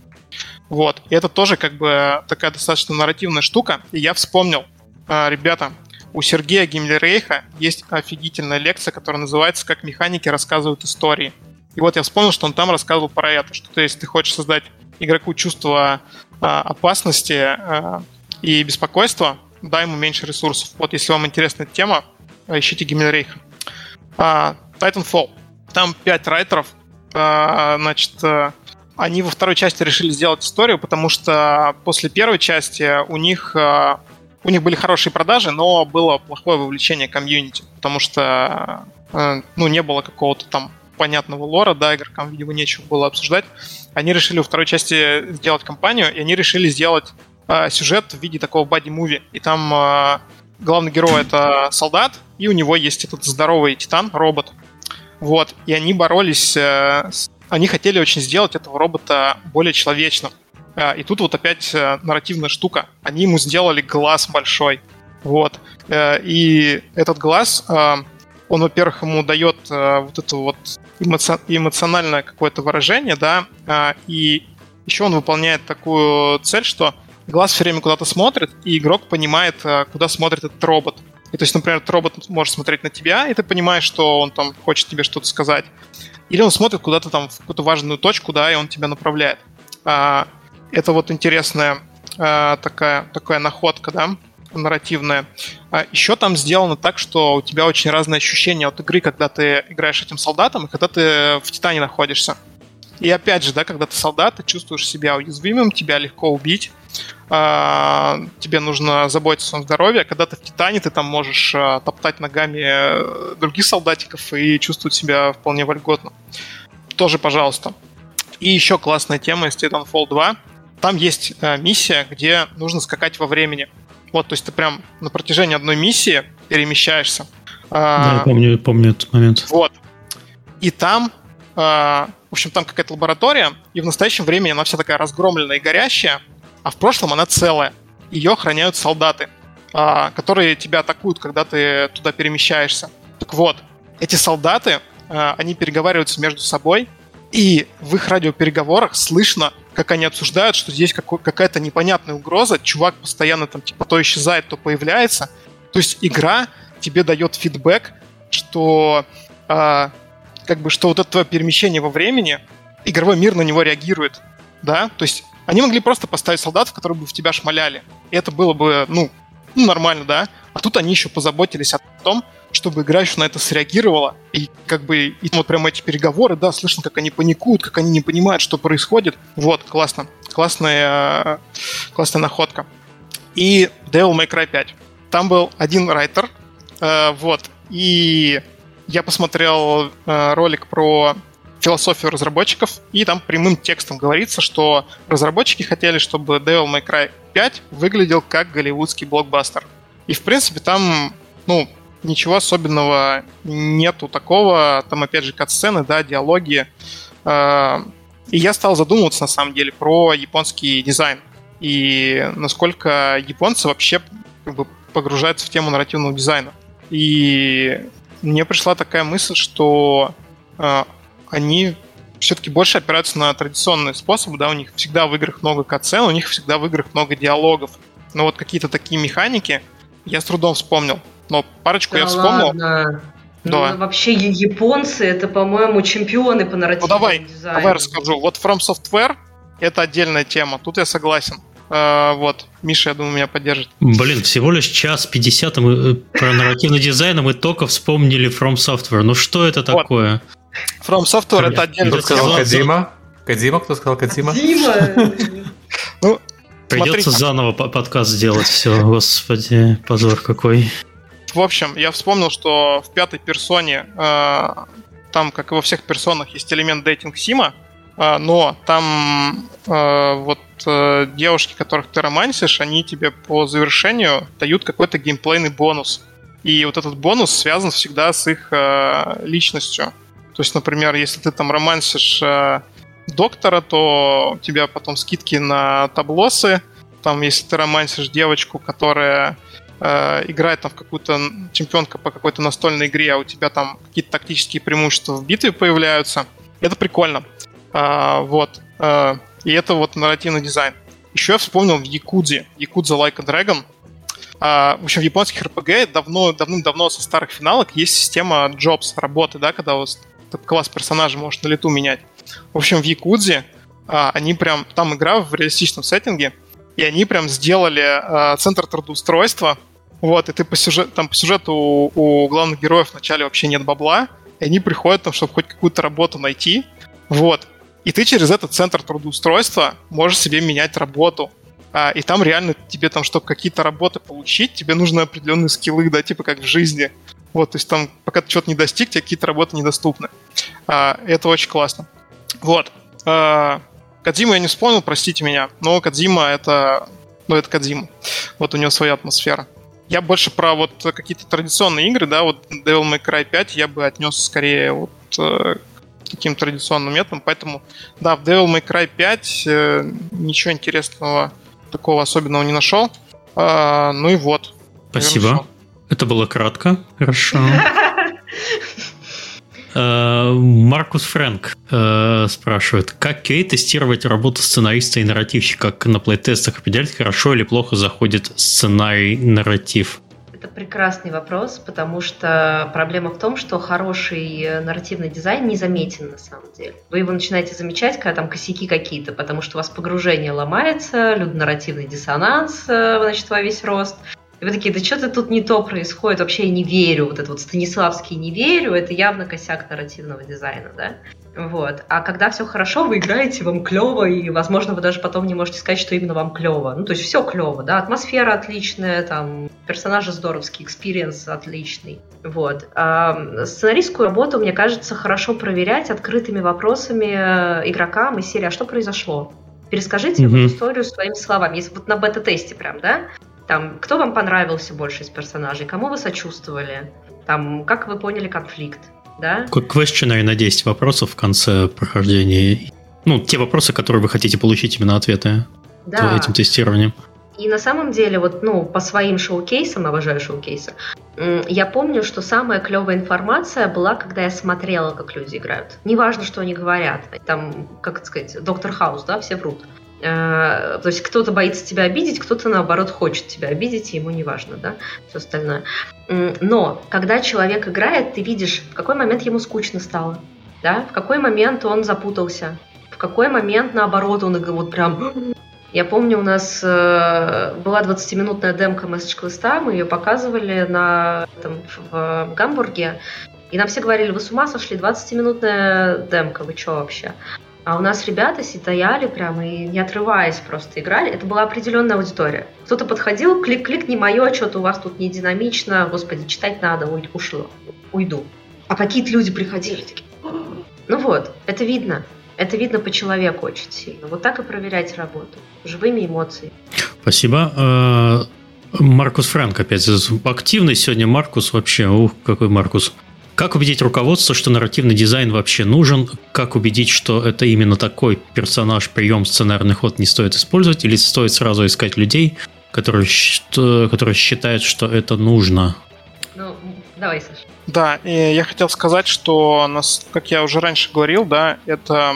Вот. И это тоже как бы такая достаточно нарративная штука. И я вспомнил, э, ребята, у Сергея Гиммлерейха есть офигительная лекция, которая называется «Как механики рассказывают истории». И вот я вспомнил, что он там рассказывал про это, что то, если ты хочешь создать игроку чувство а, опасности а, и беспокойства, дай ему меньше ресурсов. Вот если вам интересна эта тема, ищите Гиммельрейха. А, Titanfall. Там 5 райтеров. А, значит, они во второй части решили сделать историю, потому что после первой части у них у них были хорошие продажи, но было плохое вовлечение комьюнити, потому что ну, не было какого-то там понятного лора, да, игрокам, видимо, нечего было обсуждать. Они решили во второй части сделать кампанию, и они решили сделать э, сюжет в виде такого бади-муви. И там э, главный герой — это солдат, и у него есть этот здоровый титан, робот. Вот. И они боролись... Э. Они хотели очень сделать этого робота более человечным. Э, и тут вот опять э, нарративная штука. Они ему сделали глаз большой. Вот. И этот глаз... Он, во-первых, ему дает вот это вот эмоци... эмоциональное какое-то выражение, да, и еще он выполняет такую цель, что глаз все время куда-то смотрит, и игрок понимает, э, куда смотрит этот робот. И то есть, например, этот робот может смотреть на тебя, и ты понимаешь, что он там хочет тебе что-то сказать. Или он смотрит куда-то там в какую-то важную точку, да, и он тебя направляет. А, это вот интересная а, такая, такая находка, да нарративная. А еще там сделано так, что у тебя очень разные ощущения от игры, когда ты играешь этим солдатом и когда ты в Титане находишься. И опять же, да, когда ты солдат, ты чувствуешь себя уязвимым, тебя легко убить, тебе нужно заботиться о здоровье. Когда ты в Титане, ты там можешь а, топтать ногами э, других солдатиков и чувствовать себя вполне вольготно. Тоже, пожалуйста. И еще классная тема из Titanfall 2. Там есть э, миссия, где нужно скакать во времени. Вот, то есть ты прям на протяжении одной миссии перемещаешься. Да, я помню, помню этот момент. Вот. И там, в общем, там какая-то лаборатория, и в настоящем времени она вся такая разгромленная и горящая, а в прошлом она целая. Ее охраняют солдаты, которые тебя атакуют, когда ты туда перемещаешься. Так вот, эти солдаты, они переговариваются между собой, и в их радиопереговорах слышно как они обсуждают, что здесь какая-то непонятная угроза, чувак постоянно там типа то исчезает, то появляется. То есть игра тебе дает фидбэк, что э, как бы что вот это твое перемещение во времени, игровой мир на него реагирует, да, то есть они могли просто поставить солдатов, которые бы в тебя шмаляли, и это было бы, ну, ну нормально, да, а тут они еще позаботились о том, чтобы игра еще на это среагировала. И как бы и вот прямо эти переговоры, да, слышно, как они паникуют, как они не понимают, что происходит. Вот, классно. Классная, классная находка. И Devil May Cry 5. Там был один райтер, э, вот, и я посмотрел э, ролик про философию разработчиков, и там прямым текстом говорится, что разработчики хотели, чтобы Devil May Cry 5 выглядел как голливудский блокбастер. И, в принципе, там, ну, ничего особенного нету такого. Там, опять же, кат-сцены, да, диалоги. А, и я стал задумываться, на самом деле, про японский дизайн. И насколько японцы вообще как бы, погружаются в тему нарративного дизайна. И мне пришла такая мысль, что э, они все-таки больше опираются на традиционные способы, да, у них всегда в играх много катсцен, у них всегда в играх много диалогов. Но вот какие-то такие механики я с трудом вспомнил но парочку да я вспомнил. Ладно. Да. Ну, вообще японцы это, по-моему, чемпионы по нарративному ну, давай, дизайну. Давай расскажу. Вот From Software это отдельная тема. Тут я согласен. Uh, вот, Миша, я думаю, меня поддержит. Блин, всего лишь час 50 мы э, про нарративный дизайн, мы только вспомнили From Software. Ну что это вот. такое? From Software это отдельно. Кто сказал Кадима? Кадима, кто сказал Кадима? Кадима! Ну, Придется заново подкаст сделать, все, господи, позор какой. В общем, я вспомнил, что в пятой персоне э, там, как и во всех персонах, есть элемент дейтинг-сима, э, но там э, вот э, девушки, которых ты романсишь, они тебе по завершению дают какой-то геймплейный бонус. И вот этот бонус связан всегда с их э, личностью. То есть, например, если ты там романсишь э, доктора, то у тебя потом скидки на таблосы. Там, если ты романсишь девочку, которая э, играет там в какую-то чемпионка по какой-то настольной игре, а у тебя там какие-то тактические преимущества в битве появляются. Это прикольно. А, вот. А, и это вот нарративный дизайн. Еще я вспомнил в Якудзе, Якудза Like a Dragon. А, в общем, в японских RPG давно, давным-давно со старых финалок есть система jobs, работы, да, когда вот этот класс персонажа может на лету менять. В общем, в Якудзе а, они прям... Там игра в реалистичном сеттинге, и они прям сделали э, центр трудоустройства, вот, и ты по сюжету, там по сюжету у, у главных героев вначале вообще нет бабла, и они приходят там, чтобы хоть какую-то работу найти, вот, и ты через этот центр трудоустройства можешь себе менять работу. А, и там реально тебе там, чтобы какие-то работы получить, тебе нужны определенные скиллы, да, типа как в жизни. Вот, то есть там, пока ты что-то не достиг, тебе какие-то работы недоступны. А, это очень классно. Вот. А, Кадзима я не вспомнил, простите меня, но Кадзима это... Ну, это Кадзима. Вот у него своя атмосфера. Я больше про вот какие-то традиционные игры, да, вот Devil May Cry 5 я бы отнес скорее вот э, к таким традиционным методам, поэтому, да, в Devil May Cry 5 э, ничего интересного такого особенного не нашел. А, ну и вот. Спасибо. Это было кратко. Хорошо. Э, Маркус Фрэнк э, спрашивает, как Кей тестировать работу сценариста и нарративщика, как на плейтестах определять, хорошо или плохо заходит сценарий-нарратив? Это прекрасный вопрос, потому что проблема в том, что хороший нарративный дизайн не заметен на самом деле. Вы его начинаете замечать, когда там косяки какие-то, потому что у вас погружение ломается, людонарративный диссонанс, э, значит, во весь рост. И вы такие, да что-то тут не то происходит, вообще я не верю, вот это вот Станиславский не верю, это явно косяк нарративного дизайна, да? Вот. А когда все хорошо, вы играете, вам клево, и, возможно, вы даже потом не можете сказать, что именно вам клево. Ну, то есть все клево, да, атмосфера отличная, там, персонажи здоровский, experience отличный. Вот. А сценаристскую работу, мне кажется, хорошо проверять открытыми вопросами э, игрокам из серии «А что произошло?» Перескажите mm-hmm. вот историю своими словами. Если вот на бета-тесте прям, да? Там, кто вам понравился больше из персонажей? Кому вы сочувствовали? Там, как вы поняли конфликт? Да? Questionary на 10 вопросов в конце прохождения. Ну, те вопросы, которые вы хотите получить именно ответы да. этим тестированием. И на самом деле, вот, ну, по своим шоу-кейсам, обожаю шоу-кейсы, я помню, что самая клевая информация была, когда я смотрела, как люди играют. Неважно, что они говорят. Там, как это сказать, доктор Хаус, да, все врут. Э, то есть кто-то боится тебя обидеть, кто-то наоборот хочет тебя обидеть, и ему не важно, да, все остальное. Но когда человек играет, ты видишь, в какой момент ему скучно стало, да, в какой момент он запутался, в какой момент наоборот он вот прям я помню, у нас э, была 20-минутная демка Message Quest, мы ее показывали на, там, в Гамбурге, и нам все говорили, вы с ума сошли, 20-минутная демка, вы что вообще? А у нас ребята стояли прямо и не отрываясь просто играли. Это была определенная аудитория. Кто-то подходил, клик-клик, не мое, что-то у вас тут не динамично, господи, читать надо, ушло, уйду. А какие-то люди приходили такие, ну вот, это видно. Это видно по человеку очень сильно. Вот так и проверять работу. Живыми эмоциями. Спасибо. А, Маркус Франк опять. Активный сегодня Маркус вообще. Ух, какой Маркус. Как убедить руководство, что нарративный дизайн вообще нужен? Как убедить, что это именно такой персонаж, прием, сценарный ход не стоит использовать? Или стоит сразу искать людей, которые, которые считают, что это нужно? Ну, давай, Саша. Да, и я хотел сказать, что, нас, как я уже раньше говорил, да, это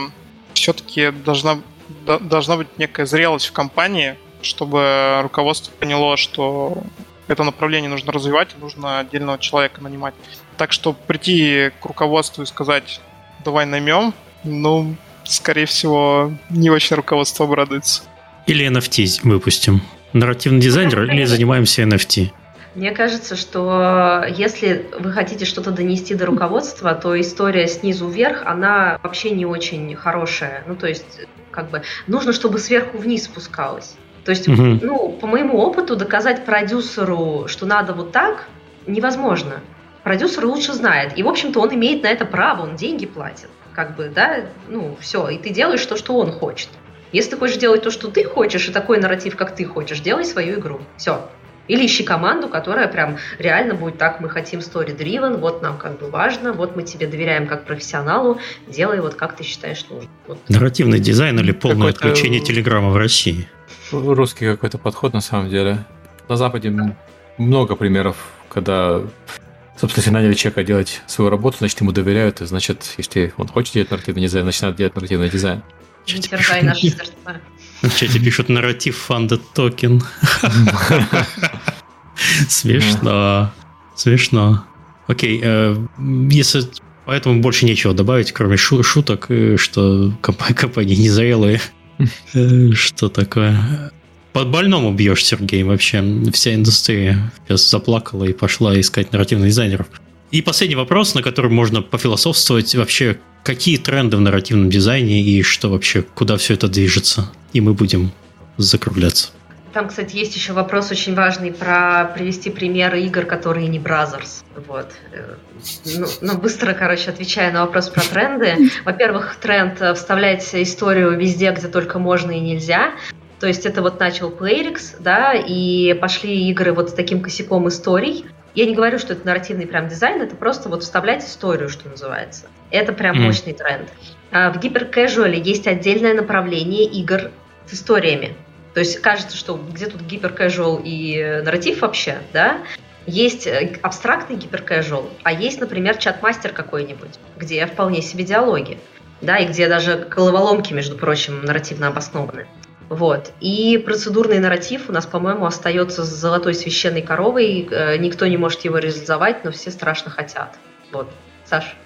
все-таки должна, должна быть некая зрелость в компании, чтобы руководство поняло, что это направление нужно развивать, нужно отдельного человека нанимать. Так что прийти к руководству и сказать, давай наймем, ну, скорее всего, не очень руководство обрадуется. Или NFT выпустим. Нарративный дизайнер или занимаемся NFT? Мне кажется, что если вы хотите что-то донести до руководства, то история снизу вверх, она вообще не очень хорошая. Ну, то есть, как бы, нужно, чтобы сверху вниз спускалось. То есть, угу. ну, по моему опыту, доказать продюсеру, что надо вот так, невозможно продюсер лучше знает. И, в общем-то, он имеет на это право, он деньги платит. Как бы, да, ну, все, и ты делаешь то, что он хочет. Если ты хочешь делать то, что ты хочешь, и такой нарратив, как ты хочешь, делай свою игру. Все. Или ищи команду, которая прям реально будет так, мы хотим story-driven, вот нам как бы важно, вот мы тебе доверяем как профессионалу, делай вот как ты считаешь нужным. Вот. Нарративный дизайн или полное отключение Телеграма в России? Русский какой-то подход на самом деле. На Западе много примеров, когда Собственно, если наняли человека делать свою работу, значит, ему доверяют, и значит, если он хочет делать нарративный дизайн, значит, надо делать нарративный дизайн. Не терзай наши сердца. В чате пишут narrative fungible token. Смешно. Смешно. Окей, э, если поэтому больше нечего добавить, кроме шуток, э, что компании не зрелые. Э, что такое? По больному бьешь, Сергей, вообще. Вся индустрия сейчас заплакала и пошла искать нарративных дизайнеров. И последний вопрос, на который можно пофилософствовать вообще, какие тренды в нарративном дизайне и что вообще, куда все это движется. И мы будем закругляться. Там, кстати, есть еще вопрос очень важный про привести примеры игр, которые не Brothers. Вот. Ну, ну, быстро, короче, отвечая на вопрос про тренды. Во-первых, тренд э, вставлять историю везде, где только можно и нельзя. То есть это вот начал Playrix, да, и пошли игры вот с таким косяком историй. Я не говорю, что это нарративный прям дизайн, это просто вот вставлять историю, что называется. Это прям mm. мощный тренд. А в гиперкэжуале есть отдельное направление игр с историями. То есть кажется, что где тут гиперкэжуал и э, нарратив вообще, да? Есть э, абстрактный гиперкэжуал, а есть, например, чат-мастер какой-нибудь, где вполне себе диалоги, да, и где даже головоломки, между прочим, нарративно обоснованы. Вот. И процедурный нарратив у нас, по-моему, остается с золотой священной коровой. Э, никто не может его реализовать, но все страшно хотят. Вот. Саш?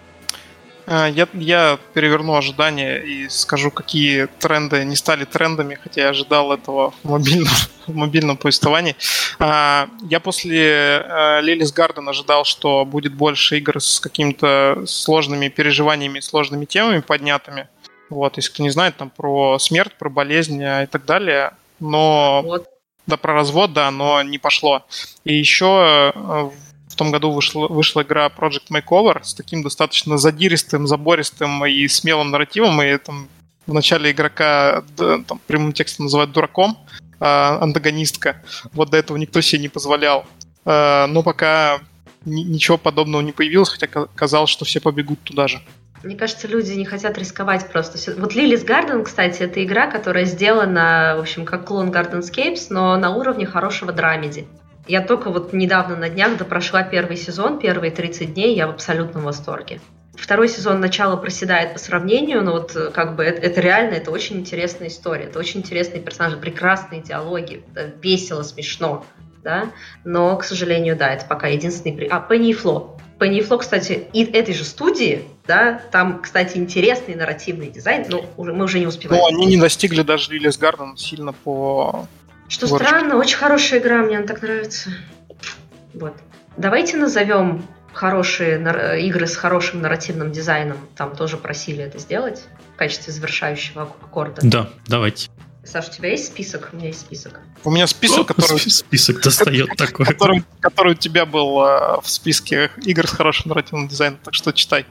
А, я, я переверну ожидания и скажу, какие тренды не стали трендами, хотя я ожидал этого в мобильном, в мобильном повествовании. А, я после Лилис Гарден ожидал, что будет больше игр с какими-то сложными переживаниями, сложными темами поднятыми. Вот, если кто не знает, там про смерть, про болезнь и так далее. Но вот. Да, про развод, да, но не пошло. И еще э, в том году вышла, вышла игра Project Makeover с таким достаточно задиристым, забористым и смелым нарративом, и там в начале игрока да, там, прямым текстом называют дураком, э, антагонистка. Вот до этого никто себе не позволял. Э, но пока ничего подобного не появилось, хотя казалось, что все побегут туда же. Мне кажется, люди не хотят рисковать просто. Вот Lily's Garden, кстати, это игра, которая сделана, в общем, как клон Gardenscapes, но на уровне хорошего драмеди. Я только вот недавно на днях допрошла первый сезон, первые 30 дней, я в абсолютном восторге. Второй сезон начало проседает по сравнению, но вот э, как бы это, это реально, это очень интересная история, это очень интересные персонажи, прекрасные диалоги, весело, смешно, да, но, к сожалению, да, это пока единственный... А, Пенни и Фло. Пенни и Фло, кстати, и этой же студии, да, там, кстати, интересный нарративный дизайн, но уже, мы уже не успеваем. Но они не достигли даже Лилис Гарден сильно по что Горочка. странно, очень хорошая игра, мне она так нравится. Вот. Давайте назовем хорошие игры с хорошим нарративным дизайном. Там тоже просили это сделать в качестве завершающего аккорда. Да, давайте. Саш, у тебя есть список? У меня есть список. У меня список, О, который... Список достает такой. Который, который у тебя был э, в списке игр с хорошим нарративным дизайном, так что читай.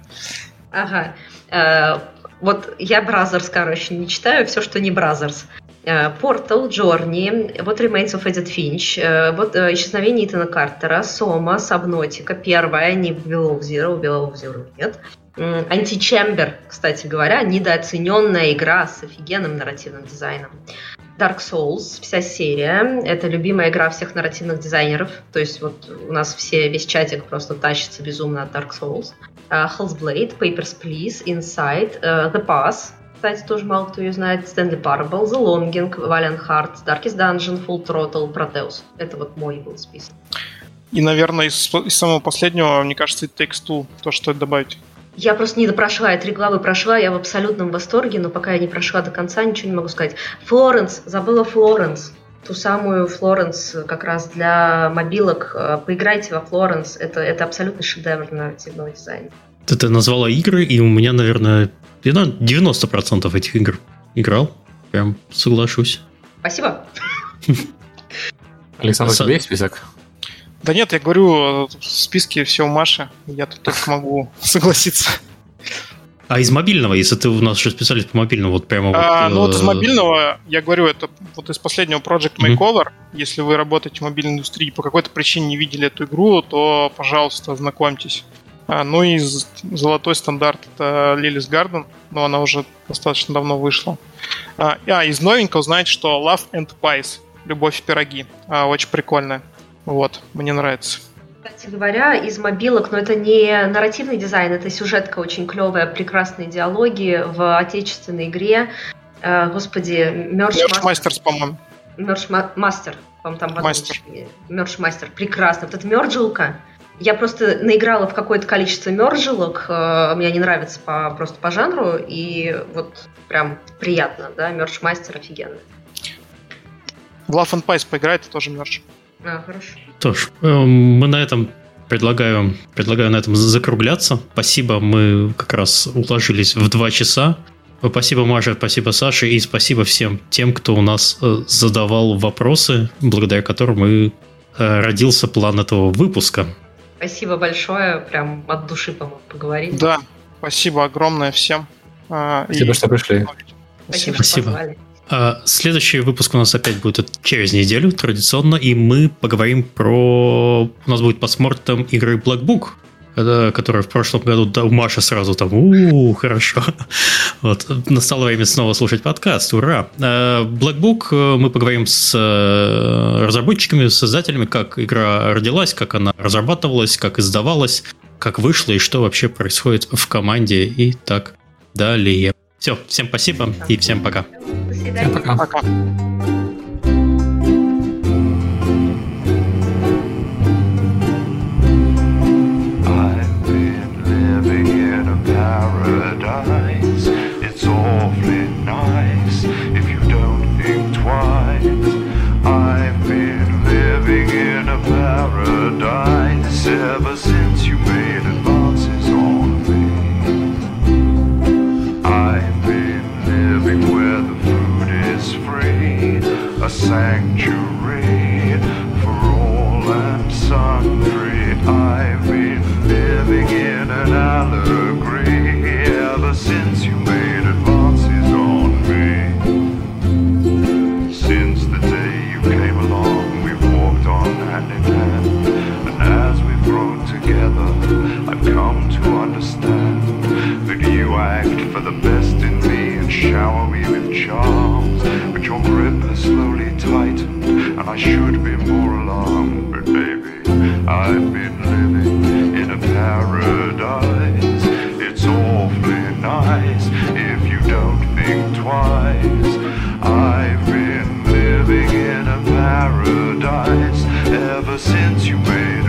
Ага. Э, вот я Brothers, короче, не читаю все, что не Brothers. Э, Portal, Journey, What Remains of Edith Finch, э, вот э, Исчезновение Итана Картера, SOMA, Subnautica, первая, не Below Zero, Below Zero нет. Античембер, кстати говоря, недооцененная игра с офигенным нарративным дизайном. Dark Souls, вся серия, это любимая игра всех нарративных дизайнеров, то есть вот у нас все, весь чатик просто тащится безумно от Dark Souls. Uh, Hellsblade, Papers, Please, Inside, uh, The Pass, кстати, тоже мало кто ее знает. Стэнли Parable, The Longing, Valiant Hearts, Darkest Dungeon, Full Throttle, Proteus. Это вот мой был список. И, наверное, из, из самого последнего, мне кажется, это Takes то, что добавить. Я просто не допрошла, я три главы прошла, я в абсолютном восторге, но пока я не прошла до конца, ничего не могу сказать. Флоренс, забыла Флоренс. Ту самую Флоренс как раз для мобилок. Э, поиграйте во Флоренс, это, это абсолютно шедевр нарративного дизайна. Ты назвала игры, и у меня, наверное, 90% этих игр играл. Прям соглашусь. Спасибо. Александр, у тебя есть список? Да нет, я говорю, в списке все у Маши. Я тут только могу согласиться. А из мобильного, если ты у нас еще специалист по мобильному, вот прямо а, вот... Ну вот из э, мобильного, я говорю, это вот из последнего Project Makeover. Mm-hmm. Если вы работаете в мобильной индустрии и по какой-то причине не видели эту игру, то, пожалуйста, знакомьтесь. А, ну и золотой стандарт это Лилис Гарден, но она уже достаточно давно вышла. А, а из новенького знаете, что Love and Pies, Любовь и пироги. А, очень прикольная. Вот, мне нравится. Кстати говоря, из мобилок, но это не нарративный дизайн, это сюжетка очень клевая, прекрасные диалоги в отечественной игре. Э, господи, Merge Masters, по-моему. Merge Master, по-моему, там Master. Merge Master, прекрасно. Вот эта мерджилка, я просто наиграла в какое-то количество мерджилок, э, мне они нравятся по, просто по жанру, и вот прям приятно, да, Merge Master офигенный. В Love and Pies поиграй, ты тоже мерч. А, хорошо. Тоже. Мы на этом предлагаю, предлагаю на этом закругляться. Спасибо, мы как раз уложились в два часа. Спасибо, Маша, спасибо, Саша, и спасибо всем тем, кто у нас э, задавал вопросы, благодаря которым и э, родился план этого выпуска. Спасибо большое, прям от души поговорили. Да, спасибо огромное всем. А, спасибо, и... что пришли. Спасибо, спасибо. Что Следующий выпуск у нас опять будет через неделю, традиционно, и мы поговорим про... У нас будет посмотрим игры Black Book, которая в прошлом году да, у Маши сразу там, у хорошо. Вот, настало время снова слушать подкаст, ура. Э, Black Book э, мы поговорим с э, разработчиками, с создателями, как игра родилась, как она разрабатывалась, как издавалась, как вышла и что вообще происходит в команде и так далее. Все, всем спасибо и всем пока. До свидания. Всем пока. пока. paradise. It's awfully nice if you don't think twice. I've been living in a paradise ever since sanctuary for all and sundry. I've been living in an allegory ever since you made advances on me. Since the day you came along, we've walked on hand in hand. And as we've grown together, I've come to understand that you act for the best in me and shower me with charms. I should be more alarmed. But baby, I've been living in a paradise. It's awfully nice if you don't think twice. I've been living in a paradise ever since you made